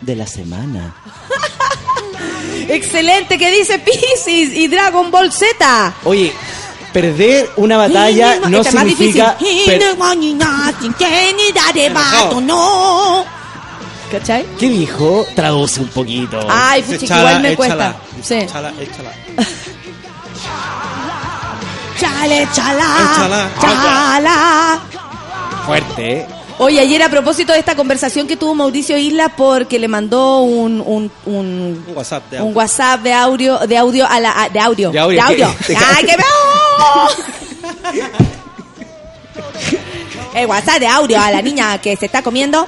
de la semana. Excelente, que dice Pisces y Dragon Ball Z. Oye, perder una batalla no Este más significa... difícil. per- no. ¿Cachai? ¿Qué dijo? Traduce un poquito. Ay, pucha, que igual me cuesta. Sí. Échala, échala. Chale, chala. Échala. Chala. Fuerte, ¿eh? Oye, ayer a propósito de esta conversación que tuvo Mauricio Isla porque le mandó un, un, un, Un WhatsApp de un WhatsApp de audio, de audio a la, a- de audio, De audio, de audio. que- ¡Ay, qué veo! El WhatsApp de audio a la niña que se está comiendo.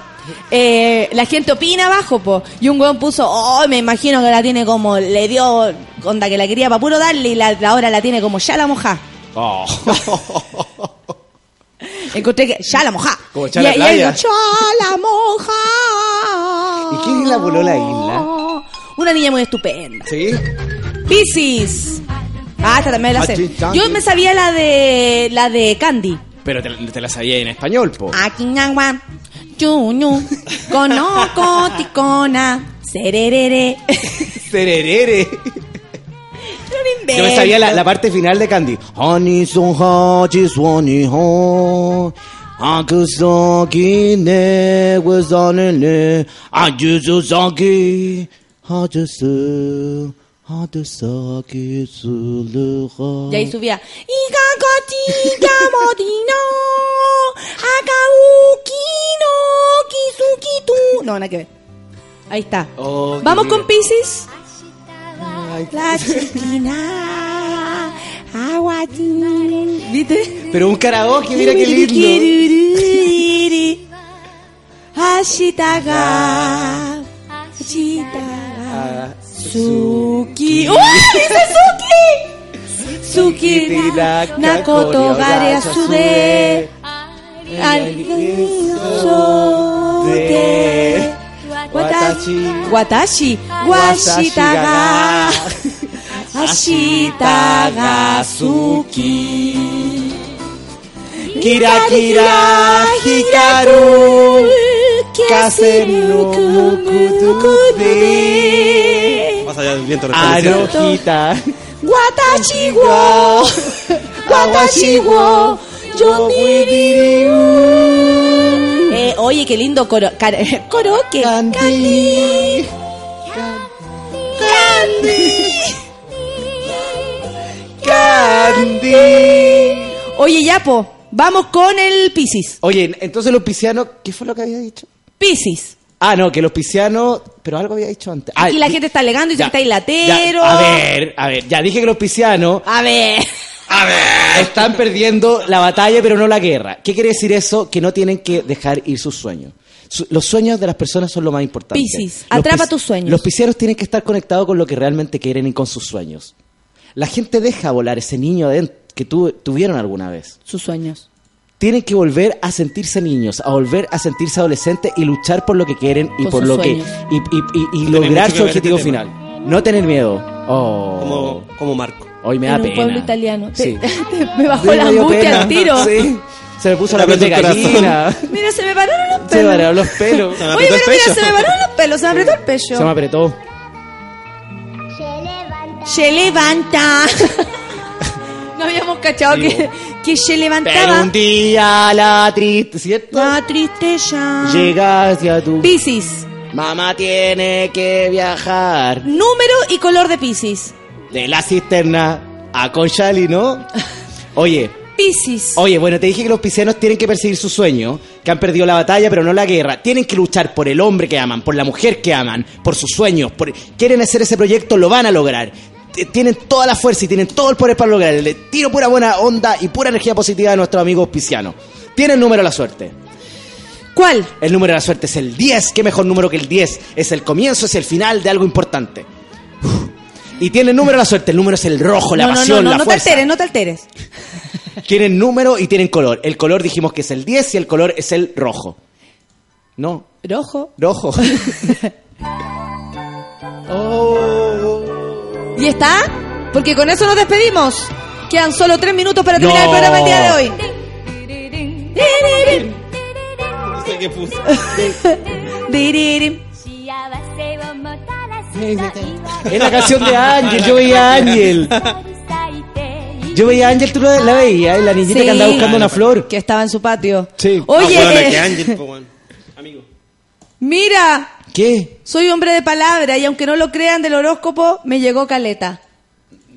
Eh, la gente opina abajo, po. Y un weón puso, oh, me imagino que la tiene como, le dio, onda que la quería para puro darle y la, la ahora la tiene como ya la moja. Oh. Encontré que ya la moja. Como y, ya la y playa. dijo, ya la moja. ¿Y quién la voló la isla? Una niña muy estupenda. ¿Sí? Piscis. Ah, esta también la sé. Hachi, chanqui. Yo me sabía la de la de Candy. Pero te, te la sabía en español, po. Aquí chuñu, conoco, ticona, sererere. Tererere. Yo Yo me sabía la, la parte final de Candy. Honey. Akusaki, ne. Y ahí subía. No, nada que ver. Ahí está. Oh, Vamos con Pisces. Ay, La chiquina, aguatín. ¿Viste? Pero un karaoke, mira qué lindo. Ashita ga. Ashita ga. Suki. ¡Uy! ¡Dice Suki! Suki na Nakoto gare asude. Algosote. Watashi. Watashi. Washita ga. Ashita ga suki. Kira kira hikaru. Kase no mukutude. Más allá del viento. Arojita. Watashi wo. Watashi wo. Yo eh, oye, qué lindo coro, car- karaoke. Candy. Candy. Oye, Yapo, vamos con el Piscis. Oye, entonces los piscianos, ¿qué fue lo que había dicho? Piscis. Ah, no, que los piscianos, pero algo había dicho antes. Ah, Aquí la gente está alegando y dice ya, que está latero. ya, a ver, a ver, ya dije que los piscianos A ver. están perdiendo la batalla, pero no la guerra. ¿Qué quiere decir eso? Que no tienen que dejar ir sus sueños. Su- los sueños de las personas son lo más importante. Piscis, atrapa tus sueños. Los piscianos tienen que estar conectados con lo que realmente quieren y con sus sueños. La gente deja volar ese niño adentro que tu- tuvieron alguna vez. Sus sueños. Tienen que volver a sentirse niños, a volver a sentirse adolescentes y luchar por lo que quieren y Por lo sueños. que y, y- y- y Tiene lograr su ver objetivo este tema. final. No tener miedo. Oh. Como, como Marco. Hoy me da en un pena. pueblo italiano. Sí. te- me bajó Sí, la angustia al tiro. Sí. Se me puso Se la me piel de gallina. Mira, se me pararon los Se me pelos. pararon los pelos. Se me Oye, pero mira, pecho. se me pararon los pelos, se me apretó el pecho. Se me apretó. Se levanta. no habíamos cachado que, que se Pero levantaba. un día la triste, ¿cierto? La tristeza. Llega hacia tu... Piscis. Mamá tiene que viajar Número y color de Piscis. De la cisterna a Conchali, ¿no? Oye, Piscis. Oye, bueno, te dije que los piscianos tienen que perseguir su sueño, que han perdido la batalla, pero no la guerra. Tienen que luchar por el hombre que aman, por la mujer que aman, por sus sueños. Por... Quieren hacer ese proyecto, lo van a lograr. Tienen toda la fuerza y tienen todo el poder para lograrlo. Le tiro pura buena onda y pura energía positiva a nuestros amigos piscianos. Tienen número de la suerte. ¿Cuál? El número de la suerte es el 10. ¿Qué mejor número que el 10? Es el comienzo, es el final de algo importante. Uf. Y tienen número la suerte. El número es el rojo, la no, no, pasión, no, no, la no te fuerza. alteres, no te alteres. Tienen número y tienen color. El color dijimos que es el 10 y el color es el rojo. No, Rojo. rojo. ¿Y está? Porque con eso nos despedimos. Quedan solo tres minutos para terminar No. el programa el día de hoy. No sé qué puse. Es la canción de Ángel. Yo veía a Ángel. Yo veía a Ángel, tú la la veías, la niñita Sí. que andaba buscando una flor. Que estaba en su patio. Sí. Oye, Ah, bueno, eh, que Ángel, po, bueno. Amigo. mira, ¿Qué? soy hombre de palabra y aunque no lo crean del horóscopo, me llegó Caleta.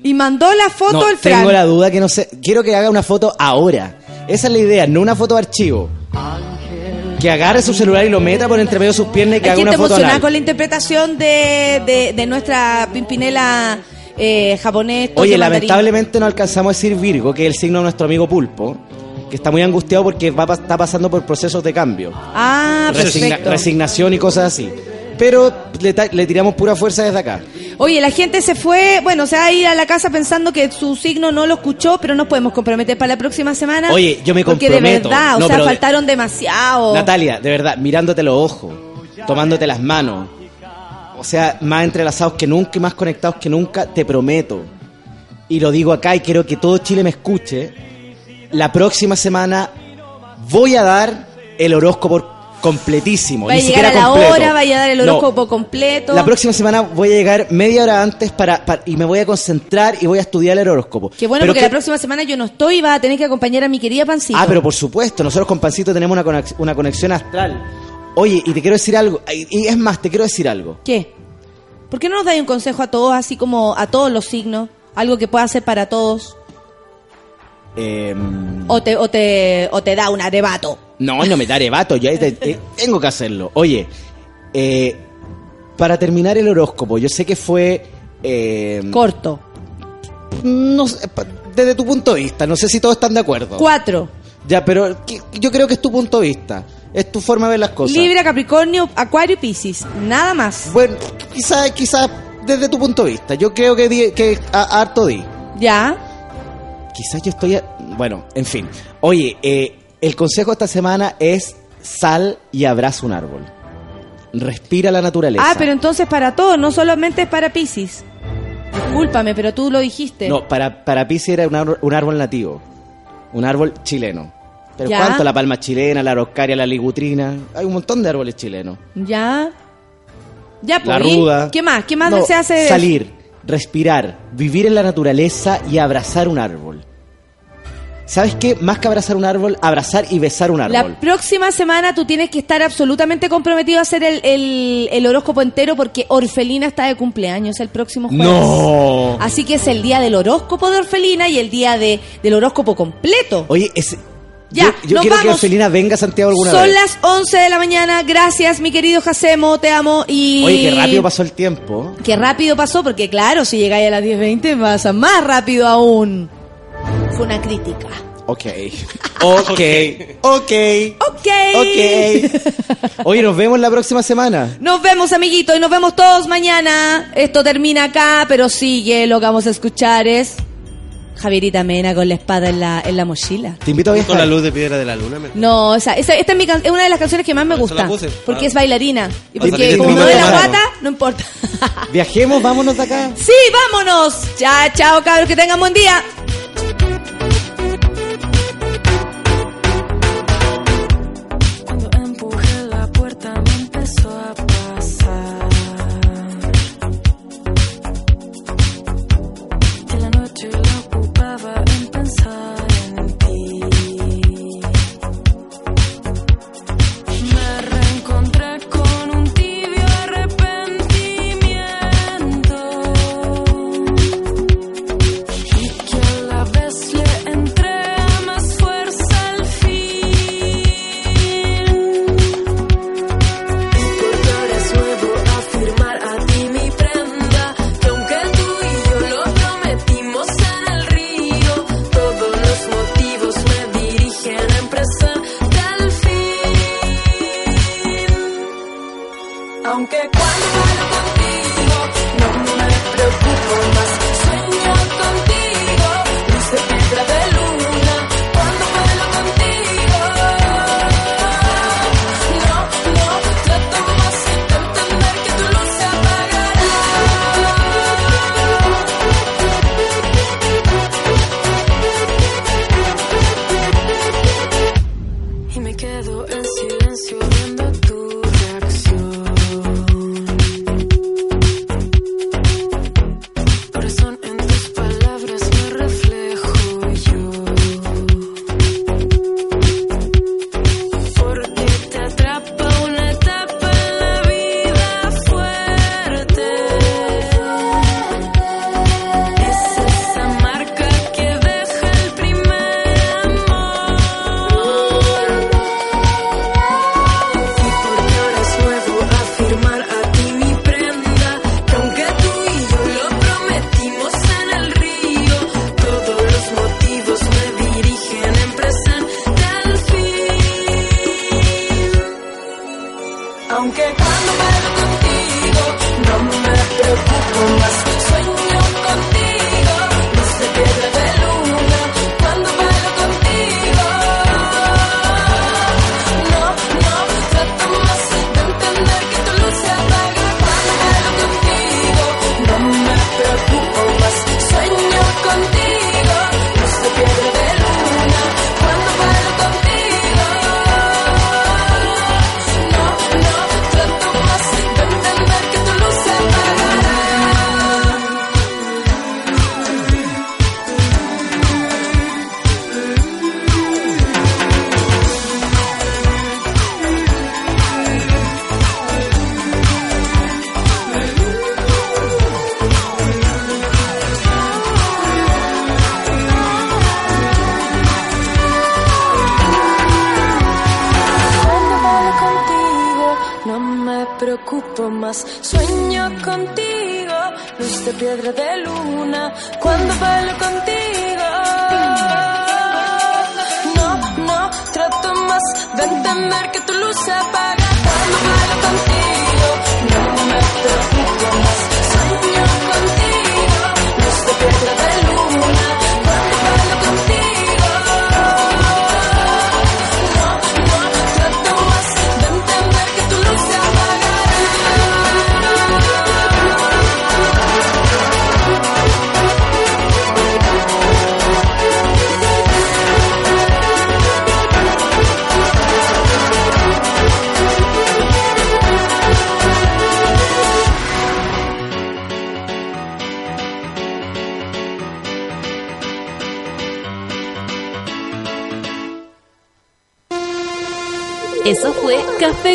Y mandó la foto No, el Fran. tengo la duda que no sé. Quiero que haga una foto ahora. Esa es la idea, no una foto de archivo. Que agarre su celular y lo meta por entre medio de sus piernas y que Hay haga una foto emocionada anal. con la interpretación de, de, de nuestra Pimpinela eh, japonés. Oye, lamentablemente no alcanzamos a decir Virgo, que es el signo de nuestro amigo Pulpo, que está muy angustiado porque va, pa- está pasando por procesos de cambio. Ah, Resigna- perfecto. resignación y cosas así. Pero le, le tiramos pura fuerza desde acá. Oye, la gente se fue, bueno, se va a ir a la casa pensando que su signo no lo escuchó, pero nos podemos comprometer para la próxima semana. Oye, yo me Porque de comprometo. verdad, o sea, de- faltaron demasiado. Natalia, de verdad, mirándote los ojos, tomándote las manos, o sea, más entrelazados que nunca y más conectados que nunca, te prometo. Y lo digo acá y quiero que todo Chile me escuche. La próxima semana voy a dar el horóscopo completísimo. Va a llegar a la completo. hora, vaya a dar el No, horóscopo completo. La próxima semana voy a llegar media hora antes para, para- y me voy a concentrar y voy a estudiar el horóscopo. Qué bueno, Pero porque que- la próxima semana yo no estoy y vas a tener que acompañar a mi querida Pancito. Ah, pero por supuesto, nosotros con Pancito tenemos una, conex- una conexión astral. Oye, y te quiero decir algo, y y es más, te quiero decir algo. ¿Qué? ¿Por qué no nos dais un consejo a todos, así como a todos los signos? Algo que pueda hacer para todos. Em, O te, o te, o te da un arrebato. no, no me da arrebato, ya eh, eh, tengo que hacerlo. Oye, eh, para terminar el horóscopo, yo sé que fue... em, Corto. no sé, desde tu punto de vista, no sé si todos están de acuerdo. Cuatro. Ya, pero que- yo creo que es tu punto de vista. Es tu forma de ver las cosas. Libra, Capricornio, Acuario y Piscis. Nada más. Bueno, quizás quizás desde tu punto de vista. Yo creo que, di- que a- harto di. Ya. Quizás yo estoy... a- Bueno, en fin. Oye, eh, el consejo esta semana es sal y abraza un árbol. Respira la naturaleza. Ah, pero entonces para todos, no solamente es para Piscis. Discúlpame, pero tú lo dijiste. No, para, para Pisi era un árbol, un árbol nativo. Un árbol chileno. Pero Ya. ¿cuánto? La palma chilena, la araucaria, la ligutrina. Hay un montón de árboles chilenos. Ya. Ya, La pues. ¿y? ruda. ¿Qué más? ¿Qué más No, se hace? Salir, respirar, vivir en la naturaleza y abrazar un árbol. ¿Sabes qué? Más que abrazar un árbol, abrazar y besar un árbol. La próxima semana tú tienes que estar absolutamente comprometido a hacer el, el- el horóscopo entero porque Orfelina está de cumpleaños el próximo jueves. ¡No! Así que es el día del horóscopo de Orfelina y el día de, del horóscopo completo. Oye, ese- Ya, yo, yo nos quiero que vamos. Orfelina venga a Santiago alguna Son vez. las 11 de la mañana. Gracias, mi querido Jacemo. Te amo. Y... Oye, qué rápido pasó el tiempo. Qué rápido pasó, porque claro, si llegáis a las 10.20 pasa más rápido aún. Fue una crítica. Ok. Ok. Ok. Ok. Ok. Oye, nos vemos la próxima semana. Nos vemos, amiguitos, y nos vemos todos mañana. Esto termina acá, pero sigue. Lo que vamos a escuchar es Javierita Mena con la espada en la, en la mochila. Te invito a viajar. Con la luz de piedra de la luna. me- No, esa, esa- esta es, mi can- es una de las canciones que más me Por gusta. puse. Porque Ah. es bailarina. Y Ah, porque como no de la guata, no importa. Viajemos, vámonos de acá. Sí, vámonos. Chao, chao, cabros. Que tengan buen día.